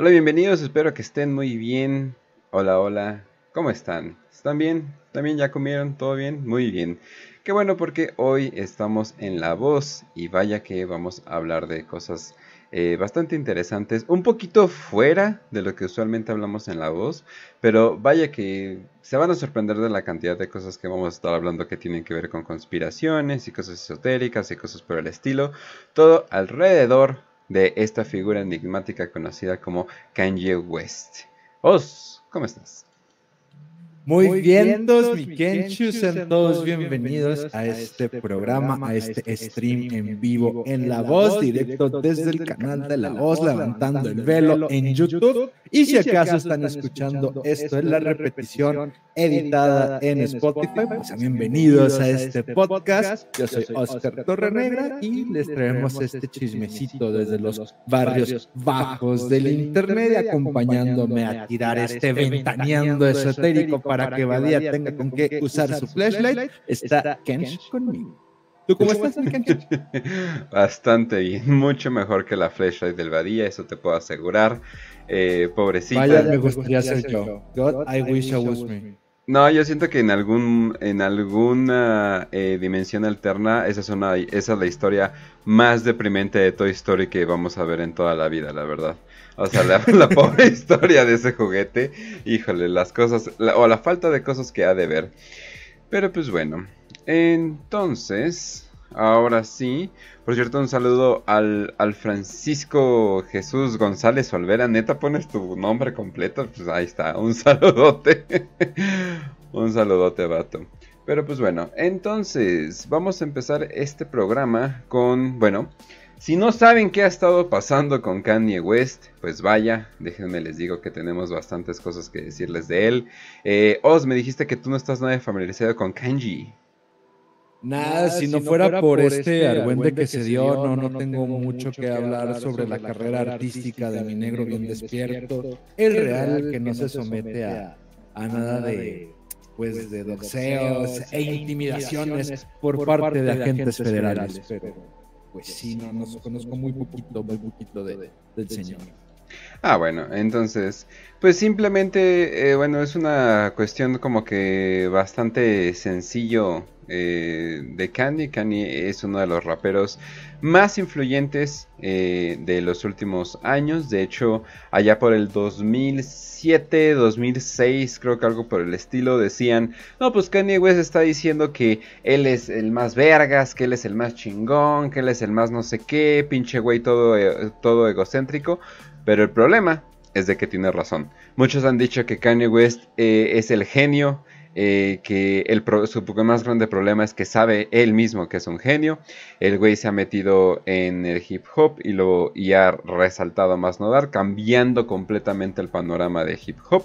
Hola, bienvenidos, espero que estén muy bien. Hola, hola, ¿cómo están? ¿Están bien? ¿También ya comieron? ¿Todo bien? Muy bien. Qué bueno porque hoy estamos en La Voz y vaya que vamos a hablar de cosas eh, bastante interesantes, un poquito fuera de lo que usualmente hablamos en La Voz, pero vaya que se van a sorprender de la cantidad de cosas que vamos a estar hablando que tienen que ver con conspiraciones y cosas esotéricas y cosas por el estilo, todo alrededor de esta figura enigmática conocida como Kanye West. Os, ¿cómo estás? Muy bien, mi Kenchu, sean todos bienvenidos a este, este programa, a este, este stream en vivo en La Voz, directo desde el canal de La Voz, levantando el velo en YouTube. Y si acaso están escuchando esto en la repetición editada en Spotify, pues bienvenidos a este podcast. Yo soy Oscar Torrenegra y les traemos este chismecito desde los barrios bajos del internet, acompañándome a tirar este ventaneando esotérico para para que Badía tenga con qué usar su flashlight, está Kench conmigo. ¿Tú cómo estás, Kench? Bastante bien, mucho mejor que la flashlight del Badía, eso te puedo asegurar. Eh, pobrecita. Vaya, me gustaría ser yo. God, I wish I was me. No, yo siento que en algún en alguna eh, dimensión alterna esa es una esa es la historia más deprimente de Toy Story que vamos a ver en toda la vida, la verdad. O sea, la, pobre historia de ese juguete, híjole, las cosas o la falta de cosas que ha de ver. Pero pues bueno, entonces Ahora sí. Por cierto, un saludo al, al, Francisco Jesús González Olvera. Neta, pones tu nombre completo. Pues ahí está. Un saludote. un saludote, vato. Pero pues bueno, entonces vamos a empezar este programa con, bueno, si no saben qué ha estado pasando con Kanye West, pues vaya, déjenme les digo que tenemos bastantes cosas que decirles de él. Eh, Oz, me dijiste que tú no estás nada familiarizado con Kanye. Nada, si, no, fuera, por este, este argüende que se dio, no, no tengo mucho que hablar sobre la carrera artística de mi negro bien despierto, el real que no se somete a, a nada de pues de doxeos e, e intimidaciones por parte de agentes federales, pero pues sí, no, no conozco muy poquito, muy poquito de, del señor. Ah, bueno, entonces, pues simplemente, eh, bueno, es una cuestión como que bastante sencillo eh, de Kanye. Kanye es uno de los raperos más influyentes eh, de los últimos años. De hecho, allá por el 2007, 2006, creo que algo por el estilo, decían, no, pues Kanye West está diciendo que él es el más vergas, que él es el más chingón, que él es el más no sé qué, pinche güey todo, eh, todo egocéntrico. Pero el problema es de que tiene razón. Muchos han dicho que Kanye West es el genio eh, que el su más grande problema es que sabe él mismo que es un genio. El güey se ha metido en el hip hop y, lo, y ha resaltado más no dar, cambiando completamente el panorama de hip hop.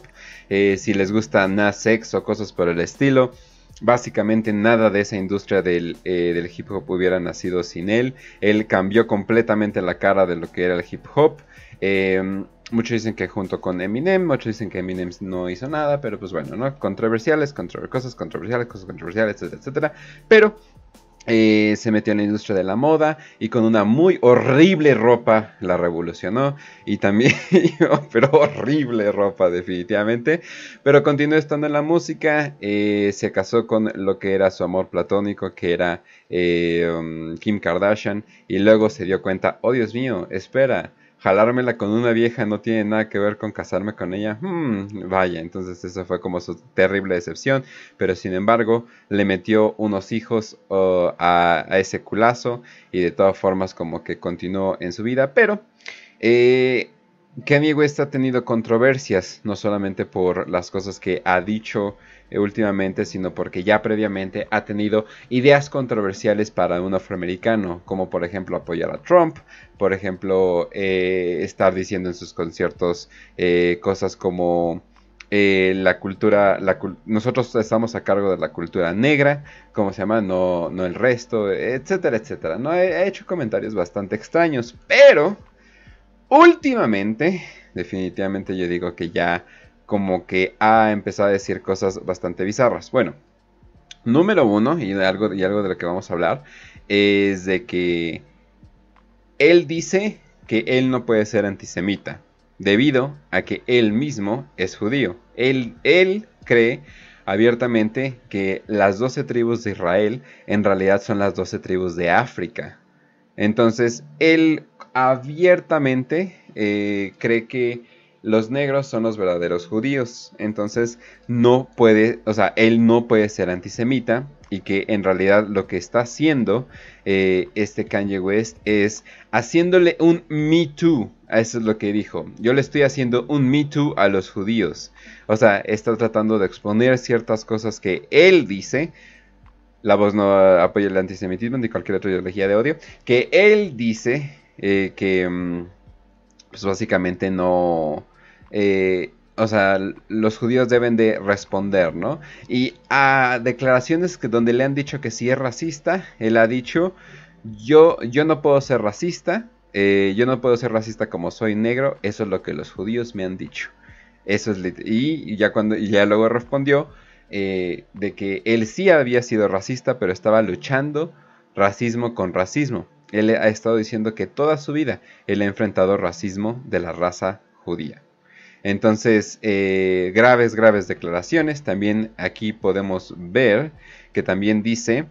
Eh, si les gusta Nas o cosas por el estilo, básicamente nada de esa industria del, eh, del, hip hop hubiera nacido sin él. Él cambió completamente la cara de lo que era el hip hop. Eh, Muchos dicen que junto con Eminem, muchos dicen que Eminem no hizo nada, pero pues bueno, ¿no? Controversiales, cosas controversiales, cosas controversiales, etcétera, etcétera. Pero eh, se metió en la industria de la moda y con una muy horrible ropa la revolucionó. Y también, pero horrible ropa definitivamente. Pero continuó estando en la música. Eh, se casó con lo que era su amor platónico, que era eh, um, Kim Kardashian. Y luego se dio cuenta, oh Dios mío, espera jalármela con una vieja no tiene nada que ver con casarme con ella. Hmm, vaya, entonces eso fue como su terrible decepción. Pero sin embargo, le metió unos hijos a, ese culazo y de todas formas como que continuó en su vida. Pero eh, Kanye West ha tenido controversias, no solamente por las cosas que ha dicho últimamente, sino porque ya previamente ha tenido ideas controversiales para un afroamericano, como por ejemplo apoyar a Trump, por ejemplo eh, estar diciendo en sus conciertos eh, cosas como la cultura, nosotros estamos a cargo de la cultura negra, como se llama, no, no el resto, etcétera, etcétera. No ha hecho comentarios bastante extraños, pero últimamente, definitivamente yo digo que ya como que ha empezado a decir cosas bastante bizarras. Bueno, número uno, y, algo, y algo de lo que vamos a hablar, es de que él dice que él no puede ser antisemita. debido a que él mismo es judío. Él, él cree abiertamente que las doce tribus de Israel en realidad son las doce tribus de África. Entonces, él abiertamente eh, cree que los negros son los verdaderos judíos. Entonces, no puede, o sea, él no puede ser antisemita y que en realidad lo que está haciendo eh, este Kanye West es haciéndole un Me Too. Eso es lo que dijo. Yo le estoy haciendo un Me Too a los judíos. O sea, está tratando de exponer ciertas cosas que él dice. La voz no apoya el antisemitismo ni cualquier otra ideología de odio. Que él dice eh, que, mm, pues básicamente no. Eh, o sea, los judíos deben de responder, ¿no? Y a declaraciones que donde le han dicho que si es racista, él ha dicho, yo, yo no puedo ser racista, eh, yo no puedo ser racista como soy negro, eso es lo que los judíos me han dicho. Eso es y ya cuando ya luego respondió eh, de que él sí había sido racista, pero estaba luchando racismo con racismo. Él ha estado diciendo que toda su vida él ha enfrentado racismo de la raza judía. Entonces, eh, graves, graves declaraciones. También aquí podemos ver que también dice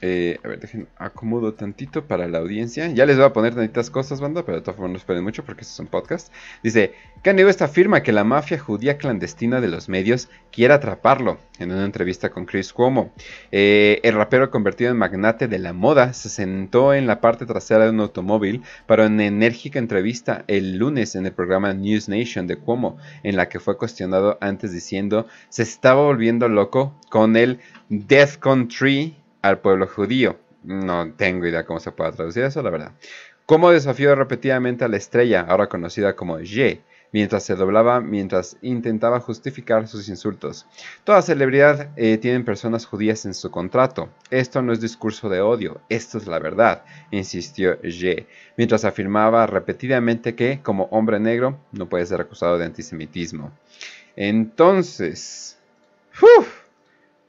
eh, a ver, dejen, acomodo tantito para la audiencia. Ya les voy a poner tantitas cosas, banda, pero de todas formas no esperen mucho porque esto es un podcast. Dice, Kanye West afirma que la mafia judía clandestina de los medios quiere atraparlo. En una entrevista con Chris Cuomo, eh, el rapero convertido en magnate de la moda se sentó en la parte trasera de un automóvil para una enérgica entrevista el lunes en el programa News Nation de Cuomo, en la que fue cuestionado antes diciendo se estaba volviendo loco con el Death Country al pueblo judío. No tengo idea cómo se puede traducir eso, la verdad. Como desafió repetidamente a la estrella, ahora conocida como Ye, mientras se doblaba, mientras intentaba justificar sus insultos. Toda celebridad eh, tiene personas judías en su contrato. Esto no es discurso de odio, esto es la verdad, insistió Ye, mientras afirmaba repetidamente que, como hombre negro, no puede ser acusado de antisemitismo. Entonces, ¡uf!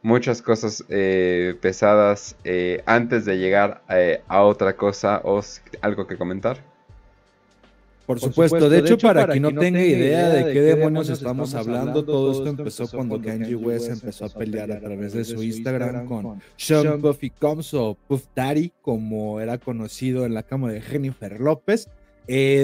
Muchas cosas eh, pesadas eh, antes de llegar eh, a otra cosa o algo que comentar. Por supuesto, de, hecho, para, quien no tenga idea de qué demonios estamos hablando, todo esto empezó cuando Kanye West empezó a pelear a través de su Instagram con Sean Puffy Combs o Puff Daddy, como era conocido en la cama de Jennifer López,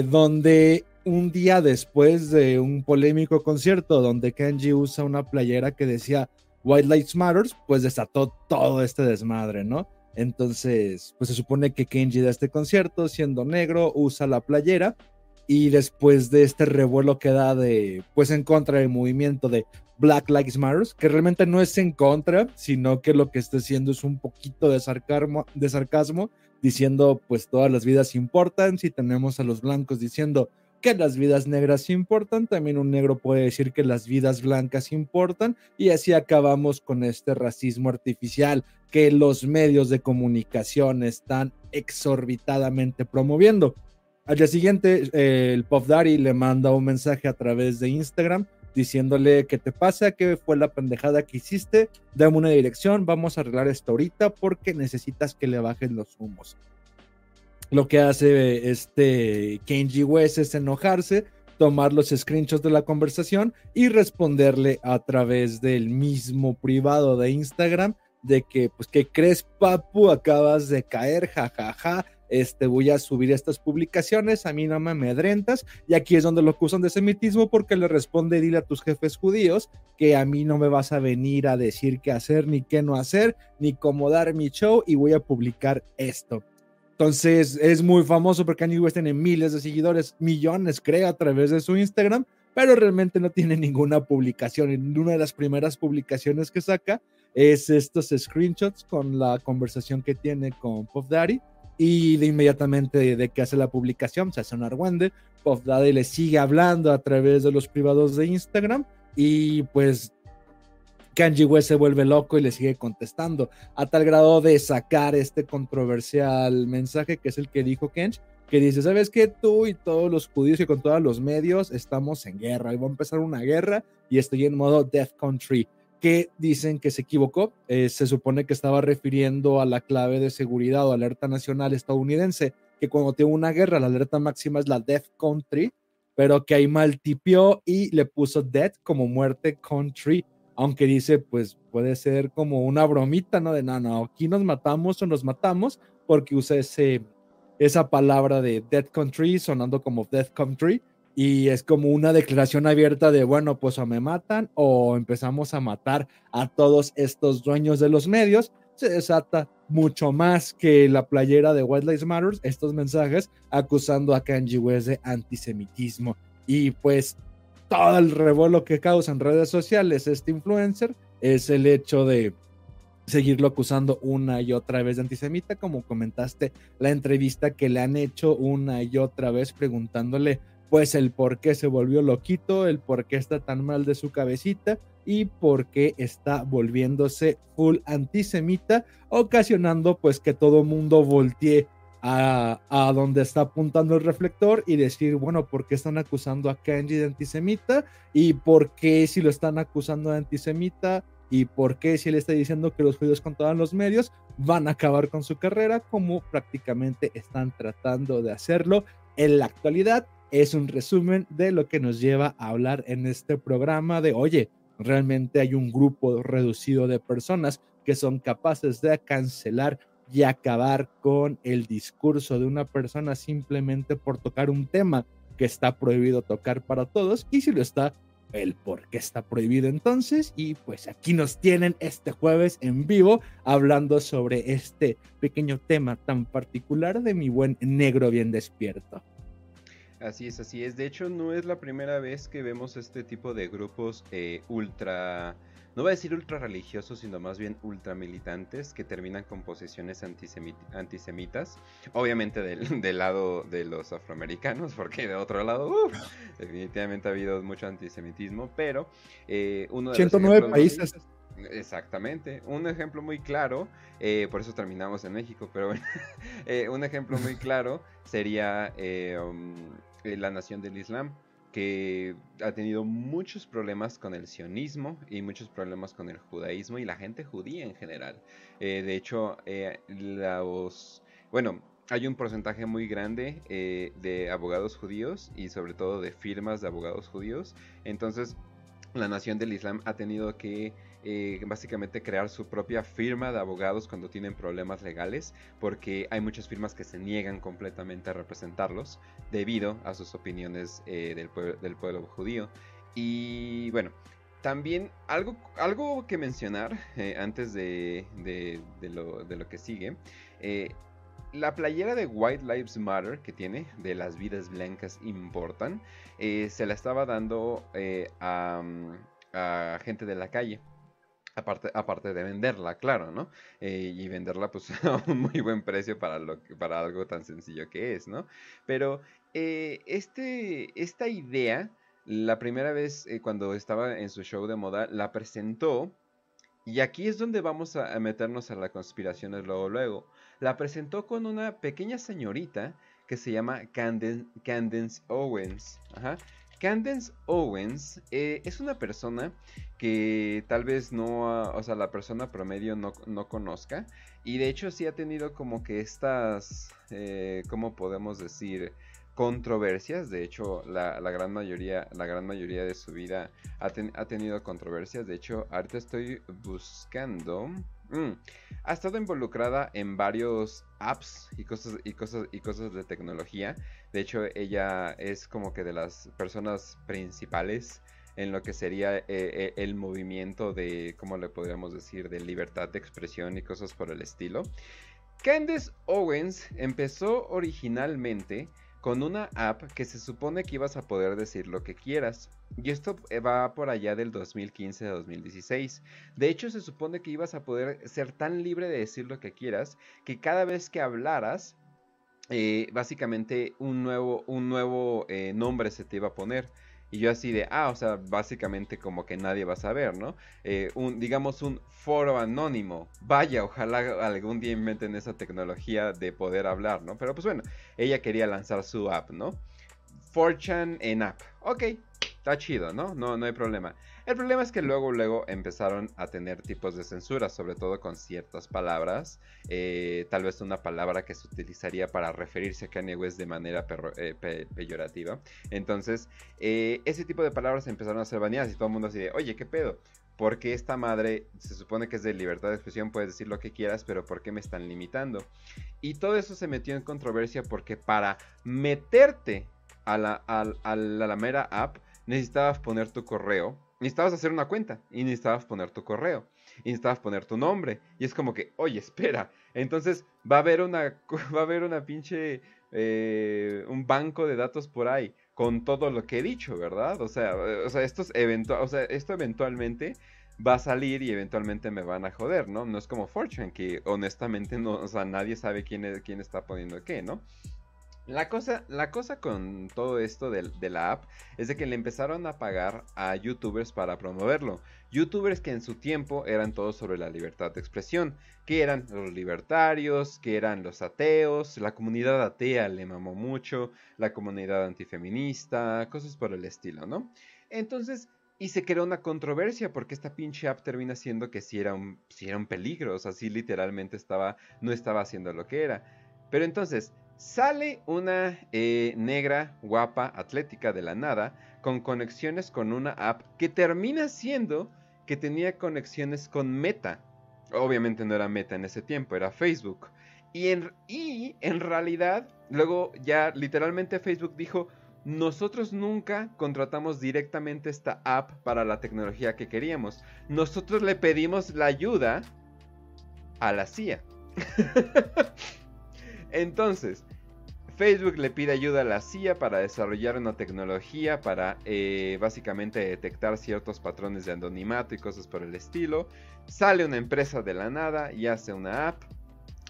donde un día después de un polémico concierto donde Kanye usa una playera que decía White Lives Matters, pues desató todo este desmadre, ¿no? Entonces, pues se supone que Kenji da este concierto siendo negro, usa la playera y después de este revuelo que da de, pues en contra del movimiento de Black Lives Matters, que realmente no es en contra, sino que lo que está haciendo es un poquito de sarcasmo diciendo pues todas las vidas importan, si tenemos a los blancos diciendo que las vidas negras importan, también un negro puede decir que las vidas blancas importan y así acabamos con este racismo artificial que los medios de comunicación están exorbitadamente promoviendo. Al día siguiente, el Puff Daddy le manda un mensaje a través de Instagram diciéndole qué te pasa, qué fue la pendejada que hiciste, dame una dirección, vamos a arreglar esto ahorita porque necesitas que le bajen los humos lo que hace este Kenji West es enojarse, tomar los screenshots de la conversación y responderle a través del mismo privado de Instagram de que, pues, ¿qué crees, papu? Acabas de caer, jajaja. Este, voy a subir estas publicaciones, a mí no me amedrentas, y aquí es donde lo acusan de semitismo porque le responde, dile a tus jefes judíos que a mí no me vas a venir a decir qué hacer, ni qué no hacer, ni cómo dar mi show, y voy a publicar esto. Entonces es muy famoso porque Kanye West tiene miles de seguidores, millones creo a través de su Instagram, pero realmente no tiene ninguna publicación. Y una de las primeras publicaciones que saca es estos screenshots con la conversación que tiene con Puff Daddy. Y de inmediatamente de, que hace la publicación, se hace un argüende. Puff Daddy le sigue hablando a través de los privados de Instagram. Y pues Kanji West se vuelve loco y le sigue contestando, a tal grado de sacar este controversial mensaje que es el que dijo Kench, que dice, ¿sabes qué? Tú y todos los judíos y con todos los medios estamos en guerra y va a empezar una guerra y estoy en modo Death Country, que dicen que se equivocó, eh, se supone que estaba refiriendo a la clave de seguridad o alerta nacional estadounidense, que cuando tiene una guerra la alerta máxima es la Death Country, pero que ahí maltipió y le puso death como muerte country, aunque dice, pues puede ser como una bromita, ¿no? De no, no, aquí nos matamos o nos matamos, porque usa ese, esa palabra de death country sonando como death country. Y es como una declaración abierta de, bueno, pues o me matan o empezamos a matar a todos estos dueños de los medios. Se desata mucho más que la playera de White Lives Matter, estos mensajes acusando a Kanji West de antisemitismo. Y pues todo el revuelo que causa en redes sociales este influencer es el hecho de seguirlo acusando una y otra vez de antisemita, como comentaste la entrevista que le han hecho una y otra vez preguntándole pues el por qué se volvió loquito, el por qué está tan mal de su cabecita y por qué está volviéndose full antisemita, ocasionando pues que todo mundo voltee a, a, donde está apuntando el reflector y decir, bueno, ¿por qué están acusando a Kenji de antisemita? ¿Y por qué si lo están acusando de antisemita? ¿Y por qué si él está diciendo que los judíos controlan los medios van a acabar con su carrera como prácticamente están tratando de hacerlo en la actualidad? Es un resumen de lo que nos lleva a hablar en este programa de, oye, realmente hay un grupo reducido de personas que son capaces de cancelar y acabar con el discurso de una persona simplemente por tocar un tema que está prohibido tocar para todos y si lo está, el por qué está prohibido entonces y pues aquí nos tienen este jueves en vivo hablando sobre este pequeño tema tan particular de mi buen negro bien despierto. Así es, así es. De hecho, no es la primera vez que vemos este tipo de grupos eh, ultra, no voy a decir ultra religiosos, sino más bien ultra militantes que terminan con posiciones antisemitas. Obviamente del, lado de los afroamericanos, porque de otro lado, definitivamente ha habido mucho antisemitismo, pero eh, uno de 109 países. Exactamente, un ejemplo muy claro, eh, por eso terminamos en México, pero bueno, un ejemplo muy claro sería um, eh, la nación del Islam, que ha tenido muchos problemas con el sionismo y muchos problemas con el judaísmo y la gente judía en general. Eh, de hecho, eh, los... Bueno, hay un porcentaje muy grande de abogados judíos y sobre todo de firmas de abogados judíos. Entonces, la nación del Islam ha tenido que eh, básicamente crear su propia firma de abogados cuando tienen problemas legales, porque hay muchas firmas que se niegan completamente a representarlos debido a sus opiniones eh, del, pueblo, judío. Y bueno, también algo, algo que mencionar eh, antes de, lo, que sigue. la playera de White Lives Matter que tiene, de las vidas blancas importan, se la estaba dando a, a gente de la calle. Aparte, de venderla, claro, ¿no? Eh, y venderla pues a un muy buen precio para, lo para algo tan sencillo que es, ¿no? Pero eh, este, esta idea, la primera vez eh, cuando estaba en su show de moda, la presentó, y aquí es donde vamos a, meternos a la conspiración luego luego, la presentó con una pequeña señorita que se llama Candence, Candence Owens, Ajá. Candence Owens eh, es una persona que tal vez no, o sea, la persona promedio no, conozca. Y de hecho sí ha tenido como que estas, eh, ¿cómo podemos decir? controversias. De hecho, la, gran mayoría, la gran mayoría de su vida ha, ha, tenido controversias. De hecho, ahorita estoy buscando. Mm, ha estado involucrada en varios apps y cosas, y cosas, y cosas de tecnología. De hecho, ella es como que de las personas principales en lo que sería eh, eh, el movimiento de, ¿cómo le podríamos decir?, de libertad de expresión y cosas por el estilo. Candace Owens empezó originalmente con una app que se supone que ibas a poder decir lo que quieras. Y esto eh, va por allá del 2015 a 2016. De hecho, se supone que ibas a poder ser tan libre de decir lo que quieras que cada vez que hablaras, eh, básicamente un nuevo, un nuevo eh, nombre se te iba a poner. Y yo así de, ah, o sea, básicamente como que nadie va a saber, ¿no? Eh, un, digamos un foro anónimo. Vaya, ojalá algún día inventen esa tecnología de poder hablar, ¿no? Pero pues bueno, ella quería lanzar su app, ¿no? Fortune en app. Ok, está chido, ¿no? No, no hay problema. El problema es que luego, luego empezaron a tener tipos de censura, sobre todo con ciertas palabras. Eh, tal vez una palabra que se utilizaría para referirse a Kanye West de manera eh, peyorativa. Entonces, eh, ese tipo de palabras empezaron a ser baneadas y todo el mundo así de, oye, ¿qué pedo? porque esta madre se supone que es de libertad de expresión, puedes decir lo que quieras, pero ¿por qué me están limitando? Y todo eso se metió en controversia porque para meterte a la, a, la, mera app necesitabas poner tu correo, necesitabas hacer una cuenta y necesitabas poner tu correo y necesitabas poner tu nombre y es como que, oye, espera, entonces va a haber una, va a haber una pinche, eh, un banco de datos por ahí con todo lo que he dicho, ¿verdad? O sea, o sea, esto, o sea, esto eventualmente va a salir y eventualmente me van a joder, ¿no? No es como Fortune, que honestamente no, o sea, nadie sabe quién, es, quién está poniendo qué, ¿no? La cosa, la cosa con todo esto de, de, la app es de que le empezaron a pagar a youtubers para promoverlo. Youtubers que en su tiempo eran todos sobre la libertad de expresión, que eran los libertarios, que eran los ateos, la comunidad atea le mamó mucho, la comunidad antifeminista, cosas por el estilo, ¿no? Entonces, y se creó una controversia porque esta pinche app termina siendo que si era un, si era un peligro, o sea, si literalmente estaba, no estaba haciendo lo que era. Pero entonces, Sale una eh, negra, guapa, atlética de la nada, con conexiones con una app que termina siendo que tenía conexiones con Meta. Obviamente no era Meta en ese tiempo, era Facebook. Y en, y en realidad, luego ya literalmente Facebook dijo, nosotros nunca contratamos directamente esta app para la tecnología que queríamos. Nosotros le pedimos la ayuda a la CIA. Entonces, Facebook le pide ayuda a la CIA para desarrollar una tecnología para eh, básicamente detectar ciertos patrones de anonimato y cosas por el estilo. Sale una empresa de la nada y hace una app.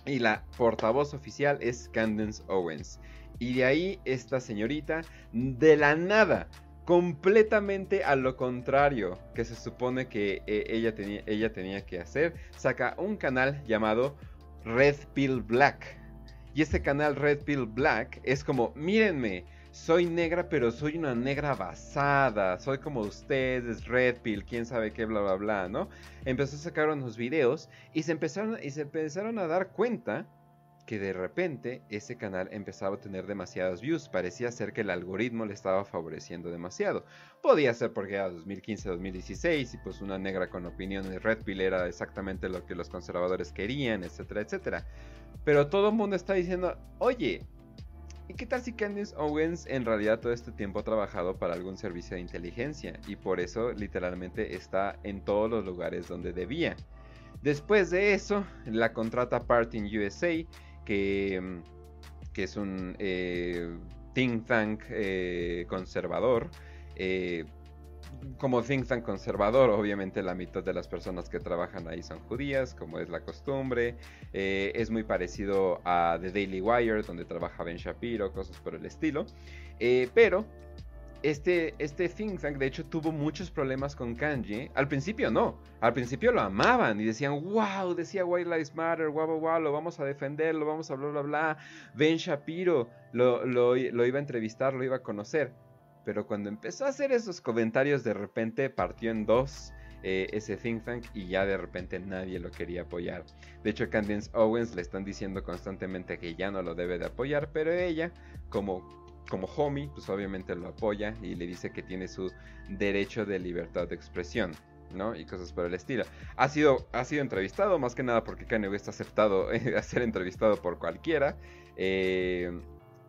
Y la portavoz oficial es Candence Owens. Y de ahí esta señorita, de la nada, completamente a lo contrario que se supone que eh, ella, tenía, ella tenía que hacer, saca un canal llamado Red Pill Black y este canal Red Pill Black es como, mírenme, soy negra, pero soy una negra basada. Soy como ustedes, Red Pill, quién sabe qué, bla, bla, bla, ¿no? Empezó a sacar unos videos y se empezaron, y se empezaron a dar cuenta que de repente ese canal empezaba a tener demasiados views. Parecía ser que el algoritmo le estaba favoreciendo demasiado. Podía ser porque era 2015-2016 y pues una negra con opiniones Red Pill era exactamente lo que los conservadores querían, etcétera, etcétera. Pero todo el mundo está diciendo, oye, ¿y qué tal si Candice Owens en realidad todo este tiempo ha trabajado para algún servicio de inteligencia? Y por eso literalmente está en todos los lugares donde debía. Después de eso, la contrata Parting USA, que, que es un eh, think tank eh, conservador. Eh, como think tank conservador, obviamente la mitad de las personas que trabajan ahí son judías, como es la costumbre. Eh, es muy parecido a The Daily Wire, donde trabaja Ben Shapiro, cosas por el estilo. Eh, pero este, este think tank, de hecho, tuvo muchos problemas con Kanji. Al principio no. Al principio lo amaban y decían, wow, decía White Lives Matter, wow, wow, wow, lo vamos a defender, lo vamos a bla, bla, bla. Ben Shapiro lo, lo iba a entrevistar, lo iba a conocer. Pero cuando empezó a hacer esos comentarios, de repente partió en dos eh, ese think tank y ya de repente nadie lo quería apoyar. De hecho, Candice Owens le están diciendo constantemente que ya no lo debe de apoyar, pero ella, como, como homie, pues obviamente lo apoya y le dice que tiene su derecho de libertad de expresión. ¿no? Y cosas por el estilo. Ha sido, ha sido entrevistado, más que nada porque Kanye West ha aceptado ser entrevistado por cualquiera. Eh,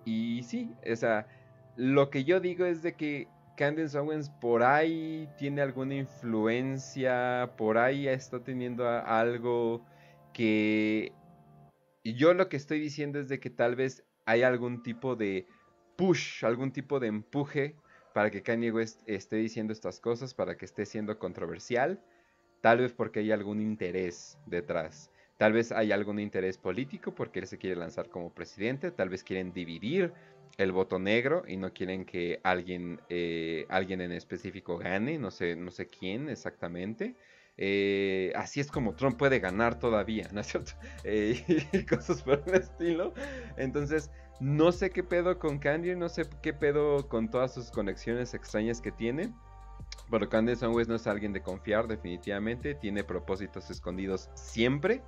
y sí, o sea, lo que yo digo es de que Candice Owens por ahí tiene alguna influencia, por ahí está teniendo algo que yo lo que estoy diciendo es de que tal vez hay algún tipo de push, algún tipo de empuje para que Kanye West esté diciendo estas cosas, para que esté siendo controversial, tal vez porque hay algún interés detrás. Tal vez hay algún interés político porque él se quiere lanzar como presidente, tal vez quieren dividir el voto negro y no quieren que alguien, eh, alguien en específico gane, no sé, no sé quién exactamente. Eh, así es como Trump puede ganar todavía, ¿no es cierto? Eh, cosas por el estilo. Entonces, no sé qué pedo con Candy, no sé qué pedo con todas sus conexiones extrañas que tiene. Pero Candace Owens no es alguien de confiar, definitivamente. Tiene propósitos escondidos siempre.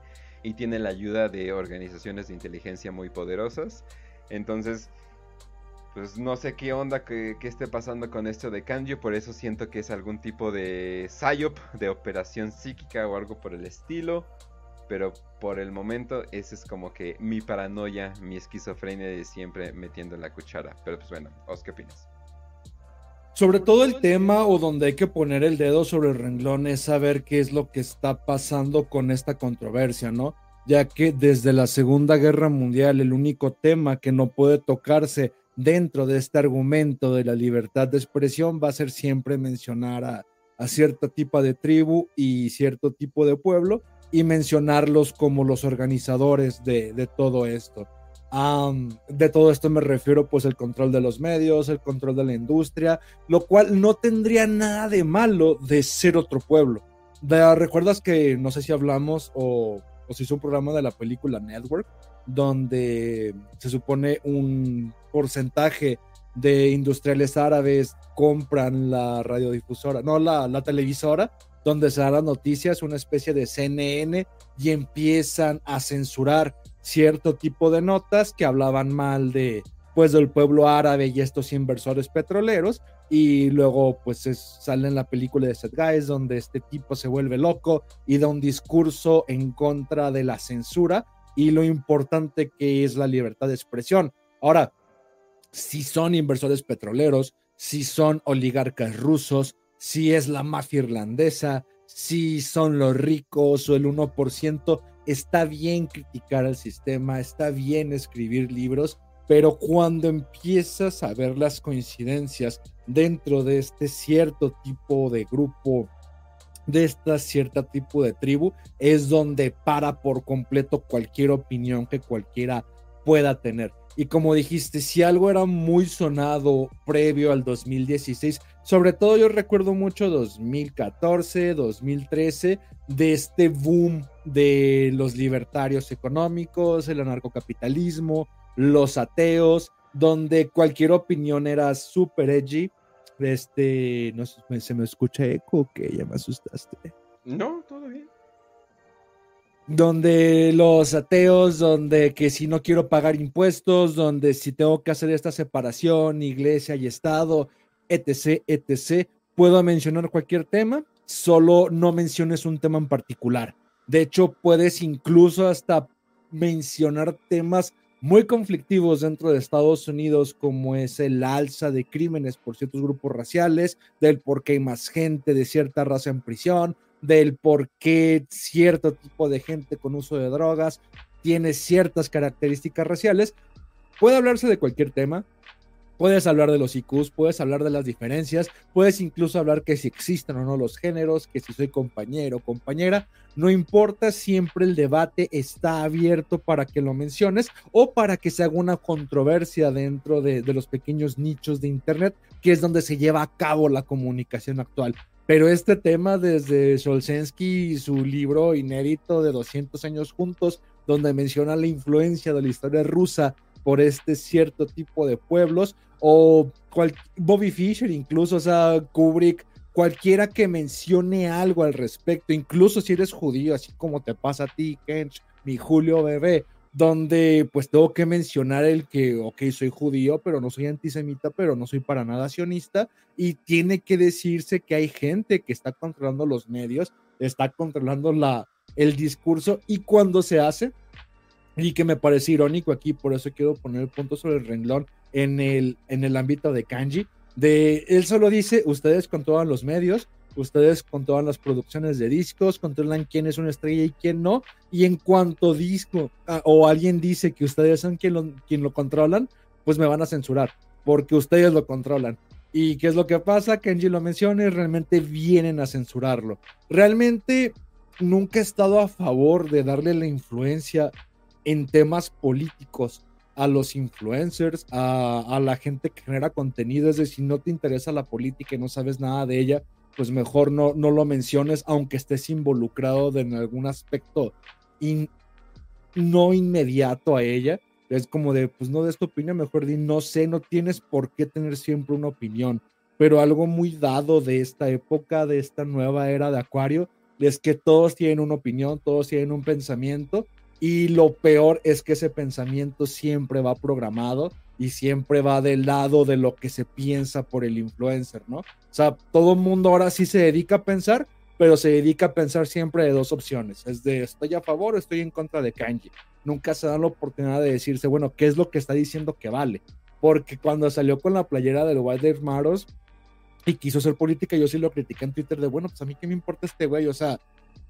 Y tiene la ayuda de organizaciones de inteligencia muy poderosas. Entonces, pues no sé qué onda que, esté pasando con esto de Kanji. Por eso siento que es algún tipo de psyop, de operación psíquica o algo por el estilo. Pero por el momento, ese es como que mi paranoia, mi esquizofrenia de siempre metiendo la cuchara. Pero pues bueno, ¿os qué opinas? Sobre todo el tema o donde hay que poner el dedo sobre el renglón es saber qué es lo que está pasando con esta controversia, ¿no? Ya que desde la Segunda Guerra Mundial el único tema que no puede tocarse dentro de este argumento de la libertad de expresión va a ser siempre mencionar a, a cierto tipo de tribu y cierto tipo de pueblo y mencionarlos como los organizadores de, de todo esto de todo esto me refiero pues el control de los medios, el control de la industria, lo cual no tendría nada de malo de ser otro pueblo. ¿Recuerdas que no sé si hablamos o, o se hizo un programa de la película Network donde se supone un porcentaje de industriales árabes compran la radiodifusora, no la, la televisora, donde se dan las noticias, una especie de CNN, y empiezan a censurar cierto tipo de notas que hablaban mal de pues del pueblo árabe y estos inversores petroleros y luego pues en la película de Seth Guys donde este tipo se vuelve loco y da un discurso en contra de la censura y lo importante que es la libertad de expresión. Ahora, si son inversores petroleros, si son oligarcas rusos, si es la mafia irlandesa, si son los ricos o el 1%, está bien criticar al sistema, está bien escribir libros, pero cuando empiezas a ver las coincidencias dentro de este cierto tipo de grupo, de esta cierta tipo de tribu, es donde para por completo cualquier opinión que cualquiera pueda tener. Y como dijiste, si algo era muy sonado previo al 2016, sobre todo yo recuerdo mucho 2014, 2013, de este boom de los libertarios económicos, el anarcocapitalismo, los ateos, donde cualquier opinión era súper edgy. Este, no se me escucha eco, que ya me asustaste. No, todo bien. Donde los ateos, donde que si no quiero pagar impuestos, donde si tengo que hacer esta separación, iglesia y Estado, etc., etc., puedo mencionar cualquier tema, solo no menciones un tema en particular. De hecho, puedes incluso hasta mencionar temas muy conflictivos dentro de Estados Unidos, como es el alza de crímenes por ciertos grupos raciales, del por qué hay más gente de cierta raza en prisión, del por qué cierto tipo de gente con uso de drogas tiene ciertas características raciales. Puede hablarse de cualquier tema, Puedes hablar de los IQs, puedes hablar de las diferencias, puedes incluso hablar que si existen o no los géneros, que si soy compañero o compañera, no importa, siempre el debate está abierto para que lo menciones o para que se haga una controversia dentro de, los pequeños nichos de Internet, que es donde se lleva a cabo la comunicación actual. Pero este tema desde Solzhenitsyn y su libro inédito de 200 años juntos, donde menciona la influencia de la historia rusa por este cierto tipo de pueblos, o Bobby Fischer incluso, o sea, Kubrick, cualquiera que mencione algo al respecto, incluso si eres judío, así como te pasa a ti, Kench, mi Julio bebé, donde pues tengo que mencionar el que, ok, soy judío, pero no soy antisemita, pero no soy para nada sionista, y tiene que decirse que hay gente que está controlando los medios, está controlando la, el discurso, y cuando se hace, y que me parece irónico aquí, por eso quiero poner el punto sobre el renglón en el, en el ámbito de Kanji, de él solo dice, ustedes controlan los medios, ustedes controlan las producciones de discos, controlan quién es una estrella y quién no, y en cuanto disco ah, o alguien dice que ustedes son quien lo, quien lo controlan, pues me van a censurar, porque ustedes lo controlan. ¿Y qué es lo que pasa? Kenji lo menciona y realmente vienen a censurarlo. Realmente nunca he estado a favor de darle la influencia en temas políticos a los influencers, a, la gente que genera contenido. Es decir, no te interesa la política y no sabes nada de ella, pues mejor no, no lo menciones, aunque estés involucrado en algún aspecto no inmediato a ella. Es como de, pues no des tu opinión, mejor di, no sé, no tienes por qué tener siempre una opinión. pero algo muy dado de esta época, de esta nueva era de Acuario, es que todos tienen una opinión, todos tienen un pensamiento y lo peor es que ese pensamiento siempre va programado y siempre va del lado de lo que se piensa por el influencer, ¿no? O sea, todo el mundo ahora sí se dedica a pensar, pero se dedica a pensar siempre de dos opciones. Es de estoy a favor o estoy en contra de Kanji. Nunca se da la oportunidad de decirse, bueno, ¿qué es lo que está diciendo que vale? Porque cuando salió con la playera del Wild Maros y quiso hacer política, yo sí lo critiqué en Twitter de, bueno, pues a mí qué me importa este güey, o sea,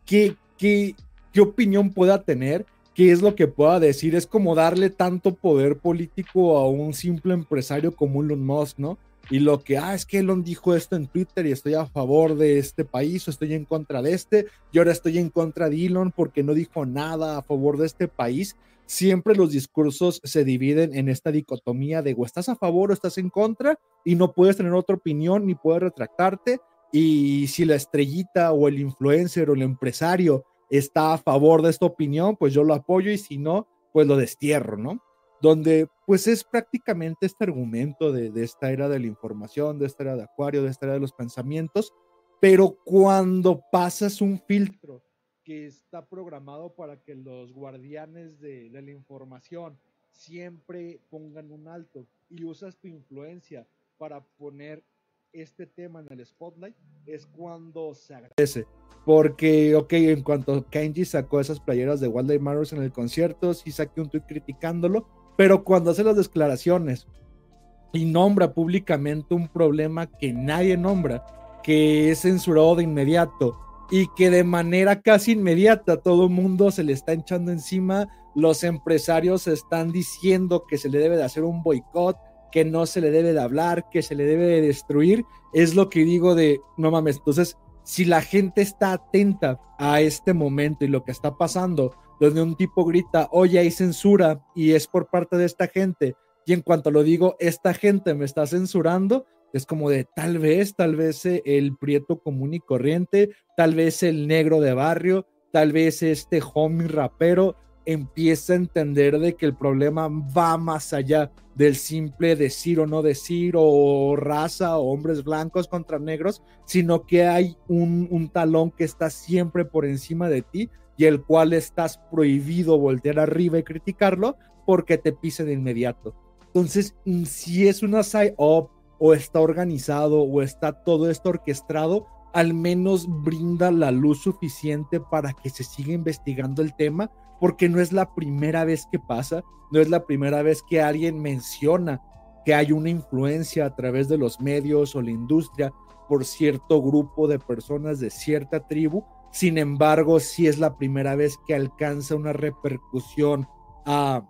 ¿qué, qué, qué opinión pueda tener? Qué es lo que pueda decir. Es como darle tanto poder político a un simple empresario como Elon Musk, ¿no? Y lo que, ah, es que Elon dijo esto en Twitter y estoy a favor de este país o estoy en contra de este, y ahora estoy en contra de Elon porque no dijo nada a favor de este país. Siempre los discursos se dividen en esta dicotomía de o estás a favor o estás en contra y no puedes tener otra opinión ni puedes retractarte. Y si la estrellita o el influencer o el empresario está a favor de esta opinión, pues yo lo apoyo y si no, pues lo destierro, ¿no? Donde pues es prácticamente este argumento de, esta era de la información, de esta era de Acuario, de esta era de los pensamientos, pero cuando pasas un filtro que está programado para que los guardianes de, de la información siempre pongan un alto y usas tu influencia para poner este tema en el spotlight, es cuando se agradece. Porque, ok, en cuanto Kenji sacó esas playeras de Wildlife Matters en el concierto, sí saqué un tweet criticándolo, pero cuando hace las declaraciones y nombra públicamente un problema que nadie nombra, que es censurado de inmediato y que de manera casi inmediata todo el mundo se le está echando encima, los empresarios están diciendo que se le debe de hacer un boicot, que no se le debe de hablar, que se le debe de destruir, es lo que digo de, no mames, entonces si la gente está atenta a este momento y lo que está pasando, donde un tipo grita, oye, hay censura y es por parte de esta gente, y en cuanto lo digo, esta gente me está censurando, es como de tal vez, tal vez eh, el prieto común y corriente, tal vez el negro de barrio, tal vez este homie rapero, empieza a entender de que el problema va más allá del simple decir o no decir o raza o hombres blancos contra negros, sino que hay un, talón que está siempre por encima de ti y el cual estás prohibido voltear arriba y criticarlo porque te pise de inmediato. Entonces, si es una side-up o está organizado o está todo esto orquestado, al menos brinda la luz suficiente para que se siga investigando el tema porque no es la primera vez que pasa, no es la primera vez que alguien menciona que hay una influencia a través de los medios o la industria por cierto grupo de personas de cierta tribu. Sin embargo, sí es la primera vez que alcanza una repercusión a,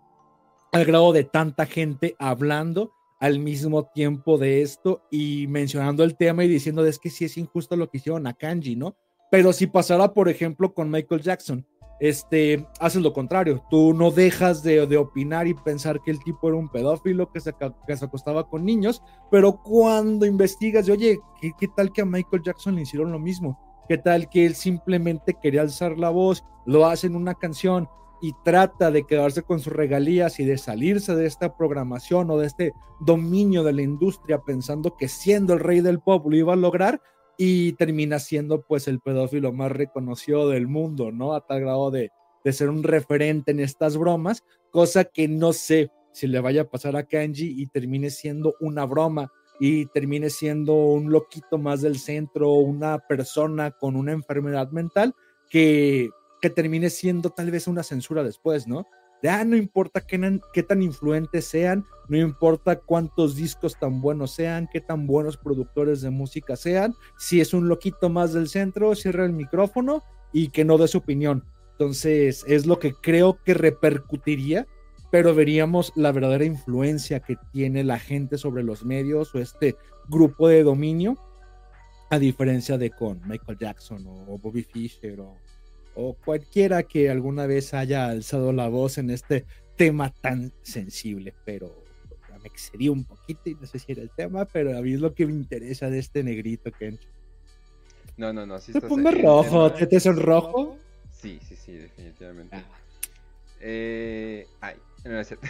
al grado de tanta gente hablando al mismo tiempo de esto y mencionando el tema y diciendo es que sí es injusto lo que hicieron a Kanji, ¿no? Pero si pasara, por ejemplo, con Michael Jackson, este, haces lo contrario. Tú no dejas de, opinar y pensar que el tipo era un pedófilo que se, que se acostaba con niños, pero cuando investigas, de, oye, ¿qué, ¿qué, tal que a Michael Jackson le hicieron lo mismo? ¿Qué tal que él simplemente quería alzar la voz, lo hace en una canción y trata de quedarse con sus regalías y de salirse de esta programación o de este dominio de la industria pensando que siendo el rey del pop lo iba a lograr? y termina siendo pues el pedófilo más reconocido del mundo, ¿no? A tal grado de, de ser un referente en estas bromas, cosa que no sé si le vaya a pasar a Kanji y termine siendo una broma y termine siendo un loquito más del centro, una persona con una enfermedad mental que, que termine siendo tal vez una censura después, ¿no? Ya no importa qué, qué, tan influentes sean, no importa cuántos discos tan buenos sean, qué tan buenos productores de música sean, si es un loquito más del centro, cierra el micrófono y que no dé su opinión. Entonces, es lo que creo que repercutiría, pero veríamos la verdadera influencia que tiene la gente sobre los medios o este grupo de dominio, a diferencia de con Michael Jackson o Bobby Fischer o o cualquiera que alguna vez haya alzado la voz en este tema tan sensible, pero me excedí un poquito y no sé si era el tema, pero a mí es lo que me interesa de este negrito, Ken. No, no, no, sí Te pone rojo, ¿te, te el rojo? Sí, sí, sí, definitivamente. Ah. Eh, ay, no es cierto.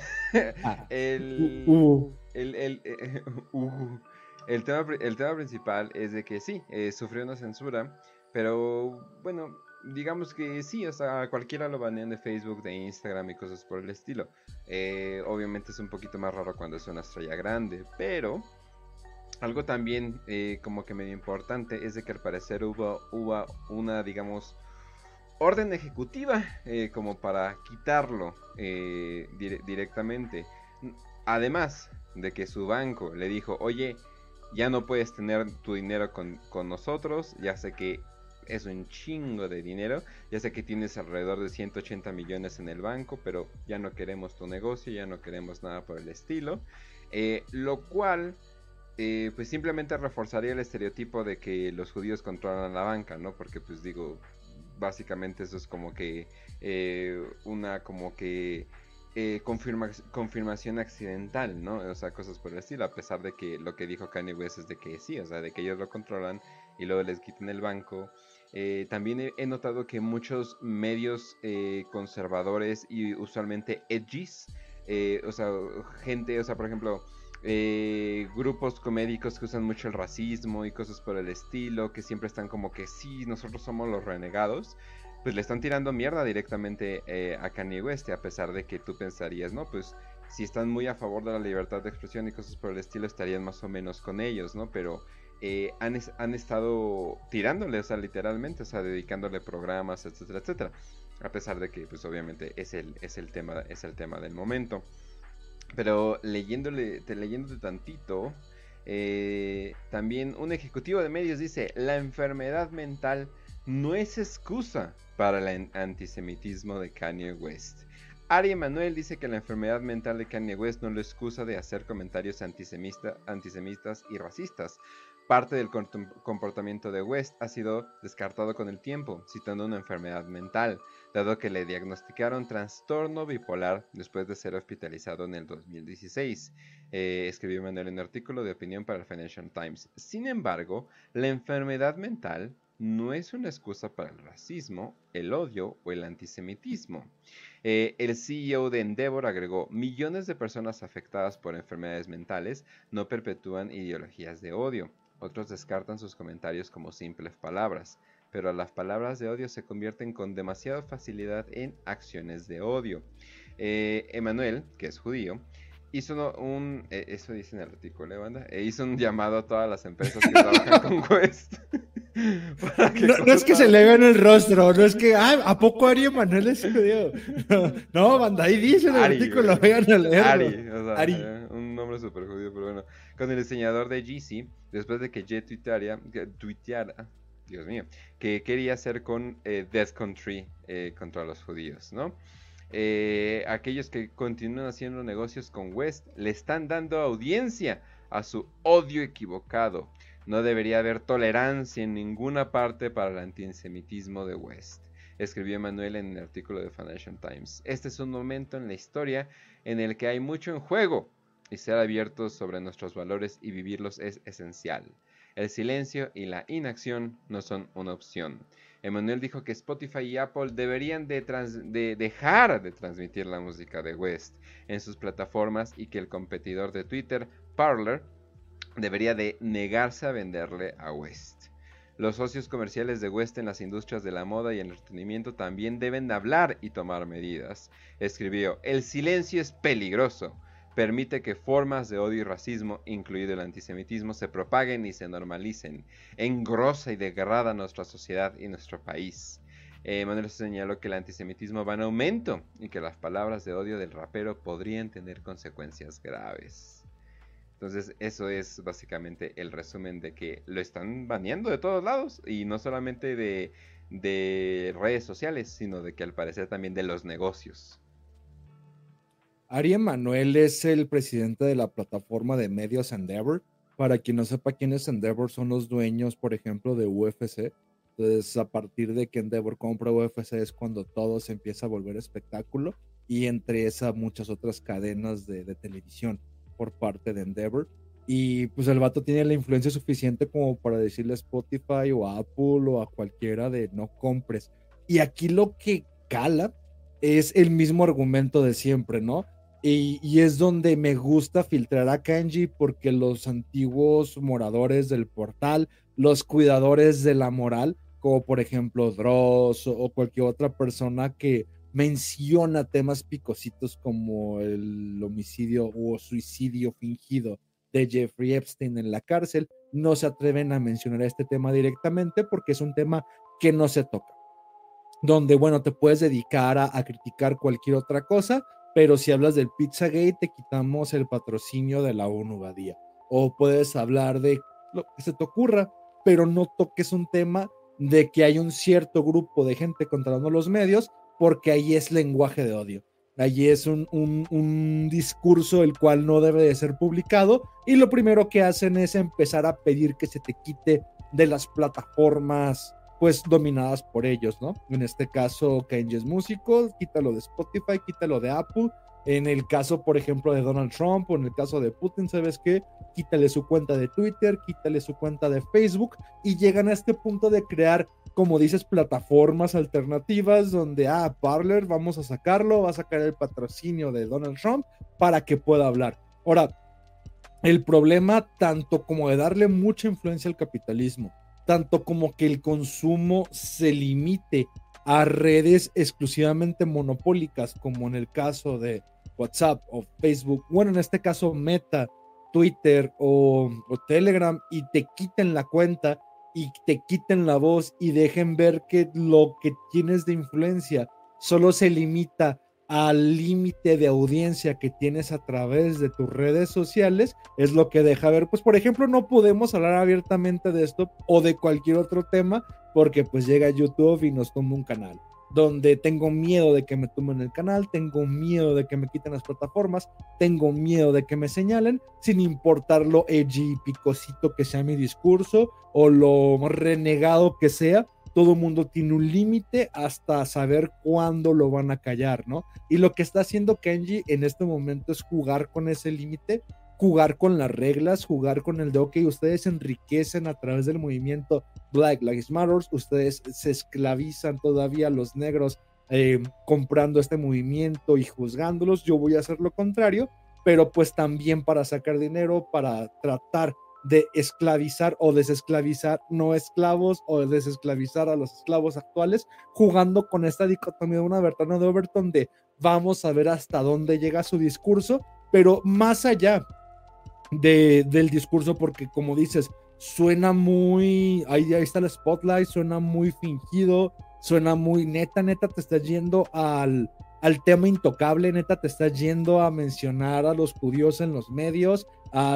Ah. el, uh, uh. el, el, eh, uh, el tema, el tema principal es de que sí, eh, sufrió una censura, pero bueno, digamos que sí, o sea, cualquiera lo banean de Facebook, de Instagram y cosas por el estilo. Eh, obviamente es un poquito más raro cuando es una estrella grande, pero algo también eh, como que medio importante es de que al parecer hubo, una, digamos, orden ejecutiva eh, como para quitarlo directamente. Además de que su banco le dijo, oye, ya no puedes tener tu dinero con, con nosotros, ya sé que es un chingo de dinero. Ya sé que tienes alrededor de 180 millones en el banco, pero ya no queremos tu negocio, ya no queremos nada por el estilo. Eh, lo cual, eh, pues simplemente reforzaría el estereotipo de que los judíos controlan la banca, ¿no? Porque pues digo, básicamente eso es como que eh, una como que confirmación accidental, ¿no? O sea, cosas por el estilo, a pesar de que lo que dijo Kanye West es de que sí, o sea, de que ellos lo controlan y luego les quiten el banco eh, también he, notado que muchos medios eh, conservadores y usualmente edgys, eh, o sea, gente, o sea, por ejemplo, grupos comédicos que usan mucho el racismo y cosas por el estilo, que siempre están como que sí, nosotros somos los renegados, pues le están tirando mierda directamente a Kanye West, a pesar de que tú pensarías, no, pues si están muy a favor de la libertad de expresión y cosas por el estilo, estarían más o menos con ellos, ¿no? Pero eh, han, estado tirándole, o sea, literalmente, o sea, dedicándole programas, etcétera, etcétera. A pesar de que, pues obviamente, es el, es el, tema, es el tema del momento. Pero leyéndole, te, leyéndote tantito, eh, también un ejecutivo de medios dice, la enfermedad mental no es excusa para el antisemitismo de Kanye West. Ari Emanuel dice que la enfermedad mental de Kanye West no lo excusa de hacer comentarios antisemitas y racistas, Parte del comportamiento de West ha sido descartado con el tiempo, citando una enfermedad mental, dado que le diagnosticaron trastorno bipolar después de ser hospitalizado en el 2016, eh, escribió Manuel en un artículo de opinión para el Financial Times. Sin embargo, la enfermedad mental no es una excusa para el racismo, el odio o el antisemitismo. Eh, el CEO de Endeavor agregó, millones de personas afectadas por enfermedades mentales no perpetúan ideologías de odio. Otros descartan sus comentarios como simples palabras, pero las palabras de odio se convierten con demasiada facilidad en acciones de odio. Eh, Emanuel, que es judío, hizo un, eh, eso dice en el artículo, ¿eh, banda? E hizo un llamado a todas las empresas que trabajan con Quest. no, es que se le vea en el rostro, no es que, ah, ¿a poco Ari Emanuel es judío? No, banda, ahí dice en el artículo, vayan a leerlo. Ari, o sea, Ari. Nombre súper judío, pero bueno con el diseñador de GC, después de que Jet tuiteara, Dios mío, que quería hacer con eh, Death Country eh, contra los judíos, ¿no? Eh, aquellos que continúan haciendo negocios con West le están dando audiencia a su odio equivocado. No debería haber tolerancia en ninguna parte para el antisemitismo de West, escribió Manuel en el artículo de Financial Times. Este es un momento en la historia en el que hay mucho en juego y ser abiertos sobre nuestros valores y vivirlos es esencial. El silencio y la inacción no son una opción. Emanuel dijo que Spotify y Apple deberían de, dejar de transmitir la música de West en sus plataformas y que el competidor de Twitter, Parler, debería de negarse a venderle a West. Los socios comerciales de West en las industrias de la moda y el entretenimiento también deben de hablar y tomar medidas. Escribió, el silencio es peligroso permite que formas de odio y racismo, incluido el antisemitismo, se propaguen y se normalicen, engrosa y degrada nuestra sociedad y nuestro país. Eh, Manuel señaló que el antisemitismo va en aumento y que las palabras de odio del rapero podrían tener consecuencias graves. Entonces eso es básicamente el resumen de que lo están baneando de todos lados y no solamente de, de redes sociales, sino de que al parecer también de los negocios. Ari Emanuel es el presidente de la plataforma de medios Endeavor. Para quien no sepa quién es Endeavor, son los dueños, por ejemplo, de UFC. Entonces, a partir de que Endeavor compra UFC es cuando todo se empieza a volver espectáculo y entre esas muchas otras cadenas de, de televisión por parte de Endeavor. Y pues el vato tiene la influencia suficiente como para decirle a Spotify o a Apple o a cualquiera de no compres. Y aquí lo que cala es el mismo argumento de siempre, ¿no? Y, es donde me gusta filtrar a Kenji porque los antiguos moradores del portal, los cuidadores de la moral, como por ejemplo Dross o, cualquier otra persona que menciona temas picositos como el homicidio o suicidio fingido de Jeffrey Epstein en la cárcel, no se atreven a mencionar este tema directamente porque es un tema que no se toca. Donde, bueno, te puedes dedicar a, criticar cualquier otra cosa, pero si hablas del Pizzagate, te quitamos el patrocinio de la ONU Badía. O puedes hablar de lo que se te ocurra, pero no toques un tema de que hay un cierto grupo de gente controlando los medios, porque ahí es lenguaje de odio. Allí es un, un, discurso el cual no debe de ser publicado y lo primero que hacen es empezar a pedir que se te quite de las plataformas pues dominadas por ellos, ¿no? En este caso, Kenji es músico, quítalo de Spotify, quítalo de Apple. En el caso, por ejemplo, de Donald Trump o en el caso de Putin, ¿sabes qué? Quítale su cuenta de Twitter, quítale su cuenta de Facebook y llegan a este punto de crear como dices, plataformas alternativas donde, ah, Parler, vamos a sacarlo, va a sacar el patrocinio de Donald Trump para que pueda hablar. Ahora, el problema tanto como de darle mucha influencia al capitalismo, tanto como que el consumo se limite a redes exclusivamente monopólicas, como en el caso de WhatsApp o Facebook, bueno, en este caso Meta, Twitter o, o Telegram, y te quiten la cuenta y te quiten la voz y dejen ver que lo que tienes de influencia solo se limita al límite de audiencia que tienes a través de tus redes sociales, es lo que deja ver, pues por ejemplo, no podemos hablar abiertamente de esto o de cualquier otro tema porque pues llega YouTube y nos toma un canal donde tengo miedo de que me tumben el canal, tengo miedo de que me quiten las plataformas, tengo miedo de que me señalen, sin importar lo edgy y picosito que sea mi discurso o lo renegado que sea, todo mundo tiene un límite hasta saber cuándo lo van a callar, ¿no? Y lo que está haciendo Kenji en este momento es jugar con ese límite jugar con las reglas, jugar con el de, ok, ustedes enriquecen a través del movimiento Black Lives Matter, ustedes se esclavizan todavía los negros eh, comprando este movimiento y juzgándolos, yo voy a hacer lo contrario, pero pues también para sacar dinero, para tratar de esclavizar o desesclavizar no esclavos o desesclavizar a los esclavos actuales, jugando con esta dicotomía de una Bertana de Overton de vamos a ver hasta dónde llega su discurso, pero más allá del discurso porque como dices, suena muy, ahí, ahí está el spotlight, suena muy fingido, suena muy neta, neta, te estás yendo al, al tema intocable, neta, te estás yendo a mencionar a los judíos en los medios,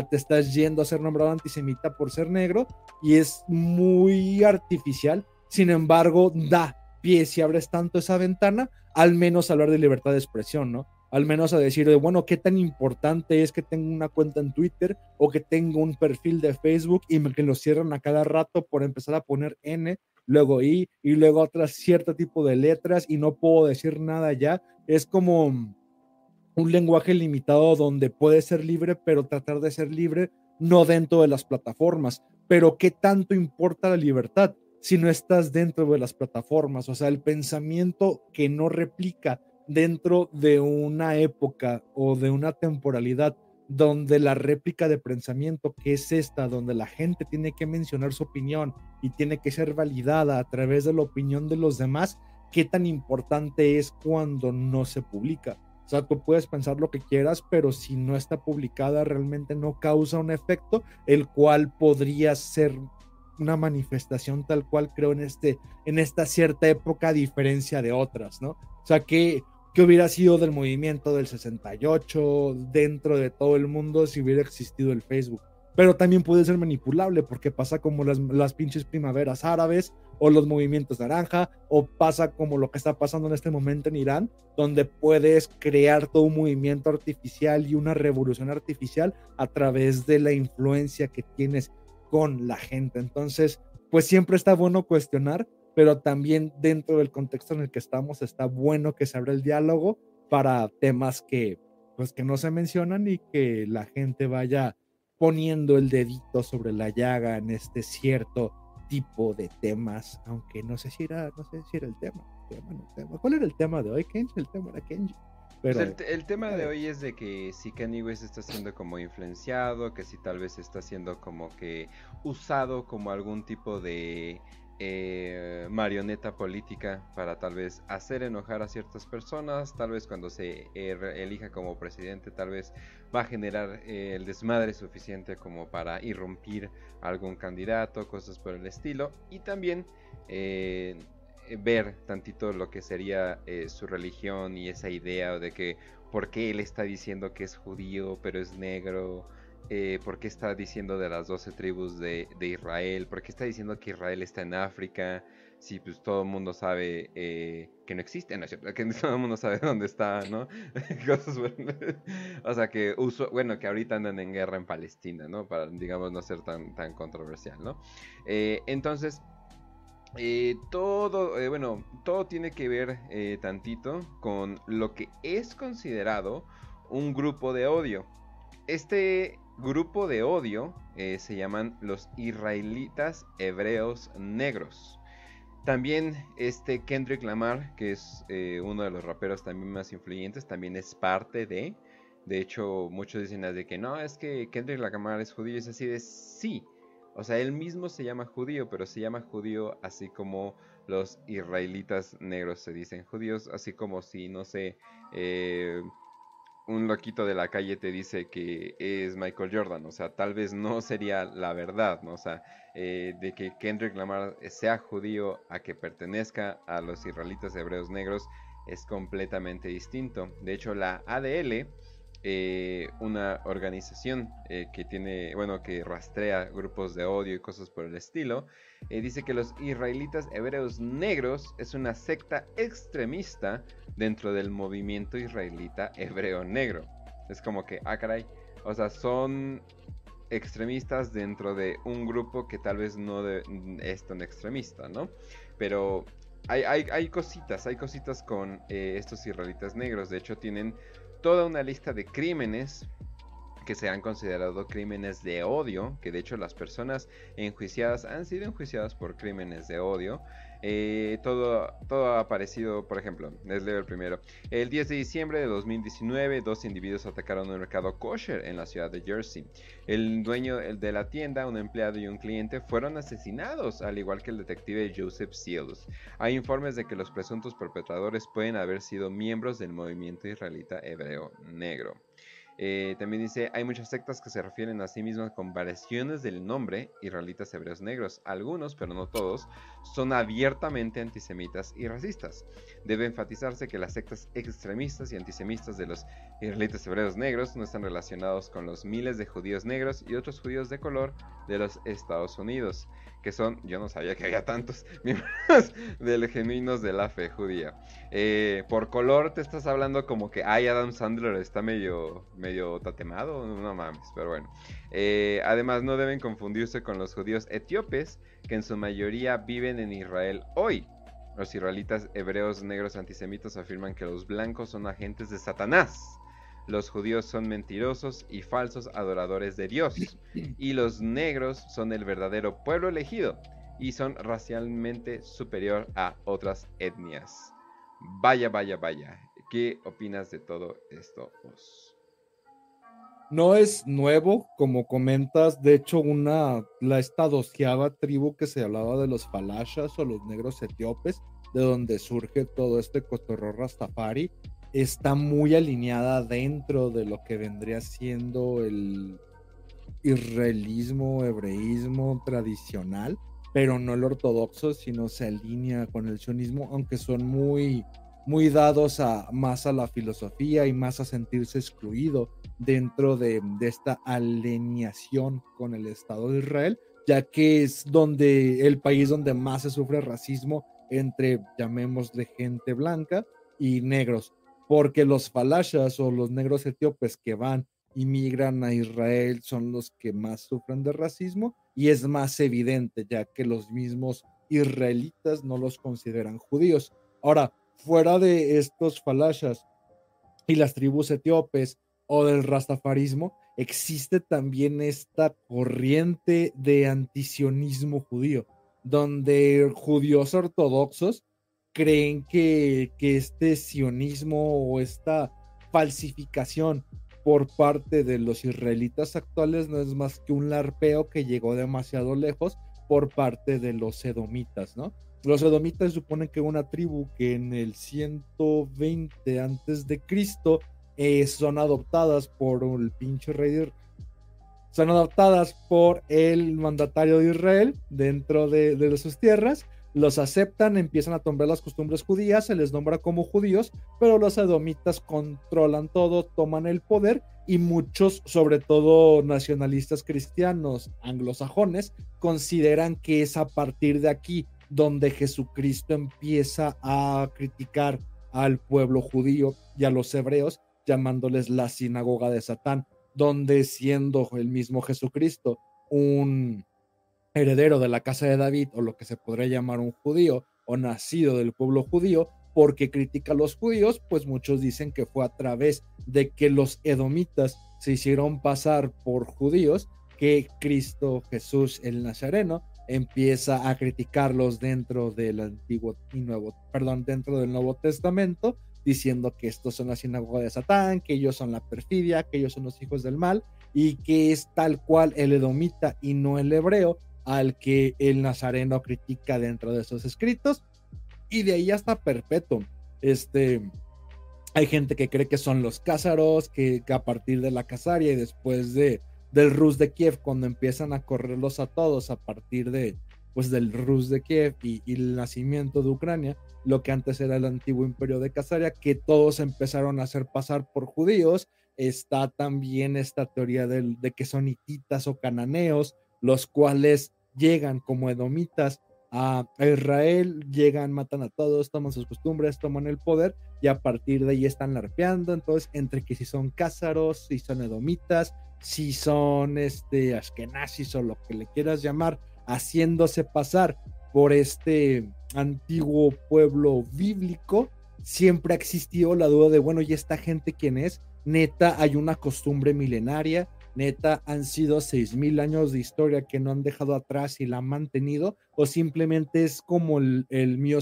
te estás yendo a ser nombrado antisemita por ser negro y es muy artificial, sin embargo, da pie si abres tanto esa ventana, al menos hablar de libertad de expresión, ¿no? al menos a decir, bueno, qué tan importante es que tenga una cuenta en Twitter o que tenga un perfil de Facebook y me, que lo cierran a cada rato por empezar a poner N, luego I y luego otras cierto tipo de letras y no puedo decir nada ya. Es como un lenguaje limitado donde puede ser libre, pero tratar de ser libre no dentro de las plataformas. Pero ¿qué tanto importa la libertad si no estás dentro de las plataformas? O sea, el pensamiento que no replica dentro de una época o de una temporalidad donde la réplica de pensamiento, que es esta, donde la gente tiene que mencionar su opinión y tiene que ser validada a través de la opinión de los demás, qué tan importante es cuando no se publica. O sea, tú puedes pensar lo que quieras, pero si no está publicada realmente no causa un efecto, el cual podría ser una manifestación tal cual creo en este en esta cierta época a diferencia de otras, ¿no? O sea, que que hubiera sido del movimiento del 68 dentro de todo el mundo si hubiera existido el Facebook. Pero también puede ser manipulable porque pasa como las, las pinches primaveras árabes o los movimientos naranja o pasa como lo que está pasando en este momento en Irán, donde puedes crear todo un movimiento artificial y una revolución artificial a través de la influencia que tienes con la gente. Entonces, pues siempre está bueno cuestionar, pero también dentro del contexto en el que estamos está bueno que se abra el diálogo para temas que pues que no se mencionan y que la gente vaya poniendo el dedito sobre la llaga en este cierto tipo de temas, aunque no sé si era, no sé si era el tema. ¿Cuál era el tema de hoy, Kenji? El tema era Kenji. Pues el, tema de hoy es de que si Kanye West está siendo como influenciado, que si tal vez está siendo como que usado como algún tipo de eh, marioneta política para tal vez hacer enojar a ciertas personas, tal vez cuando se elija como presidente, tal vez va a generar eh, el desmadre suficiente como para irrumpir algún candidato, cosas por el estilo, y también eh, ver tantito lo que sería eh, su religión y esa idea de que por qué él está diciendo que es judío pero es negro, eh, por qué está diciendo de las 12 tribus de, Israel, por qué está diciendo que Israel está en África, si pues todo el mundo sabe eh, que no existe, ¿no? Que todo el mundo sabe dónde está, ¿no? o sea que uso, bueno, que ahorita andan en guerra en Palestina, ¿no? Para, digamos, no ser tan, tan controversial, ¿no? entonces, eh, todo, eh, bueno, todo tiene que ver eh, tantito con lo que es considerado un grupo de odio. Este grupo de odio se llaman los israelitas hebreos negros. También este Kendrick Lamar, que es uno de los raperos también más influyentes, también es parte de. De hecho, muchos dicen de que no, es que Kendrick Lamar es judío, es así de sí. O sea, él mismo se llama judío, pero se llama judío así como los israelitas negros se dicen judíos, así como si, no sé, eh, un loquito de la calle te dice que es Michael Jordan, o sea, tal vez no sería la verdad, ¿no? O sea, eh, de que Kendrick Lamar sea judío a que pertenezca a los israelitas hebreos negros es completamente distinto. De hecho, la ADL eh, una organización eh, que tiene, bueno, que rastrea grupos de odio y cosas por el estilo, eh, dice que los israelitas hebreos negros es una secta extremista dentro del movimiento israelita hebreo negro. Es como que, ah, caray, o sea, son extremistas dentro de un grupo que tal vez no es tan extremista, ¿no? Pero hay, hay, hay cositas, hay cositas con estos israelitas negros. De hecho, tienen toda una lista de crímenes que se han considerado crímenes de odio, que de hecho las personas enjuiciadas han sido enjuiciadas por crímenes de odio. Eh, todo, todo ha aparecido, por ejemplo, les leo el primero. El 10 de diciembre de 2019, dos individuos atacaron un mercado kosher en la ciudad de Jersey. El dueño de la tienda, un empleado y un cliente fueron asesinados, al igual que el detective Joseph Seals. Hay informes de que los presuntos perpetradores pueden haber sido miembros del movimiento israelita hebreo negro. Eh, también dice, hay muchas sectas que se refieren a sí mismas con variaciones del nombre israelitas hebreos negros. Algunos, pero no todos, son abiertamente antisemitas y racistas. Debe enfatizarse que las sectas extremistas y antisemitas de los israelitas hebreos negros no están relacionados con los miles de judíos negros y otros judíos de color de los Estados Unidos que son, yo no sabía que había tantos miembros del genuinos de la fe judía. Eh, por color te estás hablando como que, ay, Adam Sandler está medio, medio tatemado, no mames, pero bueno. Eh, además no deben confundirse con los judíos etíopes, que en su mayoría viven en Israel hoy. Los israelitas hebreos negros antisemitas afirman que los blancos son agentes de Satanás los judíos son mentirosos y falsos adoradores de Dios, y los negros son el verdadero pueblo elegido y son racialmente superior a otras etnias. Vaya, vaya, vaya. ¿Qué opinas de todo esto vos? No es nuevo, como comentas, de hecho una, la esta doceava tribu que se hablaba de los falashas o los negros etíopes, de donde surge todo este cotorro rastafari, está muy alineada dentro de lo que vendría siendo el israelismo, hebreísmo tradicional, pero no el ortodoxo, sino se alinea con el sionismo, aunque son muy, muy dados a más a la filosofía y más a sentirse excluido dentro de, esta alineación con el Estado de Israel, ya que es donde el país donde más se sufre racismo entre, llamémosle, gente blanca y negros porque los falashas o los negros etíopes que van y migran a Israel son los que más sufren de racismo y es más evidente ya que los mismos israelitas no los consideran judíos. Ahora, fuera de estos falashas y las tribus etíopes o del rastafarismo, existe también esta corriente de antisionismo judío, donde judíos ortodoxos creen que, este sionismo o esta falsificación por parte de los israelitas actuales no es más que un larpeo que llegó demasiado lejos por parte de los edomitas, ¿no? Los edomitas suponen que una tribu que en el 120 antes de Cristo eh, son adoptadas por el pinche rey son adoptadas por el mandatario de Israel dentro de, de sus tierras los aceptan, empiezan a tomar las costumbres judías, se les nombra como judíos, pero los edomitas controlan todo, toman el poder y muchos, sobre todo nacionalistas cristianos anglosajones, consideran que es a partir de aquí donde Jesucristo empieza a criticar al pueblo judío y a los hebreos, llamándoles la sinagoga de Satán, donde siendo el mismo Jesucristo un heredero de la casa de David o lo que se podría llamar un judío o nacido del pueblo judío, porque critica a los judíos, pues muchos dicen que fue a través de que los edomitas se hicieron pasar por judíos que Cristo Jesús el Nazareno empieza a criticarlos dentro del Antiguo y Nuevo, perdón, dentro del Nuevo Testamento, diciendo que estos son la sinagoga de Satán, que ellos son la perfidia, que ellos son los hijos del mal y que es tal cual el edomita y no el hebreo al que el nazareno critica dentro de esos escritos y de ahí hasta perpetuo. Este, hay gente que cree que son los cázaros, que, a partir de la casaria y después de, del Rus de Kiev, cuando empiezan a correrlos a todos a partir de, pues, del Rus de Kiev y, el nacimiento de Ucrania, lo que antes era el antiguo imperio de Casaria, que todos empezaron a hacer pasar por judíos. Está también esta teoría de, de que son hititas o cananeos, los cuales llegan como edomitas a Israel, llegan, matan a todos, toman sus costumbres, toman el poder y a partir de ahí están larpeando. Entonces, entre que si son cázaros, si son edomitas, si son este askenazis o lo que le quieras llamar, haciéndose pasar por este antiguo pueblo bíblico, siempre ha existido la duda de, bueno, ¿y esta gente quién es? Neta, hay una costumbre milenaria, neta han sido seis mil años de historia que no han dejado atrás y la han mantenido, o simplemente es como el, el Mio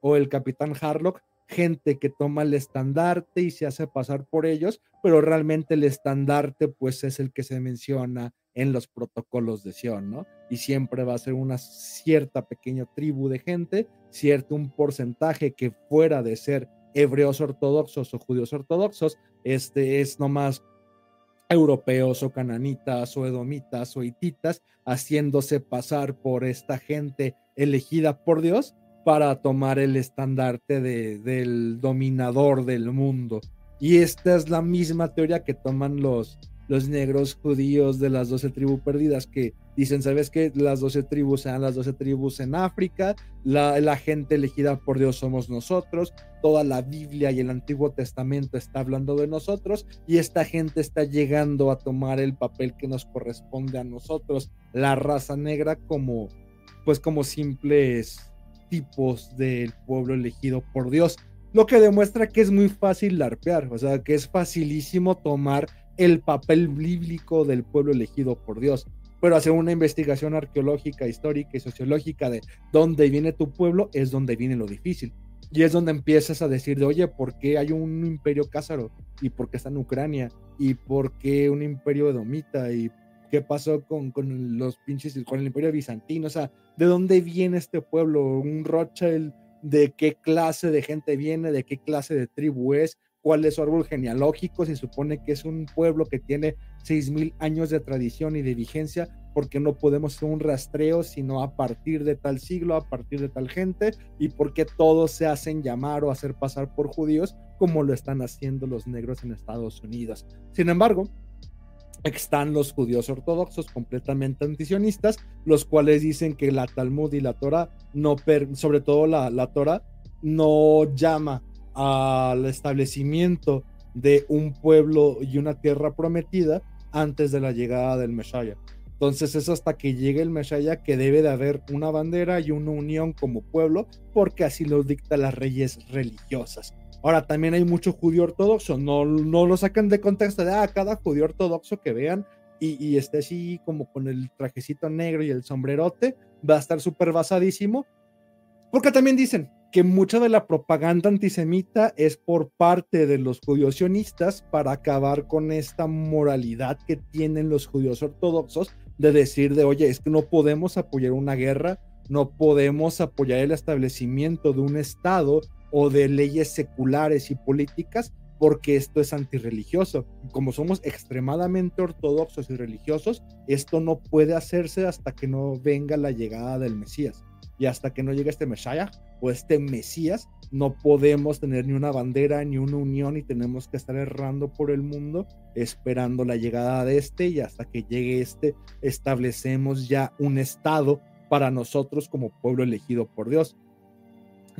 o el Capitán Harlock, gente que toma el estandarte y se hace pasar por ellos, pero realmente el estandarte pues es el que se menciona en los protocolos de Sion, ¿no? Y siempre va a ser una cierta pequeña tribu de gente, cierto un porcentaje que fuera de ser hebreos ortodoxos o judíos ortodoxos, este es nomás europeos o cananitas o edomitas o hititas haciéndose pasar por esta gente elegida por Dios para tomar el estandarte de, del dominador del mundo. Y esta es la misma teoría que toman los, los negros judíos de las doce tribus perdidas que dicen, ¿sabes qué? Las doce tribus sean las doce tribus en África, la, la, gente elegida por Dios somos nosotros, toda la Biblia y el Antiguo Testamento está hablando de nosotros y esta gente está llegando a tomar el papel que nos corresponde a nosotros, la raza negra como pues como simples tipos del pueblo elegido por Dios, lo que demuestra que es muy fácil larpear, o sea, que es facilísimo tomar el papel bíblico del pueblo elegido por Dios. Pero hacer una investigación arqueológica, histórica y sociológica de dónde viene tu pueblo es donde viene lo difícil. Y es donde empiezas a decir de, oye, ¿por qué hay un imperio cázaro? ¿Y por qué está en Ucrania? ¿Y por qué un imperio edomita? ¿Y qué pasó con, con los pinches, con el imperio bizantino? O sea, ¿de dónde viene este pueblo? ¿Un Rothschild? ¿De qué clase de gente viene? ¿De qué clase de tribu es? Cuál es su árbol genealógico, se supone que es un pueblo que tiene seis mil años de tradición y de vigencia, porque no podemos hacer un rastreo sino a partir de tal siglo, a partir de tal gente, y porque todos se hacen llamar o hacer pasar por judíos, como lo están haciendo los negros en Estados Unidos. Sin embargo, están los judíos ortodoxos completamente antisionistas, los cuales dicen que la Talmud y la Torah, no sobre todo la, la Torah, no llama al establecimiento de un pueblo y una tierra prometida antes de la llegada del Meshaya. Entonces es hasta que llegue el Meshaya que debe de haber una bandera y una unión como pueblo, porque así lo dicta las reyes religiosas. Ahora, también hay mucho judío ortodoxo, no, no lo sacan de contexto de, ah, cada judío ortodoxo que vean y, y esté así como con el trajecito negro y el sombrerote, va a estar súper basadísimo, porque también dicen, que mucha de la propaganda antisemita es por parte de los judíos sionistas para acabar con esta moralidad que tienen los judíos ortodoxos de decir de, oye, es que no podemos apoyar una guerra, no podemos apoyar el establecimiento de un Estado o de leyes seculares y políticas porque esto es antirreligioso. Como somos extremadamente ortodoxos y religiosos, esto no puede hacerse hasta que no venga la llegada del Mesías. Y hasta que no llegue este Mesías o este Mesías, no podemos tener ni una bandera ni una unión y tenemos que estar errando por el mundo esperando la llegada de este y hasta que llegue este establecemos ya un estado para nosotros como pueblo elegido por Dios.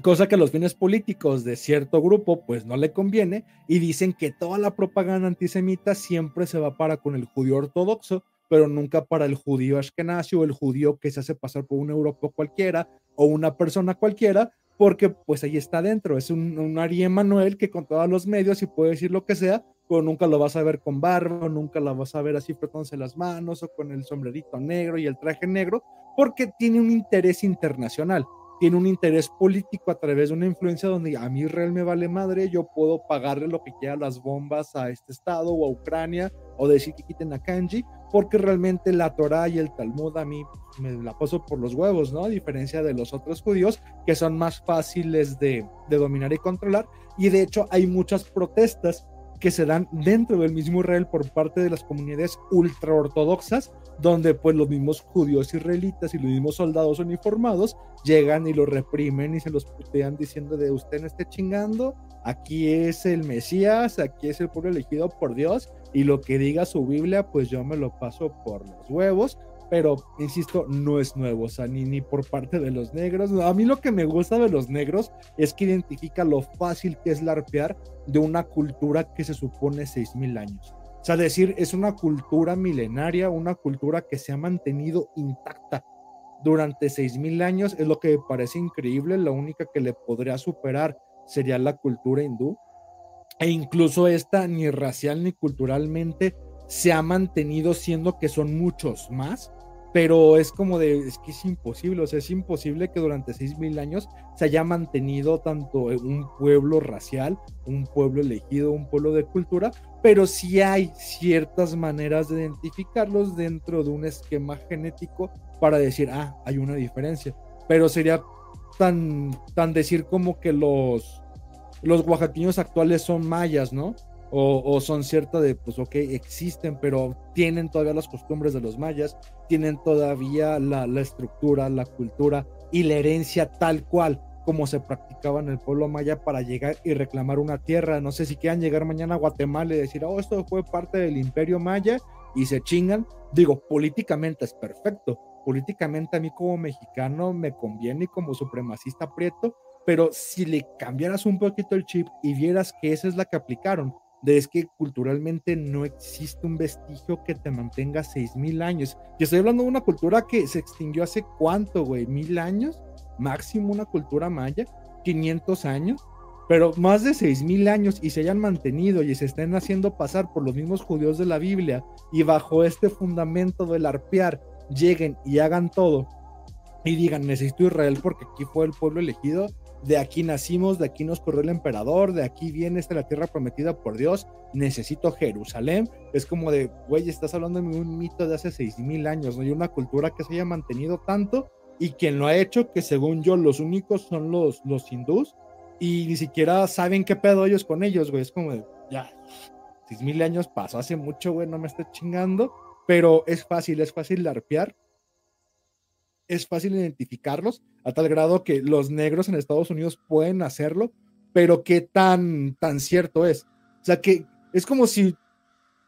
Cosa que a los fines políticos de cierto grupo pues no le conviene y dicen que toda la propaganda antisemita siempre se va para con el judío ortodoxo pero nunca para el judío ashkenazi o el judío que se hace pasar por un europeo cualquiera o una persona cualquiera, porque pues ahí está dentro, es un, un Ari Emanuel que con todos los medios y puede decir lo que sea, pero nunca lo vas a ver con barba, nunca la vas a ver así frotándose las manos o con el sombrerito negro y el traje negro, porque tiene un interés internacional tiene un interés político a través de una influencia donde a mí Israel me vale madre, yo puedo pagarle lo que quiera las bombas a este estado o a Ucrania o decir que quiten a Kanji, porque realmente la Torah y el Talmud a mí me la paso por los huevos, ¿no? A diferencia de los otros judíos que son más fáciles de, de dominar y controlar. Y de hecho hay muchas protestas que se dan dentro del mismo Israel por parte de las comunidades ultraortodoxas, donde pues los mismos judíos israelitas y los mismos soldados uniformados llegan y los reprimen y se los putean diciendo de usted no esté chingando, aquí es el Mesías, aquí es el pueblo elegido por Dios y lo que diga su Biblia pues yo me lo paso por los huevos pero insisto, no es nuevo, o sea, ni, ni por parte de los negros. A mí lo que me gusta de los negros es que identifica lo fácil que es larpear de una cultura que se supone 6.000 años. O sea, decir, es una cultura milenaria, una cultura que se ha mantenido intacta durante 6.000 años, es lo que me parece increíble, la única que le podría superar sería la cultura hindú. E incluso esta ni racial ni culturalmente se ha mantenido siendo que son muchos más pero es como de, es que es imposible, o sea, es imposible que durante seis mil años se haya mantenido tanto un pueblo racial, un pueblo elegido, un pueblo de cultura, pero sí hay ciertas maneras de identificarlos dentro de un esquema genético para decir, ah, hay una diferencia, pero sería tan, tan decir como que los, los oaxaqueños actuales son mayas, ¿no? o, son ciertas de, pues, ok, existen, pero tienen todavía las costumbres de los mayas, tienen todavía la, la estructura, la cultura y la herencia tal cual como se practicaba en el pueblo maya para llegar y reclamar una tierra. No sé si quieran llegar mañana a Guatemala y decir, oh, esto fue parte del imperio maya y se chingan. Digo, políticamente es perfecto. Políticamente a mí como mexicano me conviene y como supremacista prieto, pero si le cambiaras un poquito el chip y vieras que esa es la que aplicaron, de es que culturalmente no existe un vestigio que te mantenga seis mil años. Yo estoy hablando de una cultura que se extinguió hace cuánto, güey, mil años, máximo una cultura maya, 500 años, pero más de seis mil años y se hayan mantenido y se estén haciendo pasar por los mismos judíos de la Biblia y bajo este fundamento del arpear lleguen y hagan todo y digan necesito Israel porque aquí fue el pueblo elegido de aquí nacimos, de aquí nos corrió el emperador, de aquí viene esta la tierra prometida por Dios, necesito Jerusalén. Es como de, güey, estás hablando de un mito de hace seis mil años, ¿no? hay una cultura que se haya mantenido tanto y quien lo ha hecho, que según yo los únicos son los, los hindús y ni siquiera saben qué pedo ellos con ellos, güey. Es como de, ya, seis mil años pasó hace mucho, güey, no me esté chingando, pero es fácil, es fácil larpear es fácil identificarlos a tal grado que los negros en Estados Unidos pueden hacerlo, pero qué tan, tan cierto es. O sea, que es como si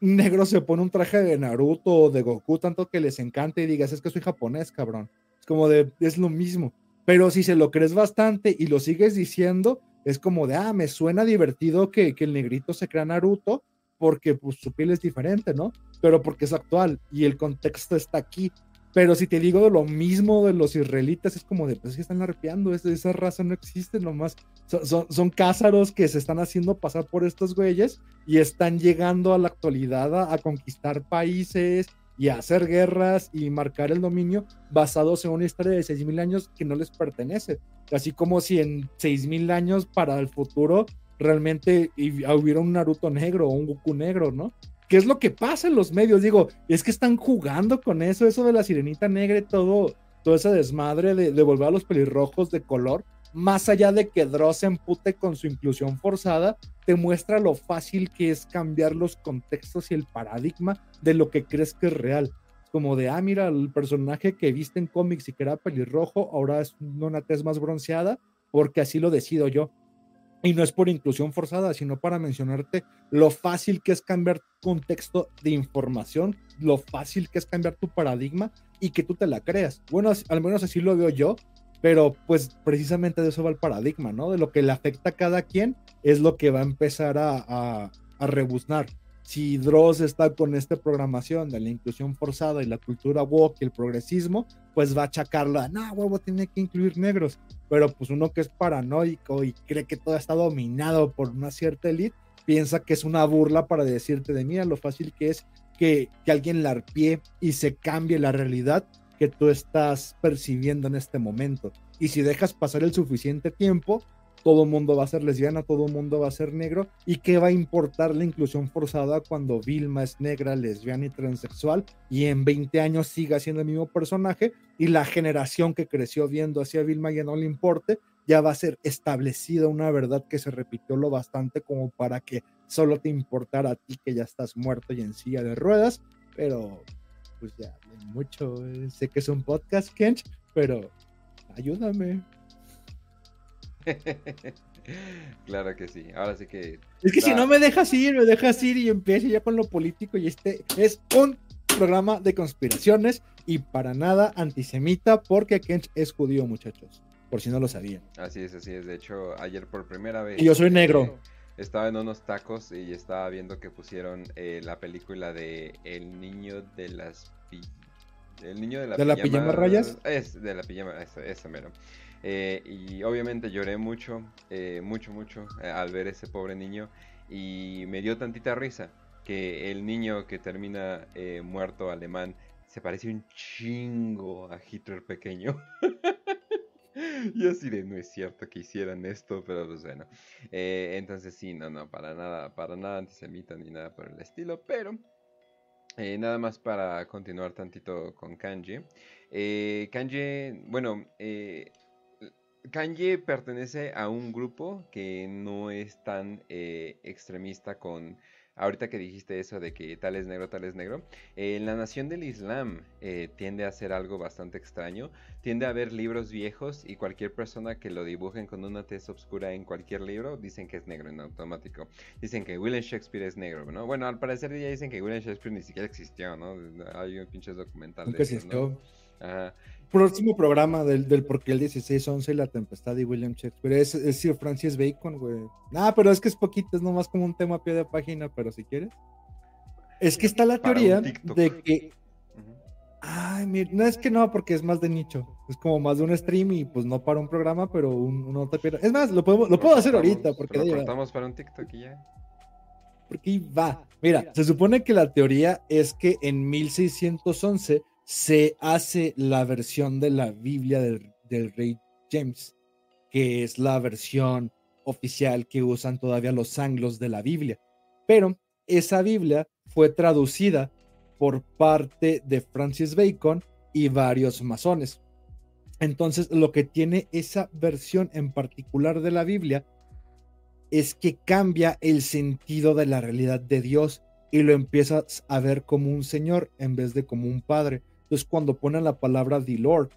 un negro se pone un traje de Naruto o de Goku, tanto que les encante y digas, es que soy japonés, cabrón. Es como de, es lo mismo. Pero si se lo crees bastante y lo sigues diciendo, es como de, ah, me suena divertido que, que el negrito se crea Naruto porque pues, su piel es diferente, ¿no? Pero porque es actual y el contexto está aquí. Pero si te digo lo mismo de los israelitas, es como de, pues que están arpeando, esa raza no existe nomás. Son, son, son, cázaros que se están haciendo pasar por estos güeyes y están llegando a la actualidad a, conquistar países y hacer guerras y marcar el dominio basados en una historia de 6.000 años que no les pertenece. Así como si en 6.000 años para el futuro realmente hubiera un Naruto negro o un Goku negro, ¿no? ¿Qué es lo que pasa en los medios? Digo, es que están jugando con eso, eso de la sirenita negra y todo, todo ese desmadre de, de volver a los pelirrojos de color más allá de que Dross se empute con su inclusión forzada, te muestra lo fácil que es cambiar los contextos y el paradigma de lo que crees que es real. Como de, ah, mira, el personaje que viste en cómics y que era pelirrojo, ahora es una tez más bronceada, porque así lo decido yo. Y no es por inclusión forzada, sino para mencionarte lo fácil que es cambiar contexto de información, lo fácil que es cambiar tu paradigma y que tú te la creas. Bueno, al menos así lo veo yo, pero pues precisamente de eso va el paradigma, ¿no? De lo que le afecta a cada quien es lo que va a empezar a, a, rebuznar. Si Dross está con esta programación de la inclusión forzada y la cultura woke y el progresismo, pues va a achacarlo a, no, huevo, tiene que incluir negros. Pero pues uno que es paranoico y cree que todo está dominado por una cierta élite, piensa que es una burla para decirte de, mira, lo fácil que es que, que alguien la arpie y se cambie la realidad que tú estás percibiendo en este momento. Y si dejas pasar el suficiente tiempo, todo mundo va a ser lesbiana, todo mundo va a ser negro. ¿Y qué va a importar la inclusión forzada cuando Vilma es negra, lesbiana y transexual y en 20 años siga siendo el mismo personaje y la generación que creció viendo hacia Vilma ya no le importe? Ya va a ser establecida una verdad que se repitió lo bastante como para que solo te importara a ti que ya estás muerto y en silla de ruedas, pero pues ya mucho. Eh, sé que es un podcast, Kench, pero ayúdame. claro que sí. Ahora sí que. Es que si no me dejas ir, me dejas ir y empiezo ya con lo político. Y este es un programa de conspiraciones y para nada antisemita, porque Kench es judío, muchachos. Por si no lo sabían. Así es, así es. De hecho, ayer por primera vez. Y yo soy negro. Estaba en unos tacos y estaba viendo que pusieron eh, la película de El niño de las el niño de la, ¿De pijama, rayas. Es de la pijama, esa, mero. Eh, y obviamente lloré mucho, eh, mucho, mucho eh, al ver ese pobre niño. Y me dio tantita risa que el niño que termina muerto alemán se parece un chingo a Hitler pequeño. y así de no es cierto que hicieran esto, pero pues bueno. entonces sí, no, no, para nada, para nada antisemita ni nada por el estilo, pero nada más para continuar tantito con Kanji. Eh, kanji, bueno, eh, Kanji pertenece a un grupo que no es tan eh, extremista con ahorita que dijiste eso de que tal es negro, tal es negro, eh, la nación del Islam eh, tiende a ser algo bastante extraño, tiende a haber libros viejos y cualquier persona que lo dibujen con una tez oscura en cualquier libro dicen que es negro en automático. Dicen que William Shakespeare es negro, ¿no? Bueno, al parecer ya dicen que William Shakespeare ni siquiera existió, ¿no? Hay un pinche documental. de eso, Ajá próximo programa del, del por qué el 1611 la tempestad de William Shakespeare es, es Sir Francis Bacon, güey. Ah, pero es que es poquito, es nomás como un tema a pie de página, pero si quieres. Es que está la teoría de que. Ay, mira, no es que no, porque es más de nicho. Es como más de un stream y pues no para un programa, pero un, no te Es más, lo, podemos, lo puedo hacer ahorita. Porque lo cortamos para un TikTok y ya. Porque va. Mira, se supone que la teoría es que en 1611 se hace la versión de la Biblia del, rey James, que es la versión oficial que usan todavía los anglos de la Biblia. Pero esa Biblia fue traducida por parte de Francis Bacon y varios masones. Entonces, lo que tiene esa versión en particular de la Biblia es que cambia el sentido de la realidad de Dios y lo empiezas a ver como un señor en vez de como un padre. Entonces, cuando ponen la palabra The Lord,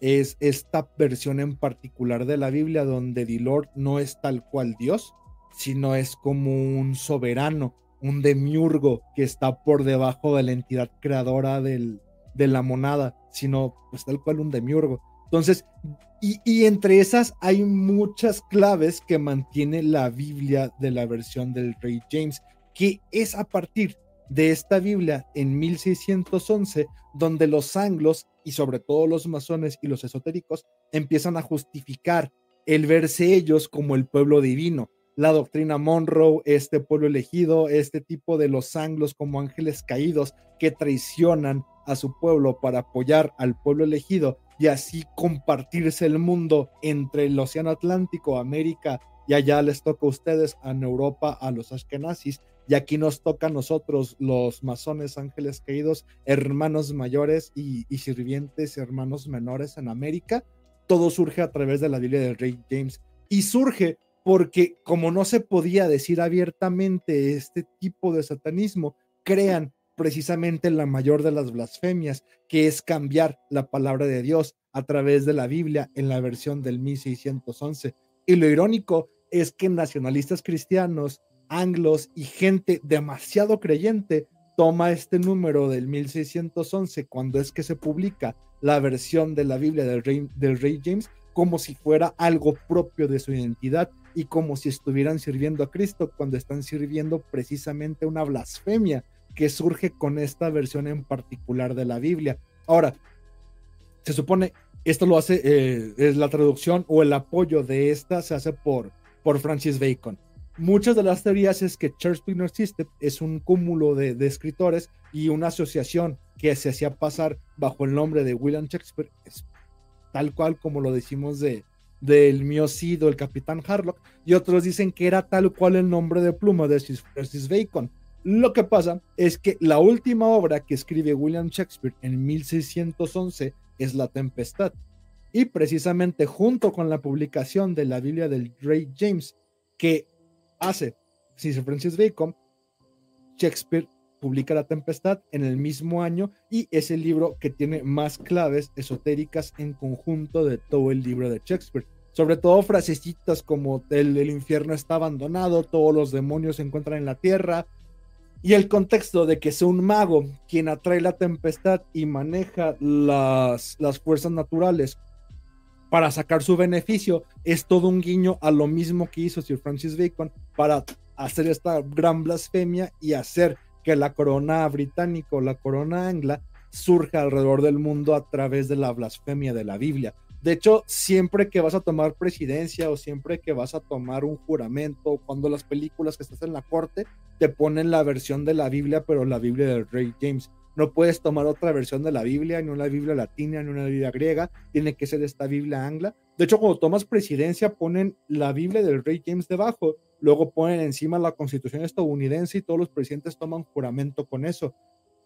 es esta versión en particular de la Biblia donde The Lord no es tal cual Dios, sino es como un soberano, un demiurgo que está por debajo de la entidad creadora del, de la monada, sino pues tal cual un demiurgo. Entonces, y, y, entre esas hay muchas claves que mantiene la Biblia de la versión del Rey James, que es a partir de esta Biblia en 1611, donde los anglos y sobre todo los masones y los esotéricos empiezan a justificar el verse ellos como el pueblo divino. la doctrina Monroe, este pueblo elegido, este tipo de los anglos como ángeles caídos que traicionan a su pueblo para apoyar al pueblo elegido y así compartirse el mundo entre el Océano Atlántico, América, y allá les toca a ustedes, en Europa, a los Ashkenazis, y aquí nos toca a nosotros, los masones, ángeles caídos, hermanos mayores y, y sirvientes, hermanos menores en América. Todo surge a través de la Biblia del Rey James. Y surge porque como no se podía decir abiertamente este tipo de satanismo, crean precisamente la mayor de las blasfemias, que es cambiar la palabra de Dios a través de la Biblia en la versión del 1611. Y lo irónico es que nacionalistas cristianos, anglos y gente demasiado creyente toma este número del 1611 cuando es que se publica la versión de la Biblia del rey, del rey James como si fuera algo propio de su identidad y como si estuvieran sirviendo a Cristo cuando están sirviendo precisamente una blasfemia que surge con esta versión en particular de la Biblia. Ahora, se supone, esto lo hace, eh, es la traducción o el apoyo de esta se hace por, por Francis Bacon. Muchas de las teorías es que Church Pigner System es un cúmulo de, escritores y una asociación que se hacía pasar bajo el nombre de William Shakespeare, es tal cual como lo decimos de, del miocido, el capitán Harlock, y otros dicen que era tal cual el nombre de pluma de Francis Bacon. Lo que pasa es que la última obra que escribe William Shakespeare en 1611 es La Tempestad. Y precisamente junto con la publicación de la Biblia del Rey James que hace Sir Francis Bacon, Shakespeare publica La Tempestad en el mismo año y es el libro que tiene más claves esotéricas en conjunto de todo el libro de Shakespeare. Sobre todo frasecitas como el, el infierno está abandonado, todos los demonios se encuentran en la tierra, y el contexto de que sea un mago quien atrae la tempestad y maneja las, las fuerzas naturales para sacar su beneficio es todo un guiño a lo mismo que hizo Sir Francis Bacon para hacer esta gran blasfemia y hacer que la corona británica o la corona angla surja alrededor del mundo a través de la blasfemia de la Biblia. De hecho, siempre que vas a tomar presidencia o siempre que vas a tomar un juramento, cuando las películas que estás en la corte te ponen la versión de la Biblia, pero la Biblia del Rey James. No puedes tomar otra versión de la Biblia, ni una Biblia latina, ni una Biblia griega, tiene que ser esta Biblia angla. De hecho, cuando tomas presidencia, ponen la Biblia del Rey James debajo, luego ponen encima la Constitución estadounidense y todos los presidentes toman juramento con eso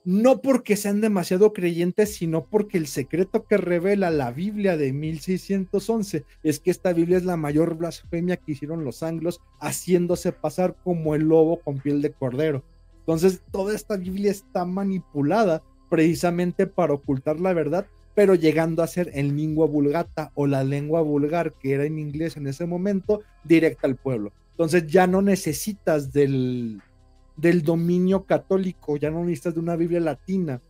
no porque sean demasiado creyentes, sino porque el secreto que revela la Biblia de 1611 es que esta Biblia es la mayor blasfemia que hicieron los anglos, haciéndose pasar como el lobo con piel de cordero. Entonces, toda esta Biblia está manipulada precisamente para ocultar la verdad, pero llegando a ser en lengua vulgata o la lengua vulgar que era en inglés en ese momento, directa al pueblo. Entonces ya no necesitas del, del dominio católico, ya no necesitas de una Biblia latina,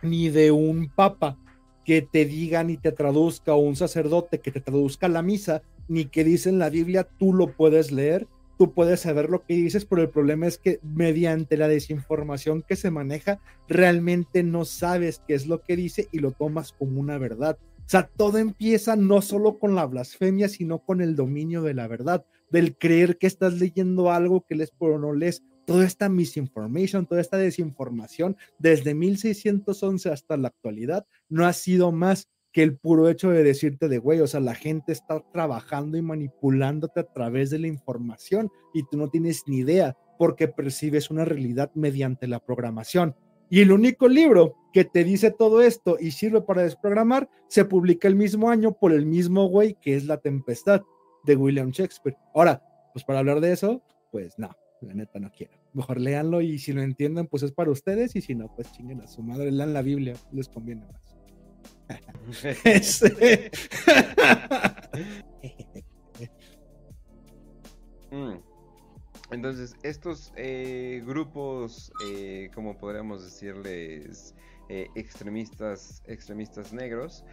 ni de un papa que te diga ni te traduzca, o un sacerdote que te traduzca la misa, ni que dice en la Biblia, tú lo puedes leer, tú puedes saber lo que dices, pero el problema es que mediante la desinformación que se maneja, realmente no sabes qué es lo que dice y lo tomas como una verdad. O sea, todo empieza no solo con la blasfemia, sino con el dominio de la verdad, del creer que estás leyendo algo que lees pero no lees, toda esta misinformation, toda esta desinformación desde 1611 hasta la actualidad no ha sido más que el puro hecho de decirte de güey, o sea, la gente está trabajando y manipulándote a través de la información y tú no tienes ni idea porque percibes una realidad mediante la programación. Y el único libro que te dice todo esto y sirve para desprogramar se publica el mismo año por el mismo güey que es La Tempestad de William Shakespeare. Ahora, pues para hablar de eso, pues no, la neta no quiero. Mejor léanlo y si lo entienden, pues es para ustedes y si no, pues chinguen a su madre, lean la Biblia, les conviene más. Mm. Entonces, estos eh, grupos, eh, como podríamos decirles, eh, extremistas, extremistas negros,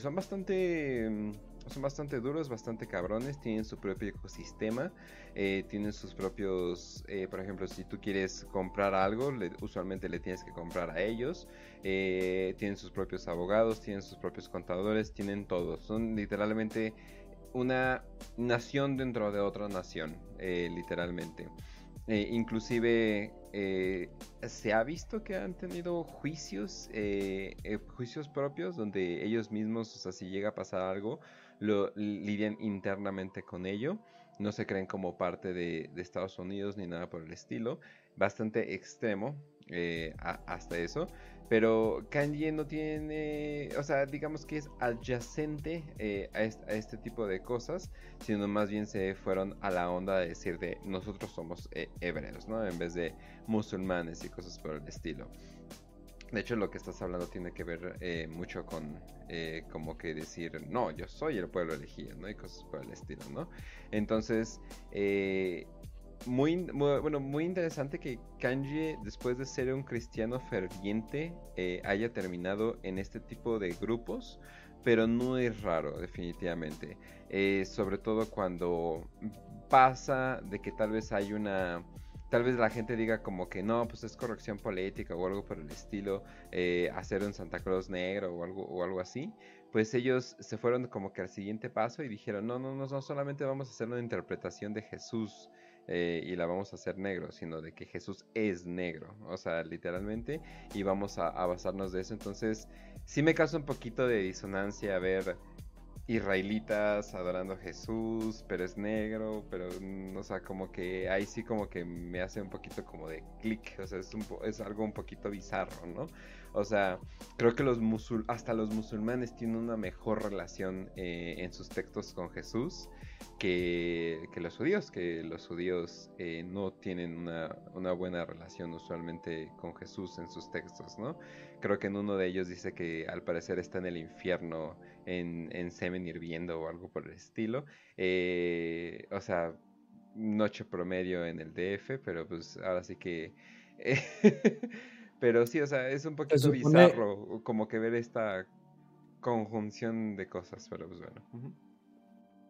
son bastante mm, son bastante duros, bastante cabrones, tienen su propio ecosistema, eh, tienen sus propios, eh, por ejemplo, si tú quieres comprar algo, usualmente le tienes que comprar a ellos, eh, tienen sus propios abogados, tienen sus propios contadores, tienen todo, son literalmente una nación dentro de otra nación, literalmente. Eh, inclusive se ha visto que han tenido juicios, juicios propios donde ellos mismos, o sea, si llega a pasar algo, lo lidian internamente con ello. No se creen como parte de, Estados Unidos ni nada por el estilo. Bastante extremo hasta eso. Pero Kanye no tiene, o sea, digamos que es adyacente eh, a, este, tipo de cosas, sino más bien se fueron a la onda de decir de nosotros somos eh, hebreos, ¿no? En vez de musulmanes y cosas por el estilo. De hecho, lo que estás hablando tiene que ver eh, mucho con como que decir, no, yo soy el pueblo elegido, ¿no? Y cosas por el estilo, ¿no? Entonces, muy, bueno, muy interesante que Kanye, después de ser un cristiano ferviente, eh, haya terminado en este tipo de grupos, pero no es raro, definitivamente. Eh, sobre todo cuando pasa de que tal vez hay una tal vez la gente diga como que no, pues es corrección política o algo por el estilo, eh, hacer un Santa Claus negro o algo, o algo así, pues ellos se fueron como que al siguiente paso y dijeron, no, no, no, no solamente vamos a hacer una interpretación de Jesús eh, y la vamos a hacer negro, sino de que Jesús es negro, o sea, literalmente, y vamos a, basarnos de eso. Entonces, sí me causa un poquito de disonancia ver israelitas adorando a Jesús, pero es negro, pero, mm, o sea, como que ahí sí como que me hace un poquito como de clic, o sea, es, un, es algo un poquito bizarro, ¿no? O sea, creo que los musul hasta los musulmanes tienen una mejor relación eh, en sus textos con Jesús que, los judíos, que los judíos eh, no tienen una, buena relación usualmente con Jesús en sus textos, ¿no? Creo que en uno de ellos dice que al parecer está en el infierno en, en semen hirviendo o algo por el estilo. Eh, o sea, noche promedio en el DF, pero pues ahora sí que... pero sí, o sea, es un poquito bizarro como que ver esta conjunción de cosas, pero pues bueno.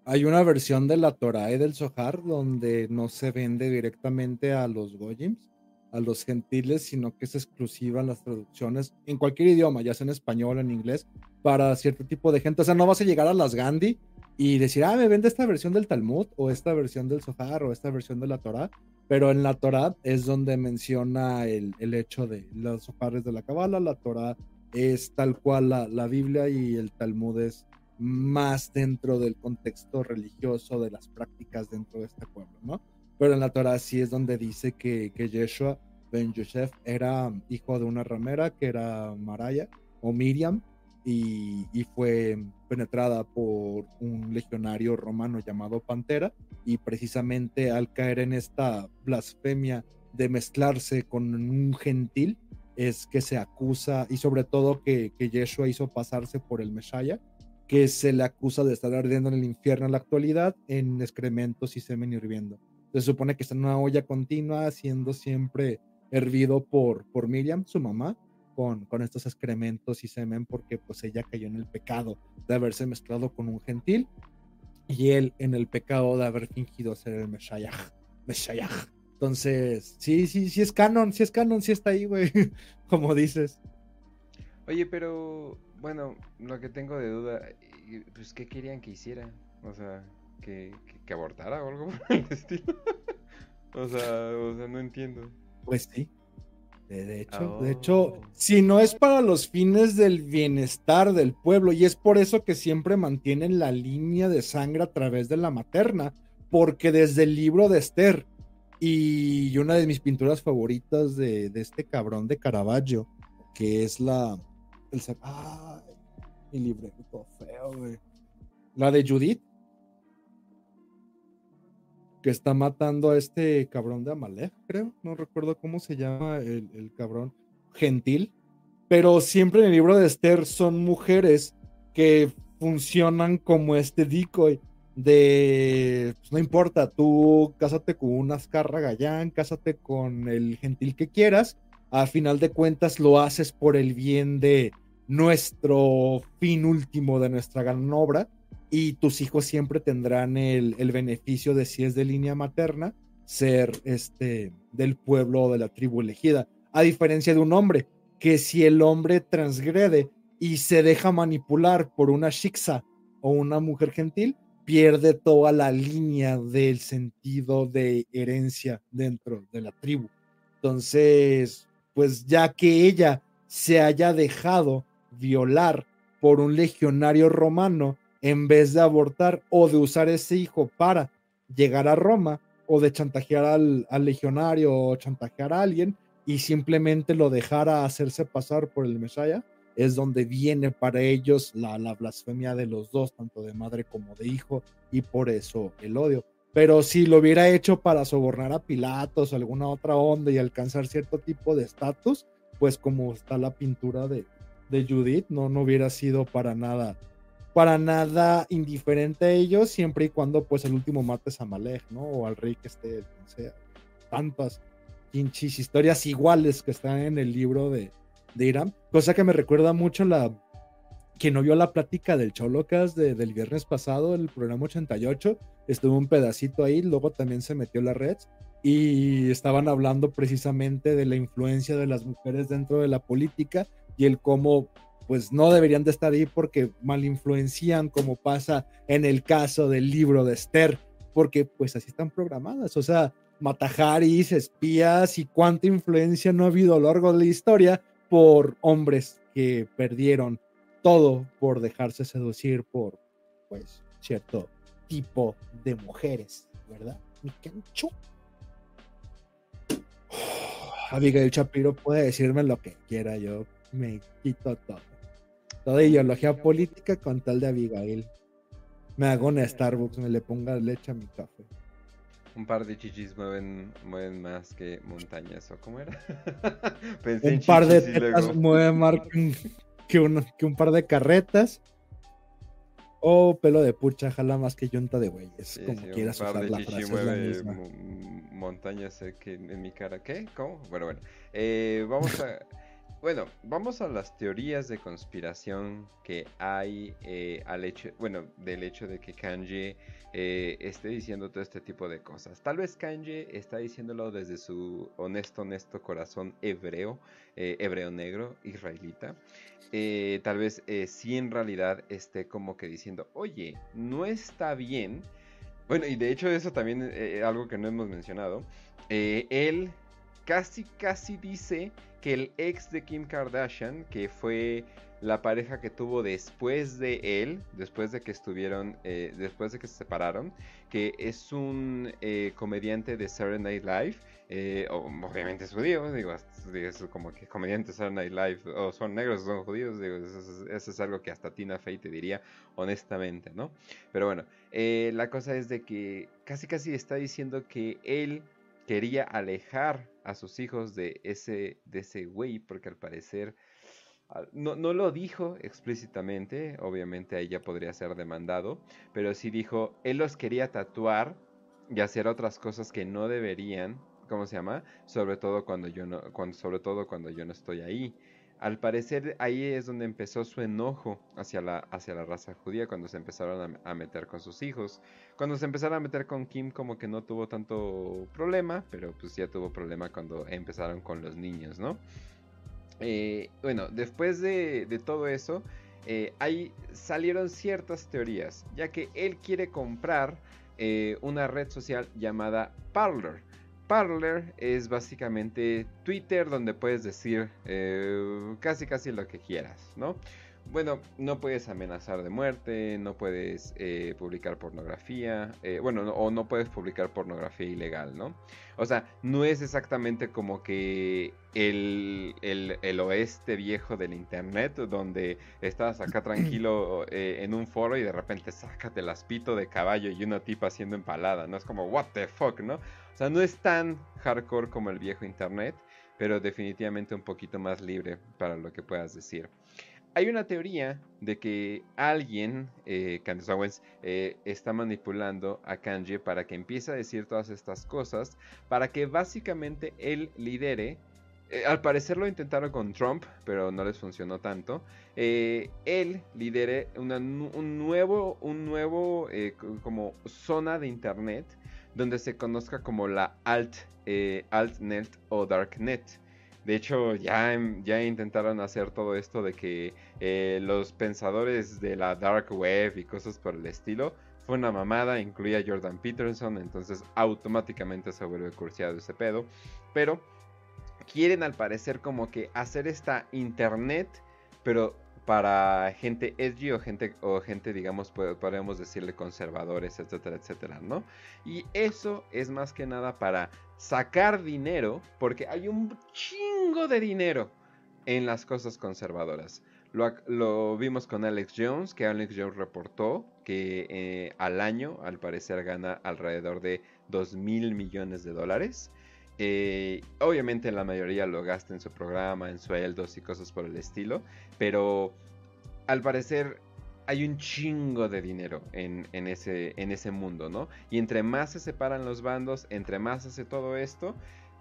Hay una versión de la Torah y del Zohar donde no se vende directamente a los Goyims, a los gentiles, sino que es exclusiva en las traducciones en cualquier idioma, ya sea en español, en inglés, para cierto tipo de gente. O sea, no vas a llegar a las Gandhi y decir, ah, me vende esta versión del Talmud, o esta versión del Zohar, o esta versión de la Torah. Pero en la Torah es donde menciona el, el hecho de los Zohares de la Kabbalah, la Torah es tal cual la, la Biblia y el Talmud es más dentro del contexto religioso de las prácticas dentro de este pueblo, ¿no? Pero en la Torah sí es donde dice que, que Yeshua ben Yosef era hijo de una ramera que era Maraya o Miriam y, y, fue penetrada por un legionario romano llamado Pantera y precisamente al caer en esta blasfemia de mezclarse con un gentil es que se acusa y sobre todo que, que Yeshua hizo pasarse por el Messiah que se le acusa de estar ardiendo en el infierno en la actualidad en excrementos y semen hirviendo. Se supone que está en una olla continua, siendo siempre hervido por, por Miriam, su mamá, con, con estos excrementos y semen, porque pues ella cayó en el pecado de haberse mezclado con un gentil y él en el pecado de haber fingido ser el Messiah. Messiah. Entonces, sí, sí, sí es canon, sí es canon, sí está ahí, güey, como dices. Oye, pero bueno, lo que tengo de duda, pues, ¿qué querían que hiciera? O sea, que, que, abortara o algo por el estilo. o, sea, o sea, no entiendo. Pues sí. De hecho, de hecho, oh. si no es para los fines del bienestar del pueblo, y es por eso que siempre mantienen la línea de sangre a través de la materna, porque desde el libro de Esther y una de mis pinturas favoritas de, de este cabrón de Caravaggio, que es la, el ah, mi libreto feo, güey. La de Judith. Que está matando a este cabrón de Amalek, creo. No recuerdo cómo se llama el, cabrón. Gentil. Pero siempre en el libro de Esther son mujeres que funcionan como este decoy de pues no importa, tú cásate con un Ascarra Gallán, cásate con el gentil que quieras, a final de cuentas lo haces por el bien de, nuestro fin último de nuestra gran obra y tus hijos siempre tendrán el, beneficio de si es de línea materna ser este del pueblo o de la tribu elegida, a diferencia de un hombre que si el hombre transgrede y se deja manipular por una shiksa o una mujer gentil, pierde toda la línea del sentido de herencia dentro de la tribu. Entonces, pues ya que ella se haya dejado violar por un legionario romano en vez de abortar o de usar ese hijo para llegar a Roma o de chantajear al, legionario o chantajear a alguien y simplemente lo dejara hacerse pasar por el Mesaya, es donde viene para ellos la, la blasfemia de los dos, tanto de madre como de hijo, y por eso el odio. Pero si lo hubiera hecho para sobornar a Pilatos o alguna otra onda y alcanzar cierto tipo de estatus, pues como está la pintura de, de Judith, no, no hubiera sido para nada, para nada indiferente a ellos, siempre y cuando pues el último mates a Malek, ¿no? O al rey que esté, no sé, tantas pinches historias iguales que están en el libro de, de Irán, cosa que me recuerda mucho la que no vio la plática del Cholocas de, del viernes pasado, el programa 88, estuvo un pedacito ahí, luego también se metió la red y estaban hablando precisamente de la influencia de las mujeres dentro de la política y el cómo pues no deberían de estar ahí porque mal influencian como pasa en el caso del libro de Esther, porque pues así están programadas, o sea, matajaris, espías y cuánta influencia no ha habido a lo largo de la historia por hombres que perdieron todo por dejarse seducir por pues cierto tipo de mujeres, ¿verdad? Mi cancho. Abigail Chapiro puede decirme lo que quiera, yo me quito todo. Toda ideología política con tal de Abigail. Me hago una Starbucks, me le ponga leche a mi café. Un par de chichis mueven, mueven más que montañas, ¿o cómo era? un par de tetas mueven más que un, que un par de carretas. O pelo de pucha, jala más que yunta de güeyes. como quieras usar la frase. Mueve montañas en mi cara. ¿Qué? ¿Cómo? Bueno, bueno. Eh, vamos a. Bueno, vamos a las teorías de conspiración que hay eh, al hecho, bueno, del hecho de que Kanye eh, esté diciendo todo este tipo de cosas. Tal vez Kanye está diciéndolo desde su honesto, honesto corazón hebreo, eh, hebreo negro, israelita. tal vez sí en realidad esté como que diciendo, oye, no está bien. Bueno, y de hecho eso también es algo que no hemos mencionado. él casi, casi dice que el ex de Kim Kardashian, que fue la pareja que tuvo después de él, después de que estuvieron, eh, después de que se separaron, que es un eh, comediante de Saturday Night Live, eh, obviamente es judío, digo, como que comediantes de Saturday Night Live, o son negros son judíos, digo, eso, es algo que hasta Tina Fey te diría honestamente, ¿no? Pero bueno, la cosa es de que casi casi está diciendo que él quería alejar a sus hijos de ese, de ese güey, porque al parecer no, no, lo dijo explícitamente, obviamente ahí ya podría ser demandado, pero sí dijo, él los quería tatuar y hacer otras cosas que no deberían, ¿cómo se llama? Sobre todo cuando yo no, cuando, sobre todo cuando yo no estoy ahí. Al parecer ahí es donde empezó su enojo hacia la, hacia la raza judía, cuando se empezaron a, meter con sus hijos. Cuando se empezaron a meter con Kim como que no tuvo tanto problema, pero pues ya tuvo problema cuando empezaron con los niños, ¿no? Eh, bueno, después de, todo eso, eh, ahí salieron ciertas teorías, ya que él quiere comprar eh, una red social llamada Parler. Parler es básicamente Twitter donde puedes decir eh, casi casi lo que quieras, ¿no? Bueno, no puedes amenazar de muerte, no puedes eh, publicar pornografía, eh, bueno, o no puedes publicar pornografía ilegal, ¿no? O sea, no es exactamente como que el, el, oeste viejo del internet, donde estás acá tranquilo en un foro y de repente sácate las pito de caballo y una tipa haciendo empalada, ¿no? Es como, what the fuck, ¿no? O sea, no es tan hardcore como el viejo internet, pero definitivamente un poquito más libre para lo que puedas decir. Hay una teoría de que alguien, eh, Owens, eh, está manipulando a Kanye para que empiece a decir todas estas cosas, para que básicamente él lidere. Eh, al parecer lo intentaron con Trump, pero no les funcionó tanto. Eh, él lidere un nuevo, un nuevo como zona de internet donde se conozca como la alt, eh, altnet o darknet. De hecho, ya, ya intentaron hacer todo esto de que eh, los pensadores de la dark web y cosas por el estilo fue una mamada, incluía a Jordan Peterson, entonces automáticamente se vuelve cursiado ese pedo. Pero quieren al parecer como que hacer esta internet, pero para gente edgy o gente, o gente digamos, podemos decirle conservadores, etcétera, etcétera, ¿no? Y eso es más que nada para sacar dinero, porque hay un chingo de dinero en las cosas conservadoras. Lo, vimos con Alex Jones, que Alex Jones reportó que eh, al año, al parecer, gana alrededor de 2 mil millones de dólares. Eh, obviamente la mayoría lo gasta en su programa, en sueldos y cosas por el estilo, pero al parecer hay un chingo de dinero en, ese, mundo, ¿no? Y entre más se separan los bandos, entre más hace todo esto,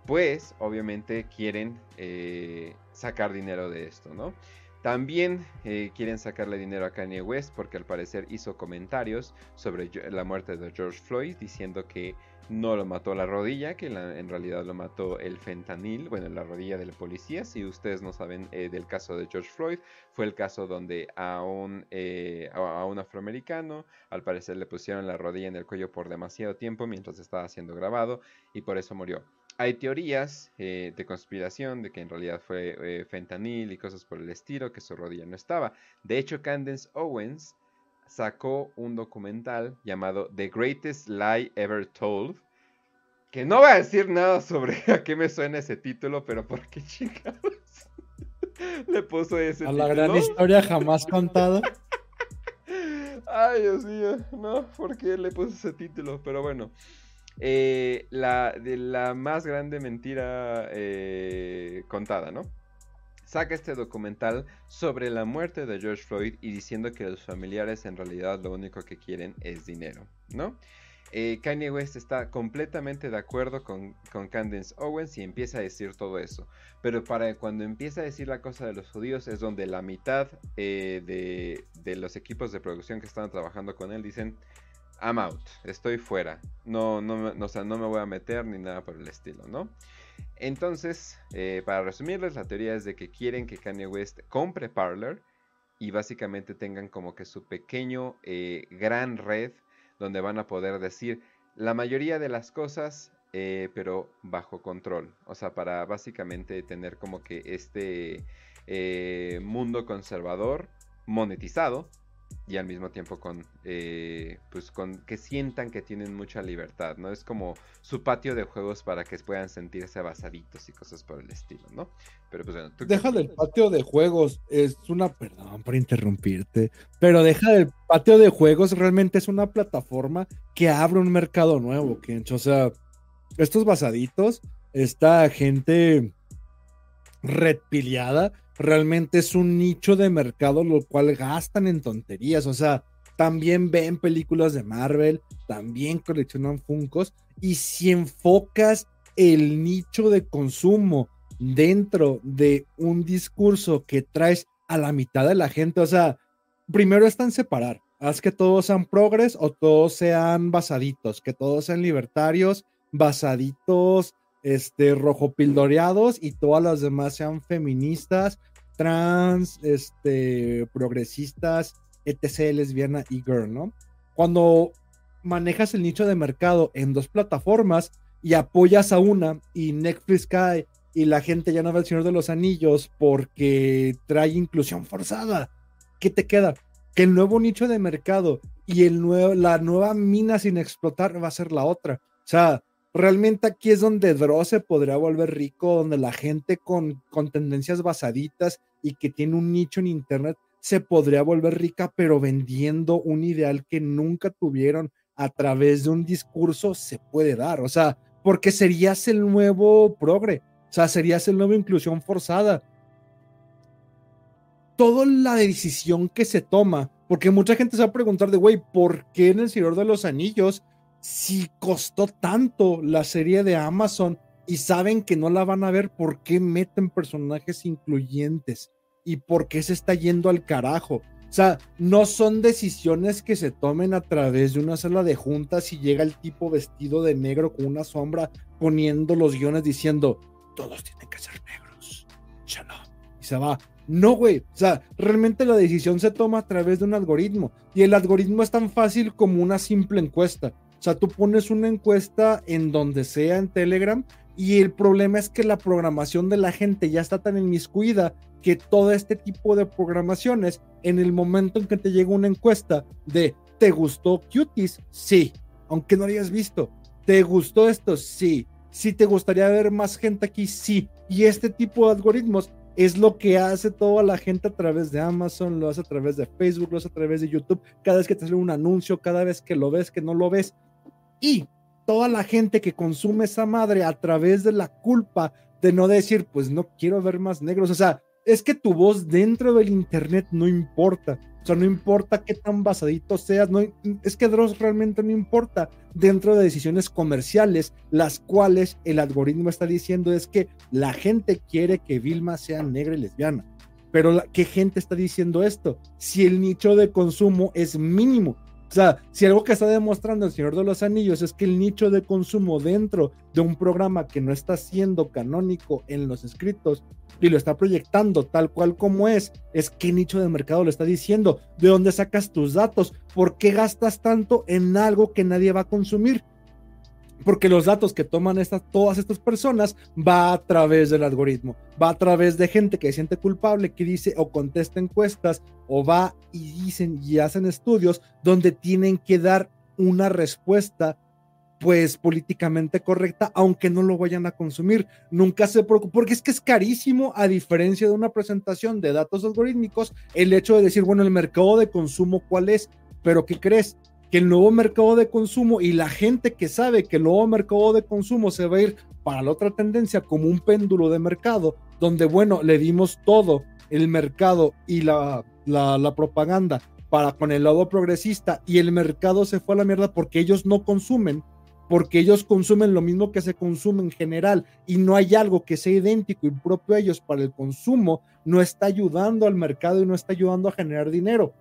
pues obviamente quieren eh, sacar dinero de esto, ¿no? También eh, quieren sacarle dinero a Kanye West porque al parecer hizo comentarios sobre la muerte de George Floyd diciendo que no lo mató la rodilla, que en realidad lo mató el fentanil, bueno, la rodilla del policía. Si ustedes no saben eh, del caso de George Floyd, fue el caso donde a un, eh, a un afroamericano al parecer le pusieron la rodilla en el cuello por demasiado tiempo mientras estaba siendo grabado y por eso murió. Hay teorías eh, de conspiración de que en realidad fue eh, fentanil y cosas por el estilo, que su rodilla no estaba. De hecho, Candace Owens sacó un documental llamado The Greatest Lie Ever Told, que no va a decir nada sobre a qué me suena ese título, pero ¿por qué chingados le puso ese título? A la gran historia jamás contada. Ay, Dios mío, no, ¿por qué le puso ese título? Pero bueno, eh, la, de la más grande mentira eh, contada, ¿no? Saca este documental sobre la muerte de George Floyd y diciendo que los familiares en realidad lo único que quieren es dinero, ¿no? Eh, Kanye West está completamente de acuerdo con, con, Candace Owens y empieza a decir todo eso. Pero para cuando empieza a decir la cosa de los judíos es donde la mitad de, de, los equipos de producción que estaban trabajando con él dicen, I'm out, estoy fuera, no, no, no, no me voy a meter ni nada por el estilo, ¿no? Entonces, eh, para resumirles, la teoría es de que quieren que Kanye West compre Parler y básicamente tengan como que su pequeño eh, gran red donde van a poder decir la mayoría de las cosas, eh, pero bajo control. O sea, para básicamente tener como que este mundo conservador monetizado y al mismo tiempo con, eh, pues con que sientan que tienen mucha libertad, ¿no? Es como su patio de juegos para que puedan sentirse basaditos y cosas por el estilo, ¿no? Pero pues bueno, Deja del patio de juegos, es una, perdón por interrumpirte, pero deja del patio de juegos, realmente es una plataforma que abre un mercado nuevo, Kench, o sea, estos basaditos, esta gente redpiliada realmente es un nicho de mercado lo cual gastan en tonterías, o sea, también ven películas de Marvel, también coleccionan Funcos y si enfocas el nicho de consumo dentro de un discurso que traes a la mitad de la gente, o sea, primero están separar, haz que todos sean progres o todos sean basaditos, que todos sean libertarios, basaditos, este, rojo pildoreados y todas las demás sean feministas trans, este, progresistas, etc., lesbiana y girl, ¿no? Cuando manejas el nicho de mercado en dos plataformas y apoyas a una y Netflix cae y la gente ya no ve el Señor de los Anillos porque trae inclusión forzada, ¿qué te queda? Que el nuevo nicho de mercado y el nuevo, la nueva mina sin explotar va a ser la otra. O sea, realmente aquí es donde Dross se podría volver rico, donde la gente con, con tendencias basaditas y que tiene un nicho en Internet se podría volver rica, pero vendiendo un ideal que nunca tuvieron a través de un discurso se puede dar. O sea, porque serías el nuevo progre, o sea, serías el nuevo inclusión forzada. Toda la decisión que se toma, porque mucha gente se va a preguntar de, güey, ¿por qué en El Señor de los Anillos si costó tanto la serie de Amazon y saben que no la van a ver, ¿por qué meten personajes incluyentes? ¿Y por qué se está yendo al carajo? O sea, no son decisiones que se tomen a través de una sala de juntas y llega el tipo vestido de negro con una sombra poniendo los guiones diciendo, todos tienen que ser negros. se va. No, güey. O sea, realmente la decisión se toma a través de un algoritmo. Y el algoritmo es tan fácil como una simple encuesta. O sea, tú pones una encuesta en donde sea en Telegram y el problema es que la programación de la gente ya está tan inmiscuida que todo este tipo de programaciones, en el momento en que te llega una encuesta de ¿te gustó Cuties? Sí, aunque no hayas visto. ¿Te gustó esto? Sí. Si te gustaría ver más gente aquí, sí. Y este tipo de algoritmos es lo que hace toda la gente a través de Amazon, lo hace a través de Facebook, lo hace a través de YouTube, cada vez que te sale un anuncio, cada vez que lo ves, que no lo ves. Y toda la gente que consume esa madre a través de la culpa de no decir, pues no quiero ver más negros. O sea, es que tu voz dentro del Internet no importa. O sea, no importa qué tan basadito seas, no, es que Dross realmente no importa dentro de decisiones comerciales, las cuales el algoritmo está diciendo es que la gente quiere que Vilma sea negra y lesbiana. Pero ¿qué gente está diciendo esto? Si el nicho de consumo es mínimo. O sea, si algo que está demostrando el Señor de los Anillos es que el nicho de consumo dentro de un programa que no está siendo canónico en los escritos y lo está proyectando tal cual como es, es qué nicho de mercado lo está diciendo, de dónde sacas tus datos, por qué gastas tanto en algo que nadie va a consumir porque los datos que toman estas, todas estas personas va a través del algoritmo, va a través de gente que se siente culpable, que dice o contesta encuestas, o va y dicen y hacen estudios donde tienen que dar una respuesta pues políticamente correcta, aunque no lo vayan a consumir. Nunca se preocupa, porque es que es carísimo, a diferencia de una presentación de datos algorítmicos, el hecho de decir, bueno, el mercado de consumo, ¿cuál es? Pero ¿qué crees? Que el nuevo mercado de consumo y la gente que sabe que el nuevo mercado de consumo se va a ir para la otra tendencia como un péndulo de mercado, donde, bueno, le dimos todo el mercado y la, la, propaganda para con el lado progresista y el mercado se fue a la mierda porque ellos no consumen, porque ellos consumen lo mismo que se consume en general y no hay algo que sea idéntico y propio a ellos para el consumo, no está ayudando al mercado y no está ayudando a generar dinero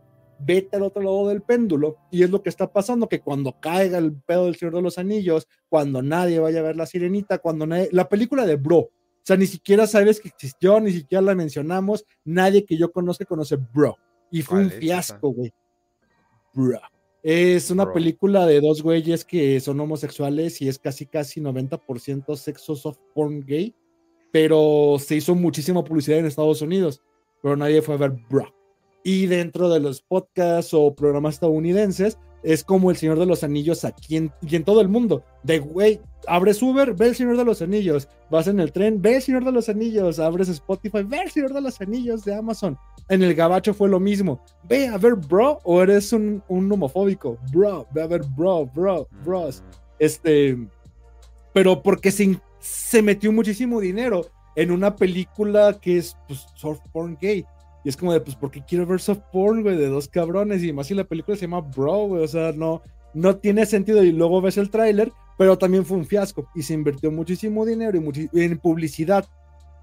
vete al otro lado del péndulo. Y es lo que está pasando, que cuando caiga el pedo del Señor de los Anillos, cuando nadie vaya a ver la sirenita, cuando nadie, la película de Bro, o sea, ni siquiera sabes que existió, ni siquiera la mencionamos, nadie que yo conozca conoce Bro. Y fue un fiasco, güey. Bro. Es una película de dos güeyes que son homosexuales y es casi casi 90% sexo soft porn gay, pero se hizo muchísima publicidad en Estados Unidos, pero nadie fue a ver Bro. Y dentro de los podcasts o programas estadounidenses, es como el Señor de los Anillos aquí en, y en todo el mundo. De güey, abres Uber, ve el Señor de los Anillos. Vas en el tren, ve el Señor de los Anillos. Abres Spotify, ve el Señor de los Anillos de Amazon. En el Gabacho fue lo mismo. Ve a ver, bro, o eres un, un homofóbico. Bro, ve a ver, bro, bro, bros. Este, pero porque se, se metió muchísimo dinero en una película que es pues, soft porn gay. Y es como de, pues, ¿por qué quiero ver soft porn, güey? De dos cabrones. Y más si la película se llama Bro, güey. O sea, no, no tiene sentido. Y luego ves el tráiler, pero también fue un fiasco. Y se invirtió muchísimo dinero y en publicidad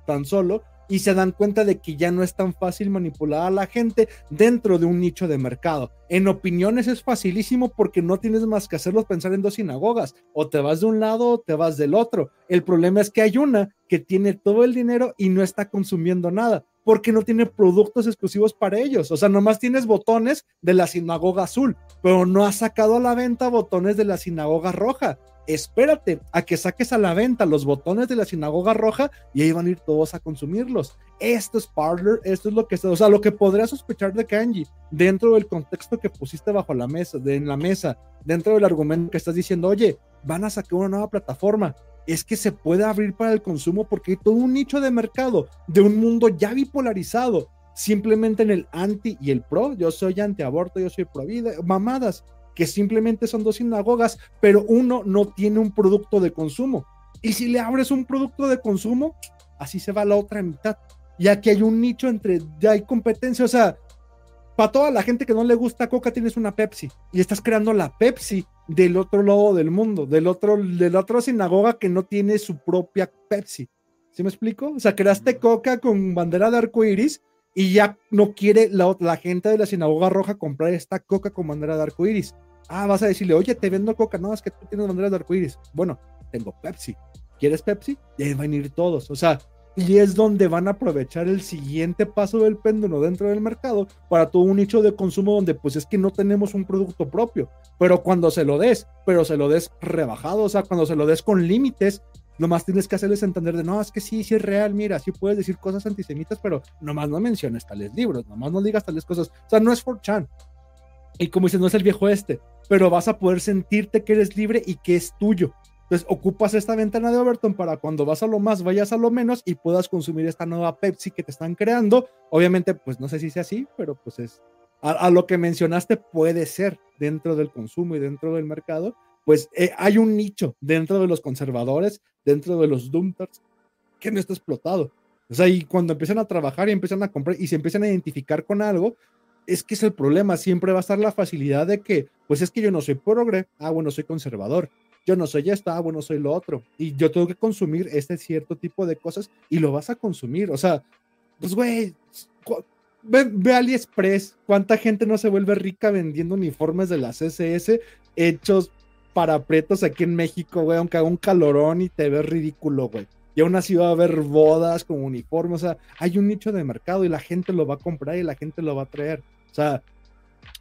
tan solo. Y se dan cuenta de que ya no es tan fácil manipular a la gente dentro de un nicho de mercado. En opiniones es facilísimo porque no tienes más que hacerlos pensar en dos sinagogas. O te vas de un lado o te vas del otro. El problema es que hay una que tiene todo el dinero y no está consumiendo nada porque no tiene productos exclusivos para ellos. O sea, nomás tienes botones de la sinagoga azul, pero no has sacado a la venta botones de la sinagoga roja. Espérate a que saques a la venta los botones de la sinagoga roja y ahí van a ir todos a consumirlos. Esto es Parler, esto es lo que o sea, lo que podría sospechar de Kanji dentro del contexto que pusiste bajo la mesa, de, en la mesa, dentro del argumento que estás diciendo, oye, van a sacar una nueva plataforma es que se puede abrir para el consumo porque hay todo un nicho de mercado de un mundo ya bipolarizado, simplemente en el anti y el pro. Yo soy anti-aborto, yo soy pro vida, mamadas, que simplemente son dos sinagogas, pero uno no tiene un producto de consumo. Y si le abres un producto de consumo, así se va la otra mitad. Ya que hay un nicho entre, ya hay competencia, o sea, para toda la gente que no le gusta Coca tienes una Pepsi y estás creando la Pepsi del otro lado del mundo, del otro, de la otra sinagoga que no tiene su propia Pepsi. ¿Sí me explico? O sea, creaste Coca con bandera de arco iris y ya no quiere la, la gente de la sinagoga roja comprar esta Coca con bandera de arco iris. Ah, vas a decirle, oye, te vendo Coca. No, es que tú tienes bandera de arco iris. Bueno, tengo Pepsi. ¿Quieres Pepsi? Y ahí van a ir todos. O sea, y es donde van a aprovechar el siguiente paso del péndulo dentro del mercado para todo un nicho de consumo donde pues es que no tenemos un producto propio, pero cuando se lo des, pero se lo des rebajado, o sea, cuando se lo des con límites, nomás tienes que hacerles entender de, no, es que sí, sí es real, mira, sí puedes decir cosas antisemitas, pero nomás no menciones tales libros, nomás no digas tales cosas, o sea, no es for chan. Y como dices, no es el viejo este, pero vas a poder sentirte que eres libre y que es tuyo. Entonces, ocupas esta ventana de Overton para cuando vas a lo más, vayas a lo menos y puedas consumir esta nueva Pepsi que te están creando. Obviamente, pues no sé si sea así, pero pues es a, lo que mencionaste puede ser dentro del consumo y dentro del mercado. Pues eh, hay un nicho dentro de los conservadores, dentro de los dumpers, que no está explotado. O sea, y cuando empiezan a trabajar y empiezan a comprar y se empiezan a identificar con algo, es que es el problema. Siempre va a estar la facilidad de que, pues es que yo no soy progre, ah, bueno, soy conservador yo no soy esto, ah, bueno, soy lo otro. Y yo tengo que consumir este cierto tipo de cosas y lo vas a consumir. O sea, pues, güey, ve, AliExpress, cuánta gente no se vuelve rica vendiendo uniformes de la CSS hechos para pretos aquí en México, güey, aunque haga un calorón y te ves ridículo, güey. Y aún así va a haber bodas con uniformes, o sea, hay un nicho de mercado y la gente lo va a comprar y la gente lo va a traer. O sea,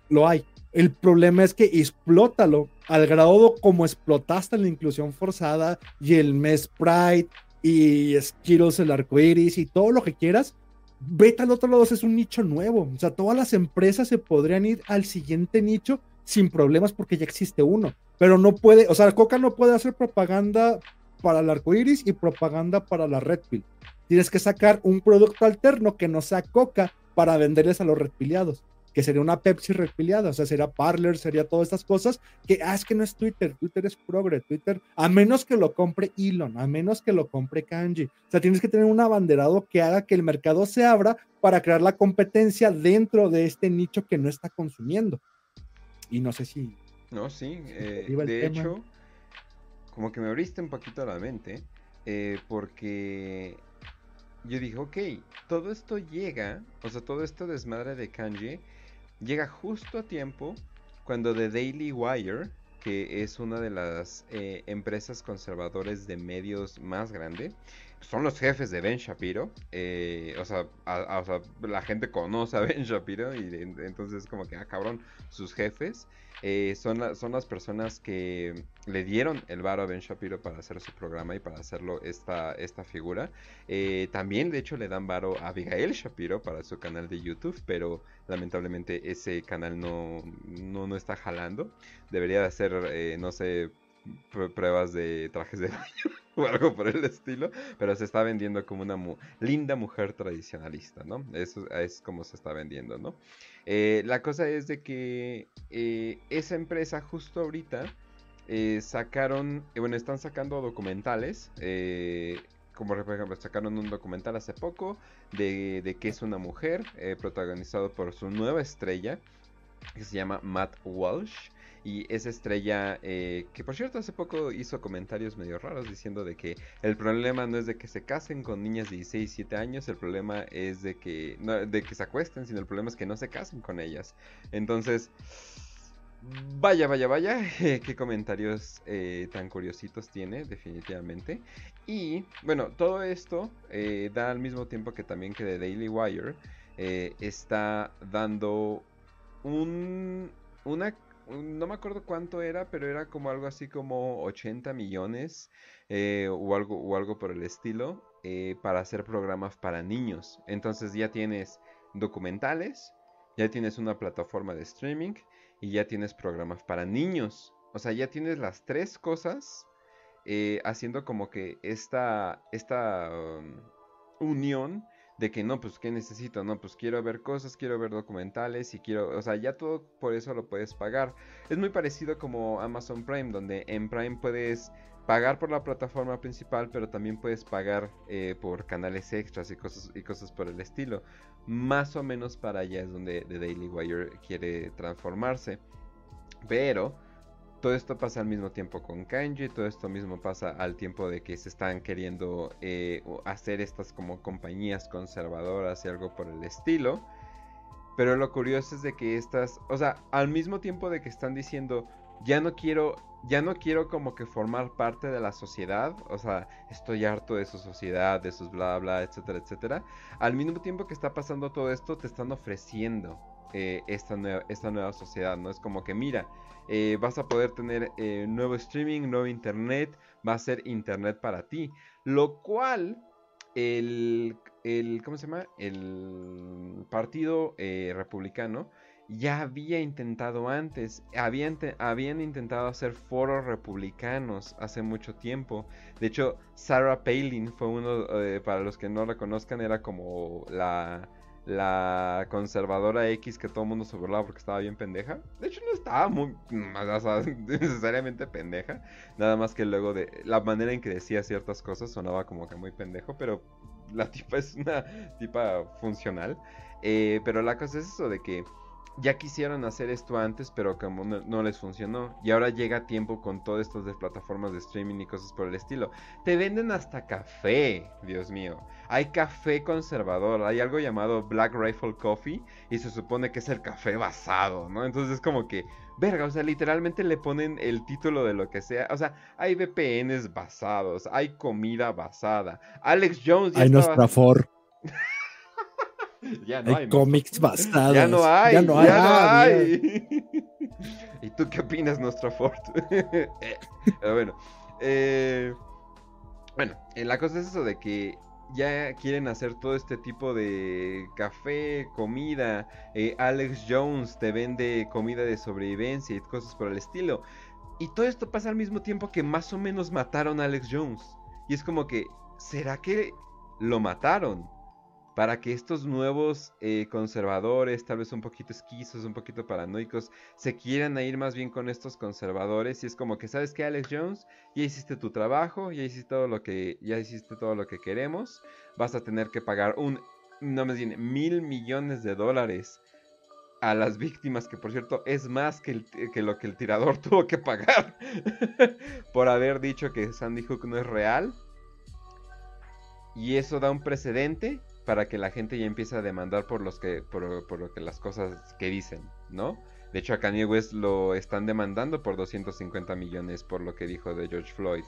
lo hay. El problema es que explótalo al grado como explotaste la inclusión forzada y el mes Pride y Skittles el arco iris y todo lo que quieras. Vete al otro lado, es un nicho nuevo. O sea, todas las empresas se podrían ir al siguiente nicho sin problemas porque ya existe uno. Pero no puede, o sea, Coca no puede hacer propaganda para el arco iris y propaganda para la Red Pill. Tienes que sacar un producto alterno que no sea Coca para venderles a los Red que sería una Pepsi repiliada, o sea, sería Parler, sería todas estas cosas, que, ah, es que no es Twitter, Twitter es progre, Twitter, a menos que lo compre Elon, a menos que lo compre Kanji, o sea, tienes que tener un abanderado que haga que el mercado se abra para crear la competencia dentro de este nicho que no está consumiendo. Y no sé si... No, sí, eh, de hecho, como que me abriste un poquito la mente, eh, porque yo dije, ok, todo esto llega, o sea, todo esto desmadre de Kanji llega justo a tiempo cuando The Daily Wire, que es una de las eh, empresas conservadores de medios más grande, son los jefes de Ben Shapiro. Eh, o, sea, la gente conoce a Ben Shapiro y entonces como que, ah, cabrón, sus jefes. Eh, son, son las personas que le dieron el varo a Ben Shapiro para hacer su programa y para hacerlo esta, esta figura. Eh, también, de hecho, le dan varo a Abigail Shapiro para su canal de YouTube, pero lamentablemente ese canal no, no, no está jalando. Debería de hacer, no sé, pruebas de trajes de baño o algo por el estilo, pero se está vendiendo como una linda mujer tradicionalista, ¿no? Eso es como se está vendiendo, ¿no? Eh, la cosa es de que eh, esa empresa justo ahorita eh, sacaron, bueno, están sacando documentales, como por ejemplo sacaron un documental hace poco de, de que es una mujer, protagonizado por su nueva estrella, que se llama Matt Walsh. Y esa estrella, eh, que por cierto hace poco hizo comentarios medio raros diciendo de que el problema no es de que se casen con niñas de 16, 17 años, el problema es de que, no, de que se acuesten, sino el problema es que no se casen con ellas. Entonces, vaya, vaya, vaya, qué comentarios eh, tan curiositos tiene, definitivamente. Y bueno, todo esto eh, da al mismo tiempo que también que The Daily Wire está dando un, una no me acuerdo cuánto era, pero era como algo así como 80 millones eh, o, algo, o algo por el estilo eh, para hacer programas para niños. Entonces ya tienes documentales, ya tienes una plataforma de streaming y ya tienes programas para niños. O sea, ya tienes las tres cosas eh, haciendo como que esta, esta um, unión de que no, pues, ¿qué necesito? No, pues quiero ver cosas, quiero ver documentales y quiero, o sea, ya todo por eso lo puedes pagar. Es muy parecido como Amazon Prime, donde en Prime puedes pagar por la plataforma principal, pero también puedes pagar eh, por canales extras y cosas, y cosas por el estilo. Más o menos para allá es donde The Daily Wire quiere transformarse. Pero todo esto pasa al mismo tiempo con Kanji, todo esto mismo pasa al tiempo de que se están queriendo eh, hacer estas como compañías conservadoras y algo por el estilo. Pero lo curioso es de que estas, o sea, al mismo tiempo de que están diciendo, ya no quiero ya no quiero como que formar parte de la sociedad, o sea, estoy harto de su sociedad, de sus bla bla, etcétera, etcétera. Al mismo tiempo que está pasando todo esto, te están ofreciendo eh, esta, nueva, esta nueva sociedad, ¿no? Es como que, mira, eh, vas a poder tener eh, nuevo streaming, nuevo internet, va a ser internet para ti, lo cual el, el ¿cómo se llama? El partido republicano ya había intentado antes, habían, habían, intentado hacer foros republicanos hace mucho tiempo. De hecho, Sarah Palin fue uno, para los que no la conozcan, era como la, la conservadora X que todo el mundo se burlaba porque estaba bien pendeja. De hecho, no estaba muy necesariamente pendeja. Nada más que luego de la manera en que decía ciertas cosas sonaba como que muy pendejo, pero la tipa es una tipa funcional. Eh, pero la cosa es eso de que ya quisieron hacer esto antes, pero como no, les funcionó. Y ahora llega tiempo con todo esto de plataformas de streaming y cosas por el estilo. Te venden hasta café, Dios mío. Hay café conservador, hay algo llamado Black Rifle Coffee y se supone que es el café basado, ¿no? Entonces es como que, verga, o sea, literalmente le ponen el título de lo que sea. O sea, hay VPNs basados, hay comida basada. Alex Jones ya Hay estaba... Ya no hay, cómics basados. Ya no hay. Ya no hay. ¿Y tú qué opinas, nuestra Ford? Pero bueno. Eh, bueno, eh, la cosa es eso de que ya quieren hacer todo este tipo de café, comida. Eh, Alex Jones te vende comida de sobrevivencia y cosas por el estilo. Y todo esto pasa al mismo tiempo que más o menos mataron a Alex Jones. Y es como que, ¿será que lo mataron? Para que estos nuevos eh, conservadores, tal vez un poquito esquizos, un poquito paranoicos, se quieran ir más bien con estos conservadores. Y es como que, ¿sabes qué, Alex Jones? Ya hiciste tu trabajo, ya hiciste todo lo que, ya hiciste todo lo que queremos. Vas a tener que pagar un, no me viene, mil millones de dólares a las víctimas, que por cierto es más que, que lo que el tirador tuvo que pagar por haber dicho que Sandy Hook no es real. Y eso da un precedente para que la gente ya empiece a demandar por los que por, lo que las cosas que dicen, ¿no? De hecho a Kanye West lo están demandando por 250 millones por lo que dijo de George Floyd.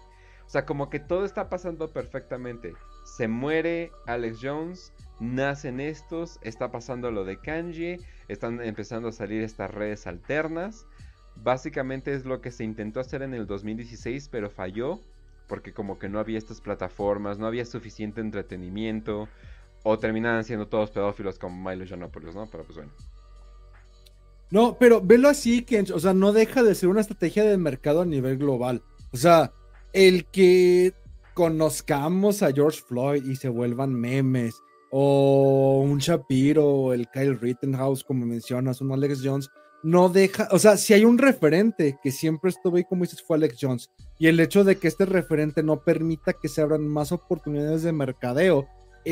O sea, como que todo está pasando perfectamente. Se muere Alex Jones, nacen estos, está pasando lo de Kanye, están empezando a salir estas redes alternas. Básicamente es lo que se intentó hacer en el 2016, pero falló porque como que no había estas plataformas, no había suficiente entretenimiento, o terminan siendo todos pedófilos como Milo Yiannopoulos, ¿no? Pero pues bueno. No, pero velo así, que, o sea, no deja de ser una estrategia de mercado a nivel global. O sea, el que conozcamos a George Floyd y se vuelvan memes, o un Shapiro, o el Kyle Rittenhouse, como mencionas, un Alex Jones, no deja, o sea, si hay un referente que siempre estuvo ahí, como dices, fue Alex Jones, y el hecho de que este referente no permita que se abran más oportunidades de mercadeo,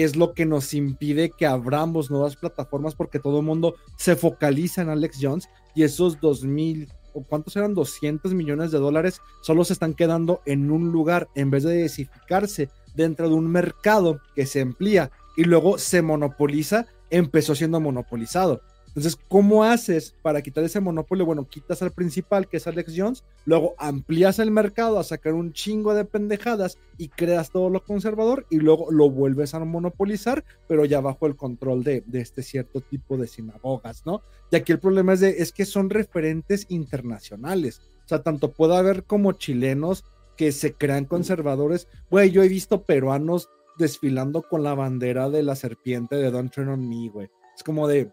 es lo que nos impide que abramos nuevas plataformas porque todo el mundo se focaliza en Alex Jones y esos 2000 o cuántos eran 200 millones de dólares solo se están quedando en un lugar en vez de diversificarse dentro de un mercado que se amplía y luego se monopoliza, empezó siendo monopolizado. Entonces, ¿cómo haces para quitar ese monopolio? Bueno, quitas al principal, que es Alex Jones, luego amplías el mercado a sacar un chingo de pendejadas y creas todo lo conservador y luego lo vuelves a monopolizar, pero ya bajo el control de, este cierto tipo de sinagogas, ¿no? Y aquí el problema es, de, es que son referentes internacionales. O sea, tanto puede haber como chilenos que se crean conservadores. Güey, yo he visto peruanos desfilando con la bandera de la serpiente de Don't Turn on Me, güey. Es como de,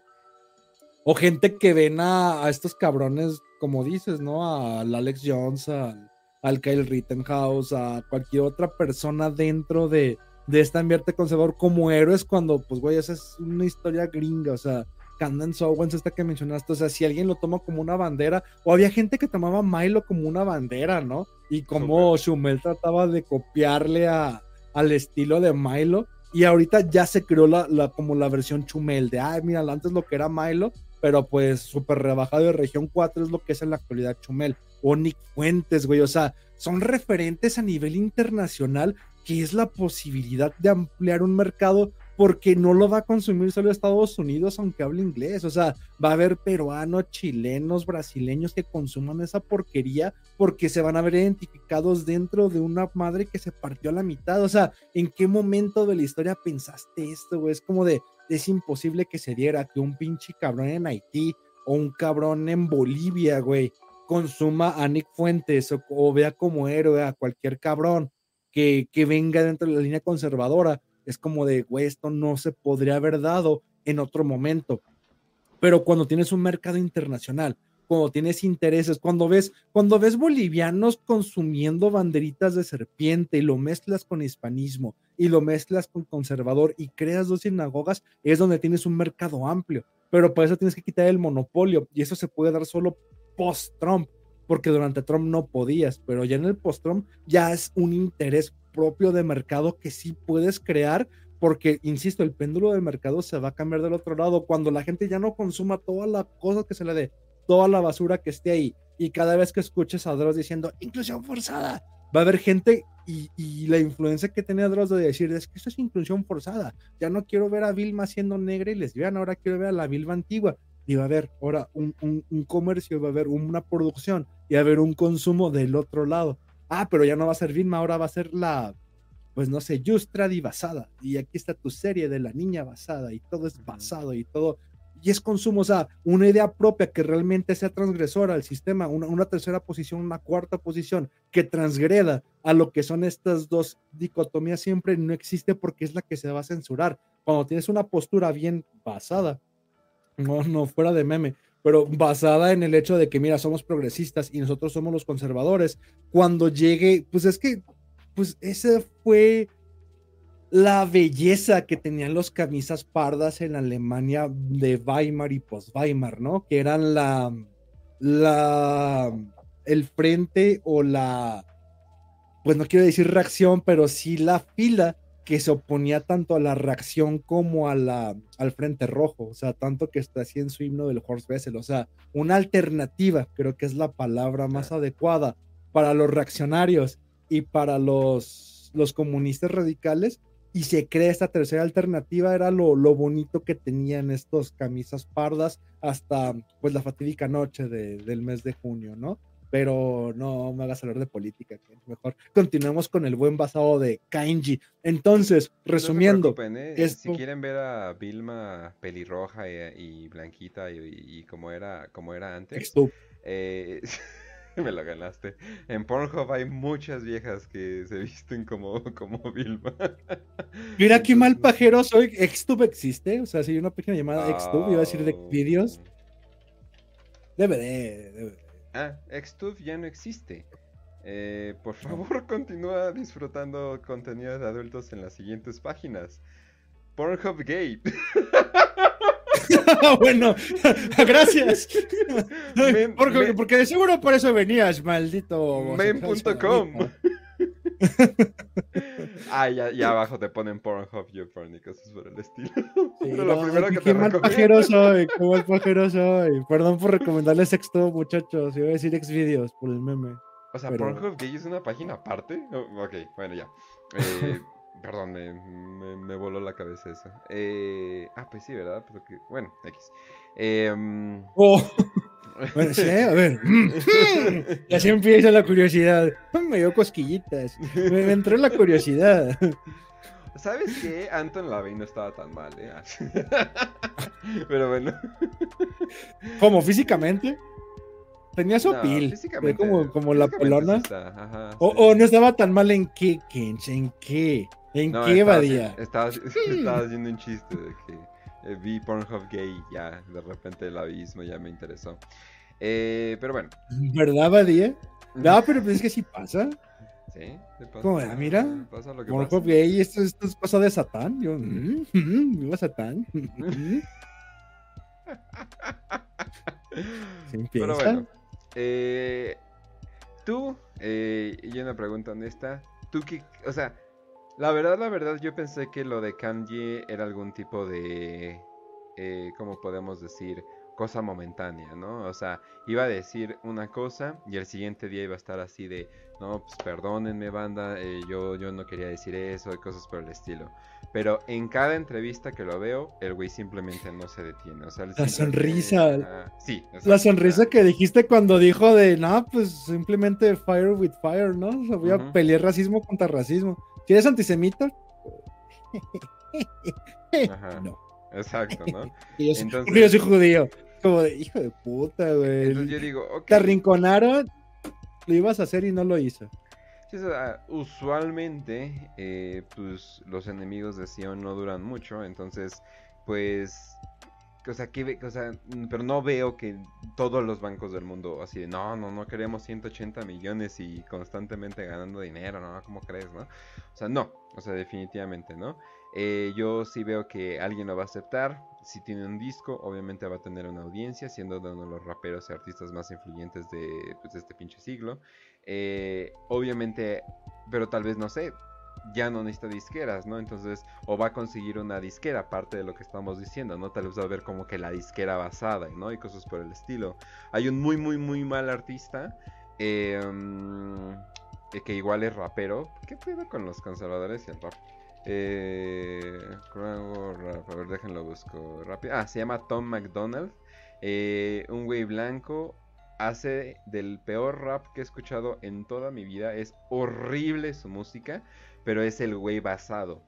o gente que ven a, estos cabrones, como dices, ¿no? Al Alex Jones, al, Kyle Rittenhouse, a cualquier otra persona dentro de, de este ambiente conservador como héroes cuando, pues, güey, esa es una historia gringa, o sea, Candace Owens, esta que mencionaste, o sea, si alguien lo toma como una bandera, o había gente que tomaba Milo como una bandera, ¿no? Y como Schumel trataba de copiarle a, al estilo de Milo, y ahorita ya se creó la, la, como la versión Chumel de, ay, mira, antes lo que era Milo, pero pues súper rebajado de región 4 es lo que es en la actualidad Chumel. O Nick Fuentes, güey, o sea, son referentes a nivel internacional que es la posibilidad de ampliar un mercado porque no lo va a consumir solo Estados Unidos, aunque hable inglés. O sea, va a haber peruanos, chilenos, brasileños que consuman esa porquería porque se van a ver identificados dentro de una madre que se partió a la mitad. O sea, ¿en qué momento de la historia pensaste esto, güey? Es como de, es imposible que se diera que un pinche cabrón en Haití o un cabrón en Bolivia, güey, consuma a Nick Fuentes o, vea como héroe a cualquier cabrón que, que venga dentro de la línea conservadora es como de, güey, esto no se podría haber dado en otro momento. Pero cuando tienes un mercado internacional, cuando tienes intereses, cuando ves, cuando ves bolivianos consumiendo banderitas de serpiente y lo mezclas con hispanismo y lo mezclas con conservador y creas dos sinagogas, es donde tienes un mercado amplio. Pero por eso tienes que quitar el monopolio y eso se puede dar solo post-Trump, porque durante Trump no podías, pero ya en el post-Trump ya es un interés propio de mercado que sí puedes crear, porque, insisto, el péndulo del mercado se va a cambiar del otro lado cuando la gente ya no consuma toda la cosa que se le dé, toda la basura que esté ahí. Y cada vez que escuches a Dross diciendo inclusión forzada, va a haber gente y, la influencia que tenía Dross de decir es que esto es inclusión forzada. Ya no quiero ver a Vilma siendo negra y lesbiana, ahora quiero ver a la Vilma antigua. Y va a haber ahora un, un, un comercio, va a haber una producción y va a haber un consumo del otro lado ah, pero ya no va a ser Vilma, ahora va a ser la, pues no sé, Justradi basada. Y aquí está tu serie de la niña basada y todo es basado y todo. Y es consumo, o sea, una idea propia que realmente sea transgresora al sistema, una, una tercera posición, una cuarta posición que transgreda a lo que son estas dos dicotomías siempre no existe porque es la que se va a censurar. Cuando tienes una postura bien basada, no, no fuera de meme, pero basada en el hecho de que, mira, somos progresistas y nosotros somos los conservadores. Cuando llegue, pues es que, pues esa fue la belleza que tenían los camisas pardas en Alemania de Weimar y post-Weimar, ¿no? Que eran la, la, el frente o la, pues no quiero decir reacción, pero sí la fila que se oponía tanto a la reacción como a la, al Frente Rojo, o sea, tanto que está así en su himno del Horse Vessel, o sea, una alternativa, creo que es la palabra más adecuada para los reaccionarios y para los, los comunistas radicales, y se crea esta tercera alternativa, era lo, lo bonito que tenían estos camisas pardas hasta pues la fatídica noche del mes de junio, ¿no? pero no me hagas hablar de política, que mejor continuemos con el buen basado de Kainji. Entonces, resumiendo, ¿eh? si quieren ver a Vilma pelirroja y, blanquita y, como era como era antes, eh, me lo ganaste. En Pornhub hay muchas viejas que se visten como, como Vilma. Mira qué mal pajero soy. Xtube existe, o sea, si hay una página llamada Xtube, iba a decir de vídeos. Debe de, Ah, Xtube ya no existe. Eh, por favor, continúa disfrutando contenido de adultos en las siguientes páginas. Pornhub Gay. bueno, gracias. porque, de seguro por eso venías, maldito. Men.com. ah, ya, ya, abajo te ponen Pornhub Porn y cosas por el estilo. Pero lo primero que qué mal pajero soy, qué mal pajero soy. Perdón por recomendarles sexto, muchachos. Iba a decir Xvideos por el meme. O sea, Pornhub Gay es una página aparte. Oh, ok, bueno, ya. Eh, perdón, me, me, voló la cabeza eso. Eh, ah, pues sí, ¿verdad? Que, bueno, X. Eh, oh. Bueno, sí, a ver. Y así empieza la curiosidad. Me dio cosquillitas. Me, entró la curiosidad. ¿Sabes qué? Anton Lavey no estaba tan mal, ¿eh? Pero bueno. ¿Cómo? ¿Físicamente? Tenía su pil. como, como la pelona. o, no estaba tan mal en qué, ¿En qué? ¿En qué, Badía? Estabas, estabas haciendo un chiste de que eh, vi Pornhub gay ya de repente el abismo ya me interesó. Eh, pero bueno. ¿Verdad, Badía? No, pero pues es que sí pasa. Sí, pasa. ¿Cómo Mira, Pornhub gay, esto, esto es cosa de Satán. Yo, mmm, viva Satán. pero bueno. Eh, tú, eh, y una pregunta honesta. Tú qué, o sea, la verdad, la verdad, yo pensé que lo de Kanji era algún tipo de eh, ¿cómo podemos decir? cosa momentánea, ¿no? O sea, iba a decir una cosa y el siguiente día iba a estar así de, no, pues perdónenme banda, eh, yo, yo no quería decir eso y cosas por el estilo. Pero en cada entrevista que lo veo, el güey simplemente no se detiene. O sea, la sonrisa. sí. la sonrisa que dijiste cuando dijo de, no, pues simplemente fire with fire, ¿no? O sea, voy a pelear racismo contra racismo. ¿Quieres antisemita? Ajá. No. Exacto, ¿no? Entonces, yo soy judío. Como de, hijo de puta, güey. Entonces yo digo, ok. Te arrinconaron, lo ibas a hacer y no lo hizo. Sí, usualmente, eh, pues los enemigos de Sion no duran mucho, entonces, pues o sea, que, o sea, pero no veo que todos los bancos del mundo así de, no, no, no queremos 180 millones y constantemente ganando dinero, ¿no? ¿Cómo crees, no? O sea, no, o sea, definitivamente, ¿no? Eh, yo sí veo que alguien lo va a aceptar. Si tiene un disco, obviamente va a tener una audiencia, siendo uno de los raperos y artistas más influyentes de, pues, este pinche siglo. Eh, obviamente, pero tal vez no sé, ya no necesita disqueras, ¿no? Entonces, o va a conseguir una disquera, aparte de lo que estamos diciendo, ¿no? Tal vez va a ver como que la disquera basada, ¿no? Y cosas por el estilo. Hay un muy, muy, muy mal artista. Em, que igual es rapero. ¿Qué puedo con los conservadores y el rap? Eh, a ver, déjenlo busco rápido. Ah, se llama Tom McDonald. Eh, un güey blanco. Hace del peor rap que he escuchado en toda mi vida. Es horrible su música, pero es el güey basado.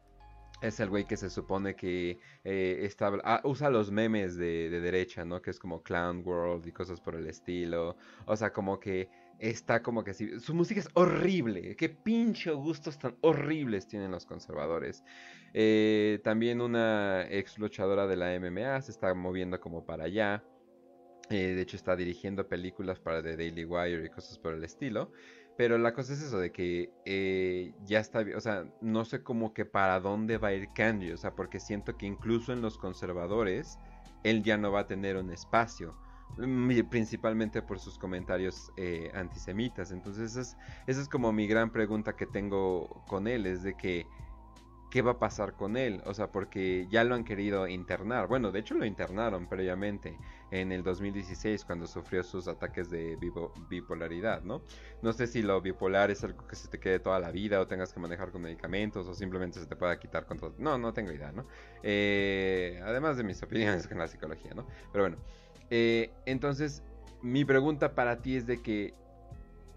Es el güey que se supone que eh, está, ah, usa los memes de, de, derecha, ¿no? Que es como Clown World y cosas por el estilo. O sea, como que está como que así. Su música es horrible. Qué pinche gustos tan horribles tienen los conservadores. Eh, también una ex luchadora de la MMA se está moviendo como para allá. Eh, de hecho, está dirigiendo películas para The Daily Wire y cosas por el estilo. Pero la cosa es eso, de que eh, ya está, o sea, no sé cómo que para dónde va a ir Kanye, o sea, porque siento que incluso en los conservadores, él ya no va a tener un espacio principalmente por sus comentarios eh, antisemitas. Entonces esa es, es como mi gran pregunta que tengo con él, es de que, ¿qué va a pasar con él? O sea, porque ya lo han querido internar. Bueno, de hecho lo internaron previamente en el 2016 cuando sufrió sus ataques de bipolaridad, ¿no? No sé si lo bipolar es algo que se te quede toda la vida o tengas que manejar con medicamentos o simplemente se te pueda quitar con todo. No, no tengo idea, ¿no? Eh, además de mis opiniones con la psicología, ¿no? Pero bueno. Eh, entonces, mi pregunta para ti es de que,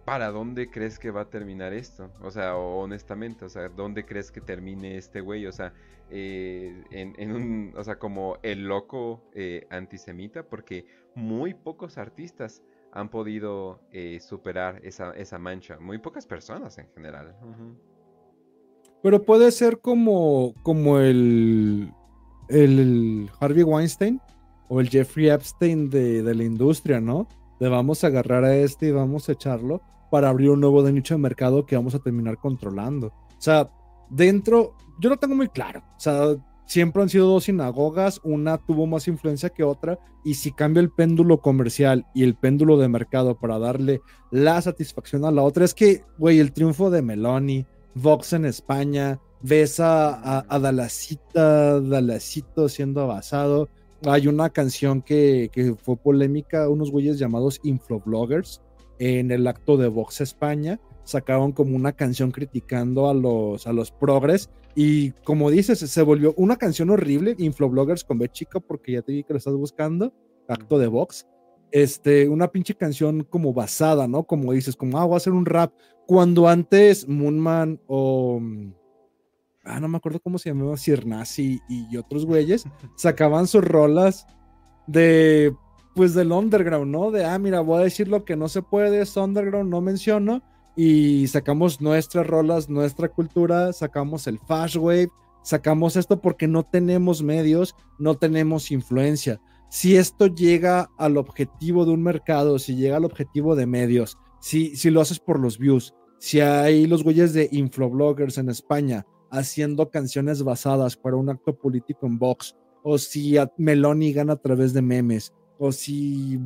¿para dónde crees que va a terminar esto? O sea, honestamente, o sea, ¿dónde crees que termine este güey? O sea, eh, en, un, o sea, como el loco eh, antisemita, porque muy pocos artistas han podido superar esa, esa, mancha, muy pocas personas en general. Pero puede ser como, como el, el Harvey Weinstein, o el Jeffrey Epstein de, la industria, ¿no? Le vamos a agarrar a este y vamos a echarlo para abrir un nuevo nicho de mercado que vamos a terminar controlando. O sea, dentro, yo lo tengo muy claro. O sea, siempre han sido dos sinagogas, una tuvo más influencia que otra, y si cambia el péndulo comercial y el péndulo de mercado para darle la satisfacción a la otra, es que, güey, el triunfo de Meloni, Vox en España, ves a, a, Dalacita, Dalacito siendo basado, hay una canción que, fue polémica, unos güeyes llamados Inflobloggers, en el acto de Vox España, sacaron como una canción criticando a los, a los progres y como dices, se volvió una canción horrible, Inflobloggers con B chica, porque ya te vi que lo estás buscando, acto de Vox, este, una pinche canción como basada, ¿no? Como dices, como, ah, voy a hacer un rap, cuando antes Moonman o ah, no me acuerdo cómo se llamaba, Sirnasi y, otros güeyes, sacaban sus rolas de, pues del underground, ¿no? De, ah, mira, voy a decir lo que no se puede, es underground, no menciono, y sacamos nuestras rolas, nuestra cultura, sacamos el fast wave, sacamos esto porque no tenemos medios, no tenemos influencia. Si esto llega al objetivo de un mercado, si llega al objetivo de medios, si, si lo haces por los views, si hay los güeyes de inflobloggers en España haciendo canciones basadas para un acto político en Vox, o si Meloni gana a través de memes, o si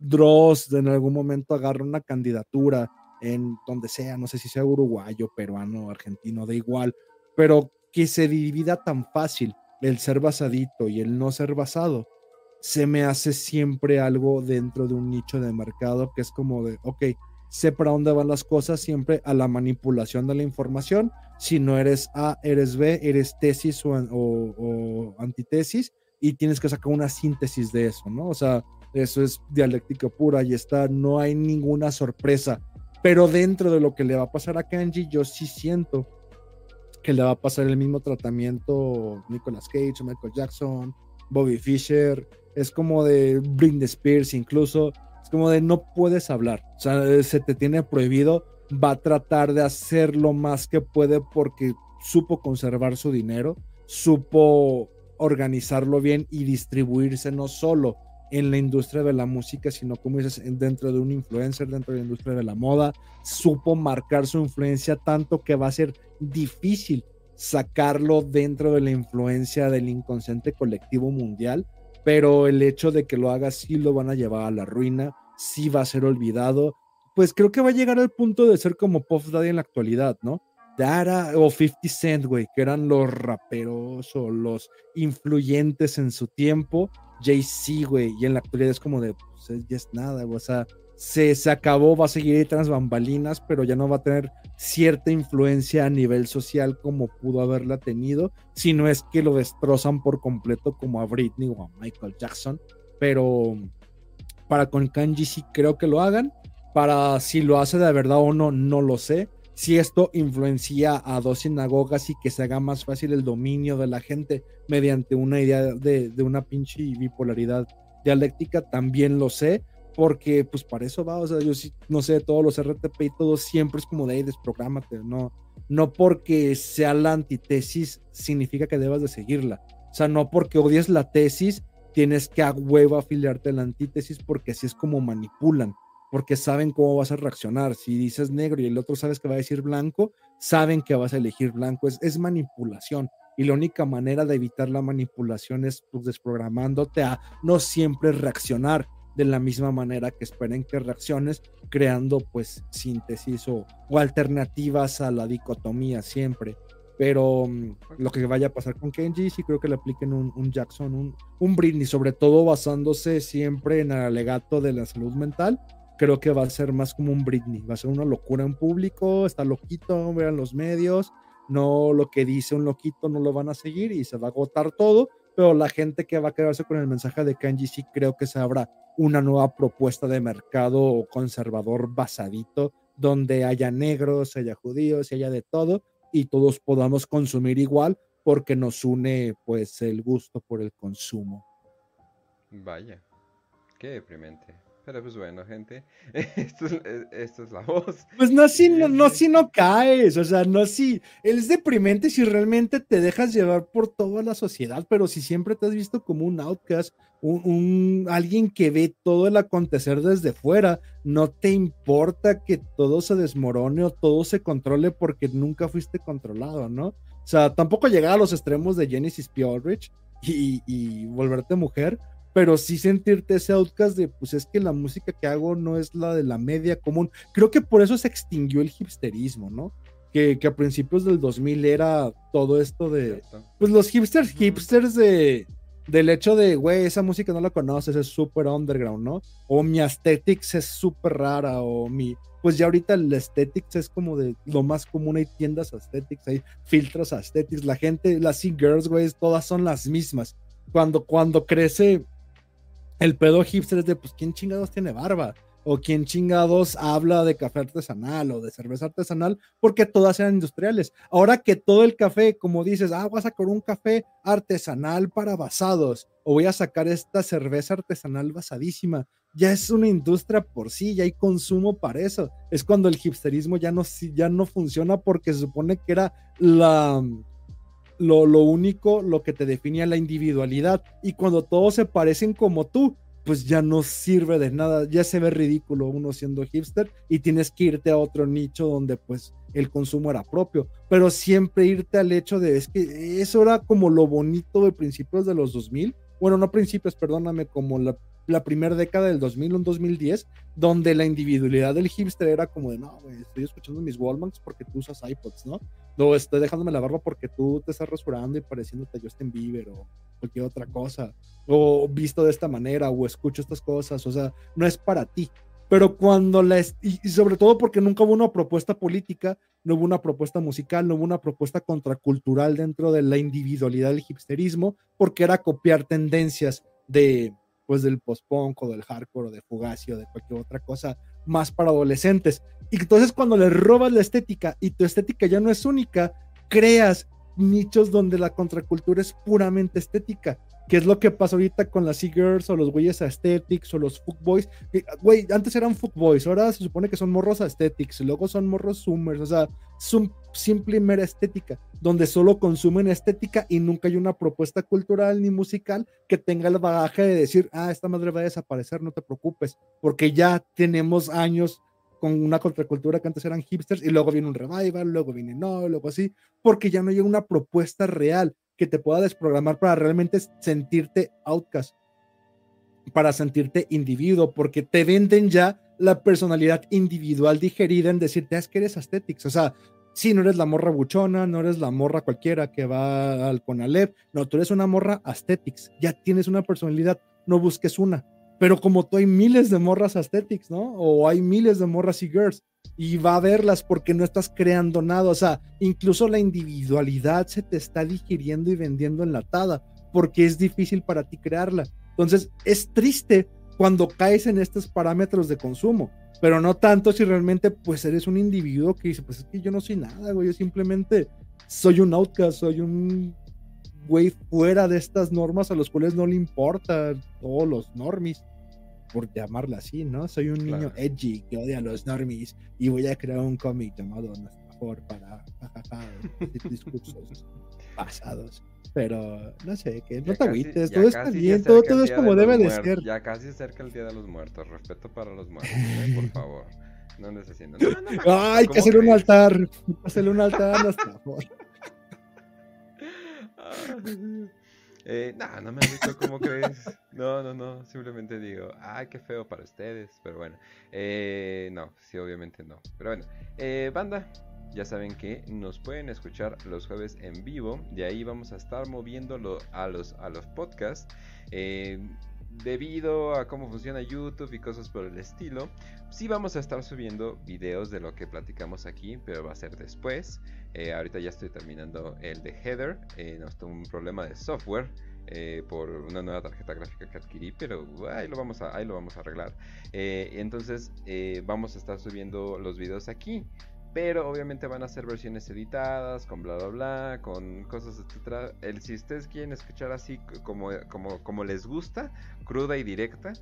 Dross en algún momento agarra una candidatura en donde sea, no sé si sea uruguayo, peruano, argentino, da igual, pero que se divida tan fácil el ser basadito y el no ser basado, se me hace siempre algo dentro de un nicho de mercado que es como de, ok, sé para dónde van las cosas siempre a la manipulación de la información. Si no eres A, eres B, eres tesis o, o, antitesis y tienes que sacar una síntesis de eso, ¿no? O sea, eso es dialéctica pura y está, no hay ninguna sorpresa. Pero dentro de lo que le va a pasar a Kanji, yo sí siento que le va a pasar el mismo tratamiento Nicolas Cage, Michael Jackson, Bobby Fischer, es como de Britney Spears incluso, es como de no puedes hablar, o sea, se te tiene prohibido, va a tratar de hacer lo más que puede porque supo conservar su dinero, supo organizarlo bien y distribuirse no solo en la industria de la música, sino como dices, dentro de un influencer, dentro de la industria de la moda, supo marcar su influencia tanto que va a ser difícil sacarlo dentro de la influencia del inconsciente colectivo mundial pero el hecho de que lo haga sí lo van a llevar a la ruina, sí va a ser olvidado, pues creo que va a llegar al punto de ser como Puff Daddy en la actualidad, ¿no? Dara o 50 Cent, güey, que eran los raperos o los influyentes en su tiempo, Jay-Z, güey, y en la actualidad es como de, pues ya es nada, o sea, se, se acabó, va a seguir ahí tras bambalinas, pero ya no va a tener cierta influencia a nivel social como pudo haberla tenido, si no es que lo destrozan por completo como a Britney o a Michael Jackson, pero para con Kanji sí creo que lo hagan, para si lo hace de verdad o no, no lo sé. Si esto influencia a dos sinagogas y que se haga más fácil el dominio de la gente mediante una idea de, una pinche bipolaridad dialéctica, también lo sé porque pues para eso va, o sea, yo sí, no sé, todos los RTP y todo siempre es como de ahí, desprográmate, no, no porque sea la antitesis significa que debas de seguirla, o sea, no porque odies la tesis tienes que a huevo afiliarte a la antítesis porque así es como manipulan, porque saben cómo vas a reaccionar, si dices negro y el otro sabes que va a decir blanco, saben que vas a elegir blanco, es, es manipulación. Y la única manera de evitar la manipulación es pues, desprogramándote a no siempre reaccionar, de la misma manera que esperen que reacciones, creando pues síntesis o, alternativas a la dicotomía siempre. Pero mm, lo que vaya a pasar con Kenji, sí creo que le apliquen un, Jackson, un, un Britney, sobre todo basándose siempre en el alegato de la salud mental. Creo que va a ser más como un Britney, va a ser una locura en público, está loquito, vean los medios, no lo que dice un loquito no lo van a seguir y se va a agotar todo, pero la gente que va a quedarse con el mensaje de Kenji sí creo que se habrá una nueva propuesta de mercado conservador basadito, donde haya negros, haya judíos, haya de todo, y todos podamos consumir igual porque nos une pues el gusto por el consumo. Vaya, qué deprimente. Pero pues bueno, gente, esto es, la voz. Pues no si no, no si no caes, o sea, no si es deprimente si realmente te dejas llevar por toda la sociedad, pero si siempre te has visto como un outcast, un, alguien que ve todo el acontecer desde fuera, no te importa que todo se desmorone o todo se controle porque nunca fuiste controlado, ¿no? O sea, tampoco llegar a los extremos de Genesis P. y, y volverte mujer, pero sí sentirte ese outcast de, pues es que la música que hago no es la de la media común. Creo que por eso se extinguió el hipsterismo, ¿no? Que, que a principios del 2000 era todo esto de, pues los hipsters, hipsters de, del hecho de, güey, esa música no la conoces, es súper underground, ¿no? O mi aesthetics es súper rara, o mi, pues ya ahorita el aesthetics es como de lo más común, hay tiendas aesthetics, hay filtros aesthetics, la gente, las e-girls, güey, todas son las mismas. Cuando, cuando crece el pedo hipster es de, pues, ¿quién chingados tiene barba? O quién chingados habla de café artesanal o de cerveza artesanal, porque todas eran industriales. Ahora que todo el café, como dices, ah, voy a sacar un café artesanal para basados, o voy a sacar esta cerveza artesanal basadísima, ya es una industria por sí, ya hay consumo para eso. Es cuando el hipsterismo ya no, ya no funciona porque se supone que era la, lo, único, lo que te definía la individualidad. Y cuando todos se parecen como tú, pues ya no sirve de nada, ya se ve ridículo uno siendo hipster y tienes que irte a otro nicho donde pues el consumo era propio, pero siempre irte al hecho de, es que eso era como lo bonito de principios de los 2000, bueno, no principios, perdóname, como la la primera década del 2000, un 2010, donde la individualidad del hipster era como de, no, güey, estoy escuchando mis Walmans porque tú usas iPods, ¿no? No, estoy dejándome la barba porque tú te estás rasurando y pareciéndote a Justin Bieber o cualquier otra cosa, o visto de esta manera, o escucho estas cosas, o sea, no es para ti. Pero cuando la, y sobre todo porque nunca hubo una propuesta política, no hubo una propuesta musical, no hubo una propuesta contracultural dentro de la individualidad del hipsterismo, porque era copiar tendencias de, pues del post-punk o del hardcore o de Fugazi o de cualquier otra cosa más para adolescentes. Y entonces cuando le robas la estética y tu estética ya no es única, creas nichos donde la contracultura es puramente estética que es lo que pasa ahorita con las e-girls o los güeyes aesthetics o los fuckboys. Güey, antes eran fuckboys, ahora se supone que son morros aesthetics, luego son morros zoomers, o sea, es un simple y mera estética, donde solo consumen estética y nunca hay una propuesta cultural ni musical que tenga el bagaje de decir, ah, esta madre va a desaparecer, no te preocupes, porque ya tenemos años con una contracultura que antes eran hipsters y luego viene un revival, luego viene no, luego así, porque ya no hay una propuesta real que te pueda desprogramar para realmente sentirte outcast, para sentirte individuo, porque te venden ya la personalidad individual digerida en decirte, ah, es que eres aesthetics, o sea, si no eres la morra buchona, no eres la morra cualquiera que va al Conalep, no, tú eres una morra aesthetics, ya tienes una personalidad, no busques una. Pero como tú hay miles de morras aesthetics, ¿no? O hay miles de morras y girls, y va a verlas porque no estás creando nada. O sea, incluso la individualidad se te está digiriendo y vendiendo enlatada porque es difícil para ti crearla. Entonces, es triste cuando caes en estos parámetros de consumo, pero no tanto si realmente pues eres un individuo que dice, pues es que yo no soy nada, güey, yo simplemente soy un outcast, soy un güey fuera de estas normas a los cuales no le importa todos los normis por llamarla así, ¿no? Soy un niño edgy que odia a los normies y voy a crear un cómic llamado Mejor para discursos pasados. Pero no sé, que no te agüites, todo está bien, todo, todo es como debe de ser. Ya casi cerca el Día de los Muertos, respeto para los muertos, ¿eh? por favor. No necesito. No, no, no, hay que hacer un altar, hacerle un altar a nuestra Eh, no, no me han visto como crees. No, no, no. Simplemente digo, ay, qué feo para ustedes. Pero bueno, eh, no, sí, obviamente no. Pero bueno, eh, banda, ya saben que nos pueden escuchar los jueves en vivo. De ahí vamos a estar moviéndolo a los, a los podcasts. Eh, debido a cómo funciona YouTube y cosas por el estilo, sí vamos a estar subiendo videos de lo que platicamos aquí, pero va a ser después. Eh, ahorita ya estoy terminando el de Heather, eh, nos tuvo un problema de software. Eh, por una nueva tarjeta gráfica que adquirí, pero ahí lo vamos a, ahí lo vamos a arreglar. entonces vamos a estar subiendo los videos aquí. Pero obviamente van a ser versiones editadas, con bla bla bla, con cosas, etcétera. El, si ustedes quieren escuchar así como, como, como les gusta, cruda y directa,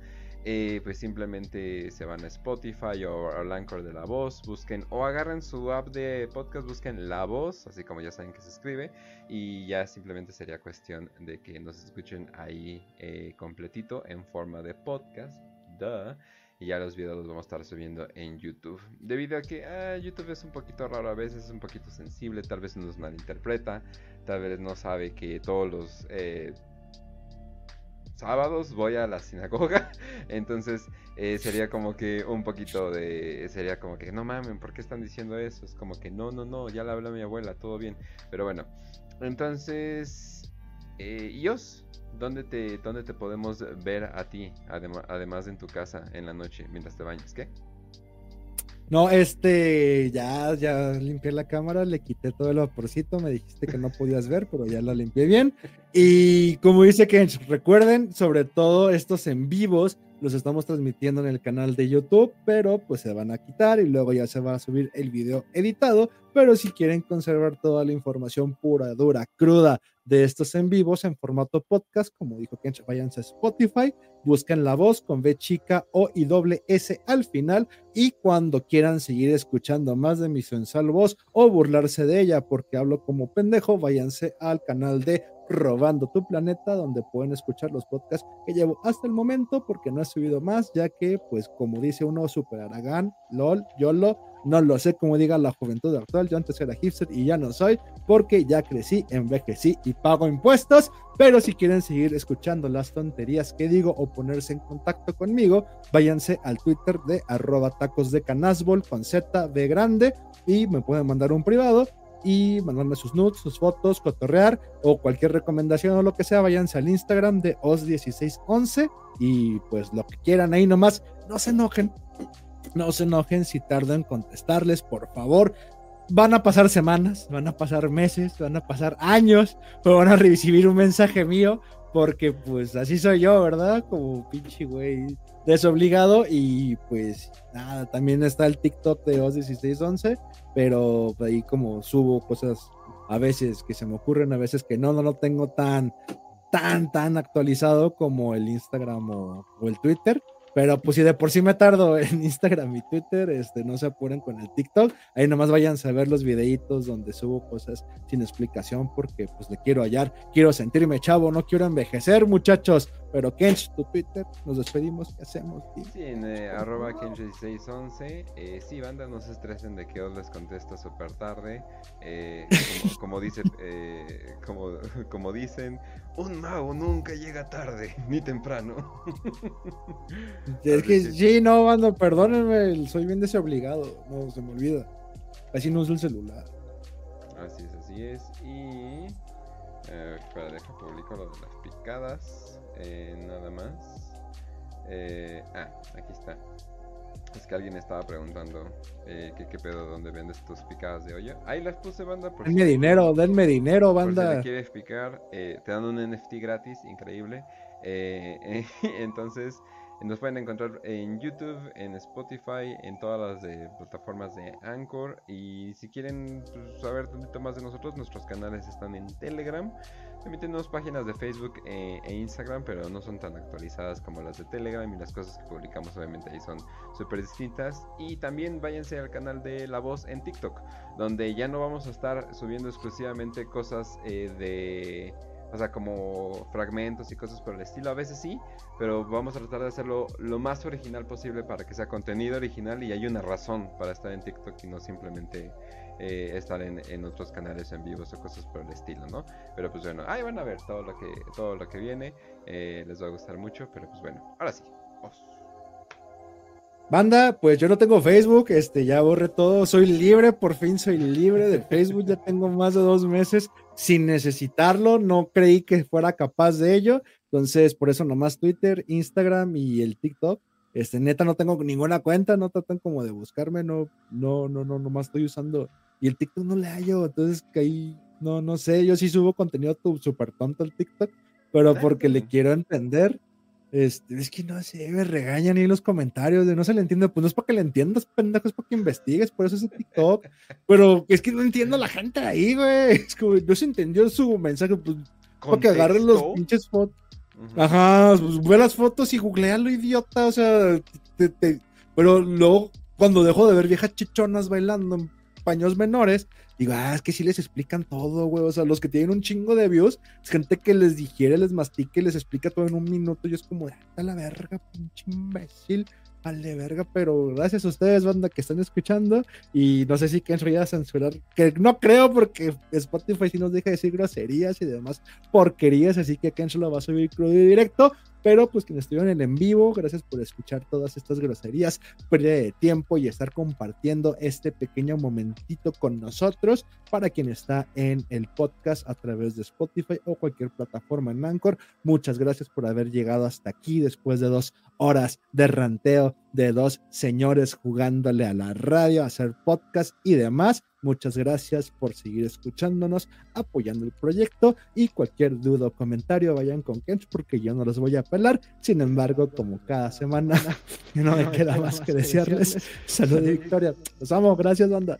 eh, pues simplemente se van a Spotify o al Anchor de la voz, busquen o agarren su app de podcast, busquen la voz, así como ya saben que se escribe, y ya simplemente sería cuestión de que nos escuchen ahí eh, completito en forma de podcast. Duh y ya los videos los vamos a estar subiendo en YouTube. Debido a que ah, YouTube es un poquito raro a veces, es un poquito sensible, tal vez nos malinterpreta, tal vez no sabe que todos los eh, sábados voy a la sinagoga, entonces eh, sería como que un poquito de, sería como que no mamen, ¿por qué están diciendo eso? Es como que no, no, no, ya le habló mi abuela, todo bien, pero bueno, entonces, eh. ¿dónde te, dónde te podemos ver a ti, además de en tu casa en la noche mientras te bañas? ¿Qué? No, este, ya, ya limpié la cámara, le quité todo el vaporcito, me dijiste que no podías ver, pero ya la limpié bien. Y como dice Kench, recuerden, sobre todo estos en vivos, los estamos transmitiendo en el canal de YouTube, pero pues se van a quitar y luego ya se va a subir el video editado. Pero si quieren conservar toda la información pura, dura, cruda de estos en vivos en formato podcast, como dijo Kench, váyanse a Spotify, busquen la voz con B chica O y doble S al final y cuando quieran seguir escuchando más de mi sensual voz o burlarse de ella porque hablo como pendejo, váyanse al canal de Robando tu Planeta, donde pueden escuchar los podcasts que llevo hasta el momento, porque no he subido más, ya que, pues, como dice uno, Super Aragán, LOL, YOLO, no lo sé cómo diga la juventud actual. Yo antes era hipster y ya no soy porque ya crecí, envejecí y pago impuestos. Pero si quieren seguir escuchando las tonterías que digo o ponerse en contacto conmigo, váyanse al Twitter de arroba tacos de canasbol con Z de grande y me pueden mandar un privado y mandarme sus nudes, sus fotos, cotorrear o cualquier recomendación o lo que sea, váyanse al Instagram de os1611 y pues lo que quieran ahí nomás, no se enojen, no se enojen si tardan en contestarles, por favor. Van a pasar semanas, van a pasar meses, van a pasar años, pero van a recibir un mensaje mío, porque pues así soy yo, ¿verdad? Como pinche güey desobligado y pues nada, también está el TikTok de OS1611, pero ahí como subo cosas a veces que se me ocurren, a veces que no, no lo tengo tan, tan, tan actualizado como el Instagram o, o el Twitter. Pero pues si de por sí me tardo en Instagram y Twitter, este, no se apuren con el TikTok. Ahí nomás vayan a ver los videitos donde subo cosas sin explicación porque pues le quiero hallar, quiero sentirme chavo, no quiero envejecer muchachos. Pero Kench, tu Twitter, nos despedimos, ¿qué hacemos? Sí, en eh, arroba Kench1611. Eh, sí, banda, no se estresen de que os les contesto súper tarde. Eh, como, como, dice, eh, como, como dicen, un mago nunca llega tarde, ni temprano. es que sí, no, banda, perdónenme, soy bien desobligado, no, se me olvida. Así no uso el celular. Así es, así es. Y... espera, deja publicar lo de las picadas. Eh, nada más. Eh, ah, aquí está. Es que alguien estaba preguntando eh, ¿qué, pedo, dónde vendes tus picadas de olla. Ahí las puse, banda. Por denme dinero, denme dinero, banda. si quieres picar, te dan un NFT gratis, increíble. entonces, nos pueden encontrar en YouTube, en Spotify, en todas las plataformas de Anchor. Y si quieren pues, saber poquito más de nosotros, nuestros canales están en Telegram. También tenemos páginas de Facebook eh, e Instagram, pero no son tan actualizadas como las de Telegram y las cosas que publicamos obviamente ahí son súper distintas. Y también váyanse al canal de La Voz en TikTok, donde ya no vamos a estar subiendo exclusivamente cosas eh, de... O sea, como fragmentos y cosas por el estilo. A veces sí, pero vamos a tratar de hacerlo lo más original posible para que sea contenido original y hay una razón para estar en TikTok y no simplemente eh, estar en, otros canales en vivos o cosas por el estilo, ¿no? Pero pues bueno, ahí van a ver todo lo que, todo lo que viene, eh, les va a gustar mucho, pero pues bueno, ahora sí, Banda, pues yo no tengo Facebook, este, ya borré todo, soy libre, por fin soy libre de Facebook, ya tengo más de dos meses sin necesitarlo, no creí que fuera capaz de ello, entonces por eso nomás Twitter, Instagram y el TikTok, este, neta no tengo ninguna cuenta, no tratan como de buscarme, no, no, no, no, nomás estoy usando y el TikTok no le hallo, entonces que ahí, no, no sé, yo sí subo contenido súper tonto al TikTok, pero porque le quiero entender, este, es que no sé, me regañan ahí los comentarios de no se le entiende, pues no es para que le entiendas, pendejo, es para que investigues, por eso es el TikTok, pero es que no entiendo a la gente ahí, güey, es como, no se entendió su mensaje, pues, para que agarren los pinches fotos. Ajá, pues ve las fotos y googlealo, idiota, o sea, pero luego cuando dejo de ver viejas chichonas bailando paños menores, digo, ah, es que sí les explican todo, güey. O sea, los que tienen un chingo de views, es gente que les digiere, les mastique, les explica todo en un minuto. Y es como, a la verga, pinche imbécil. Vale, verga, pero gracias a ustedes, banda, que están escuchando. Y no sé si Ken a censurar, que no creo, porque Spotify sí nos deja decir groserías y demás porquerías. Así que Ken lo va a subir crudo y directo. Pero pues quienes estuvieron en en vivo, gracias por escuchar todas estas groserías, pérdida de tiempo y estar compartiendo este pequeño momentito con nosotros. Para quien está en el podcast a través de Spotify o cualquier plataforma en Anchor, muchas gracias por haber llegado hasta aquí después de dos horas de ranteo de dos señores jugándole a la radio, a hacer podcast y demás. Muchas gracias por seguir escuchándonos, apoyando el proyecto y cualquier duda o comentario vayan con Kench porque yo no los voy a apelar. Sin embargo, como cada semana, no me queda más que desearles salud y victoria. Los amo, gracias banda.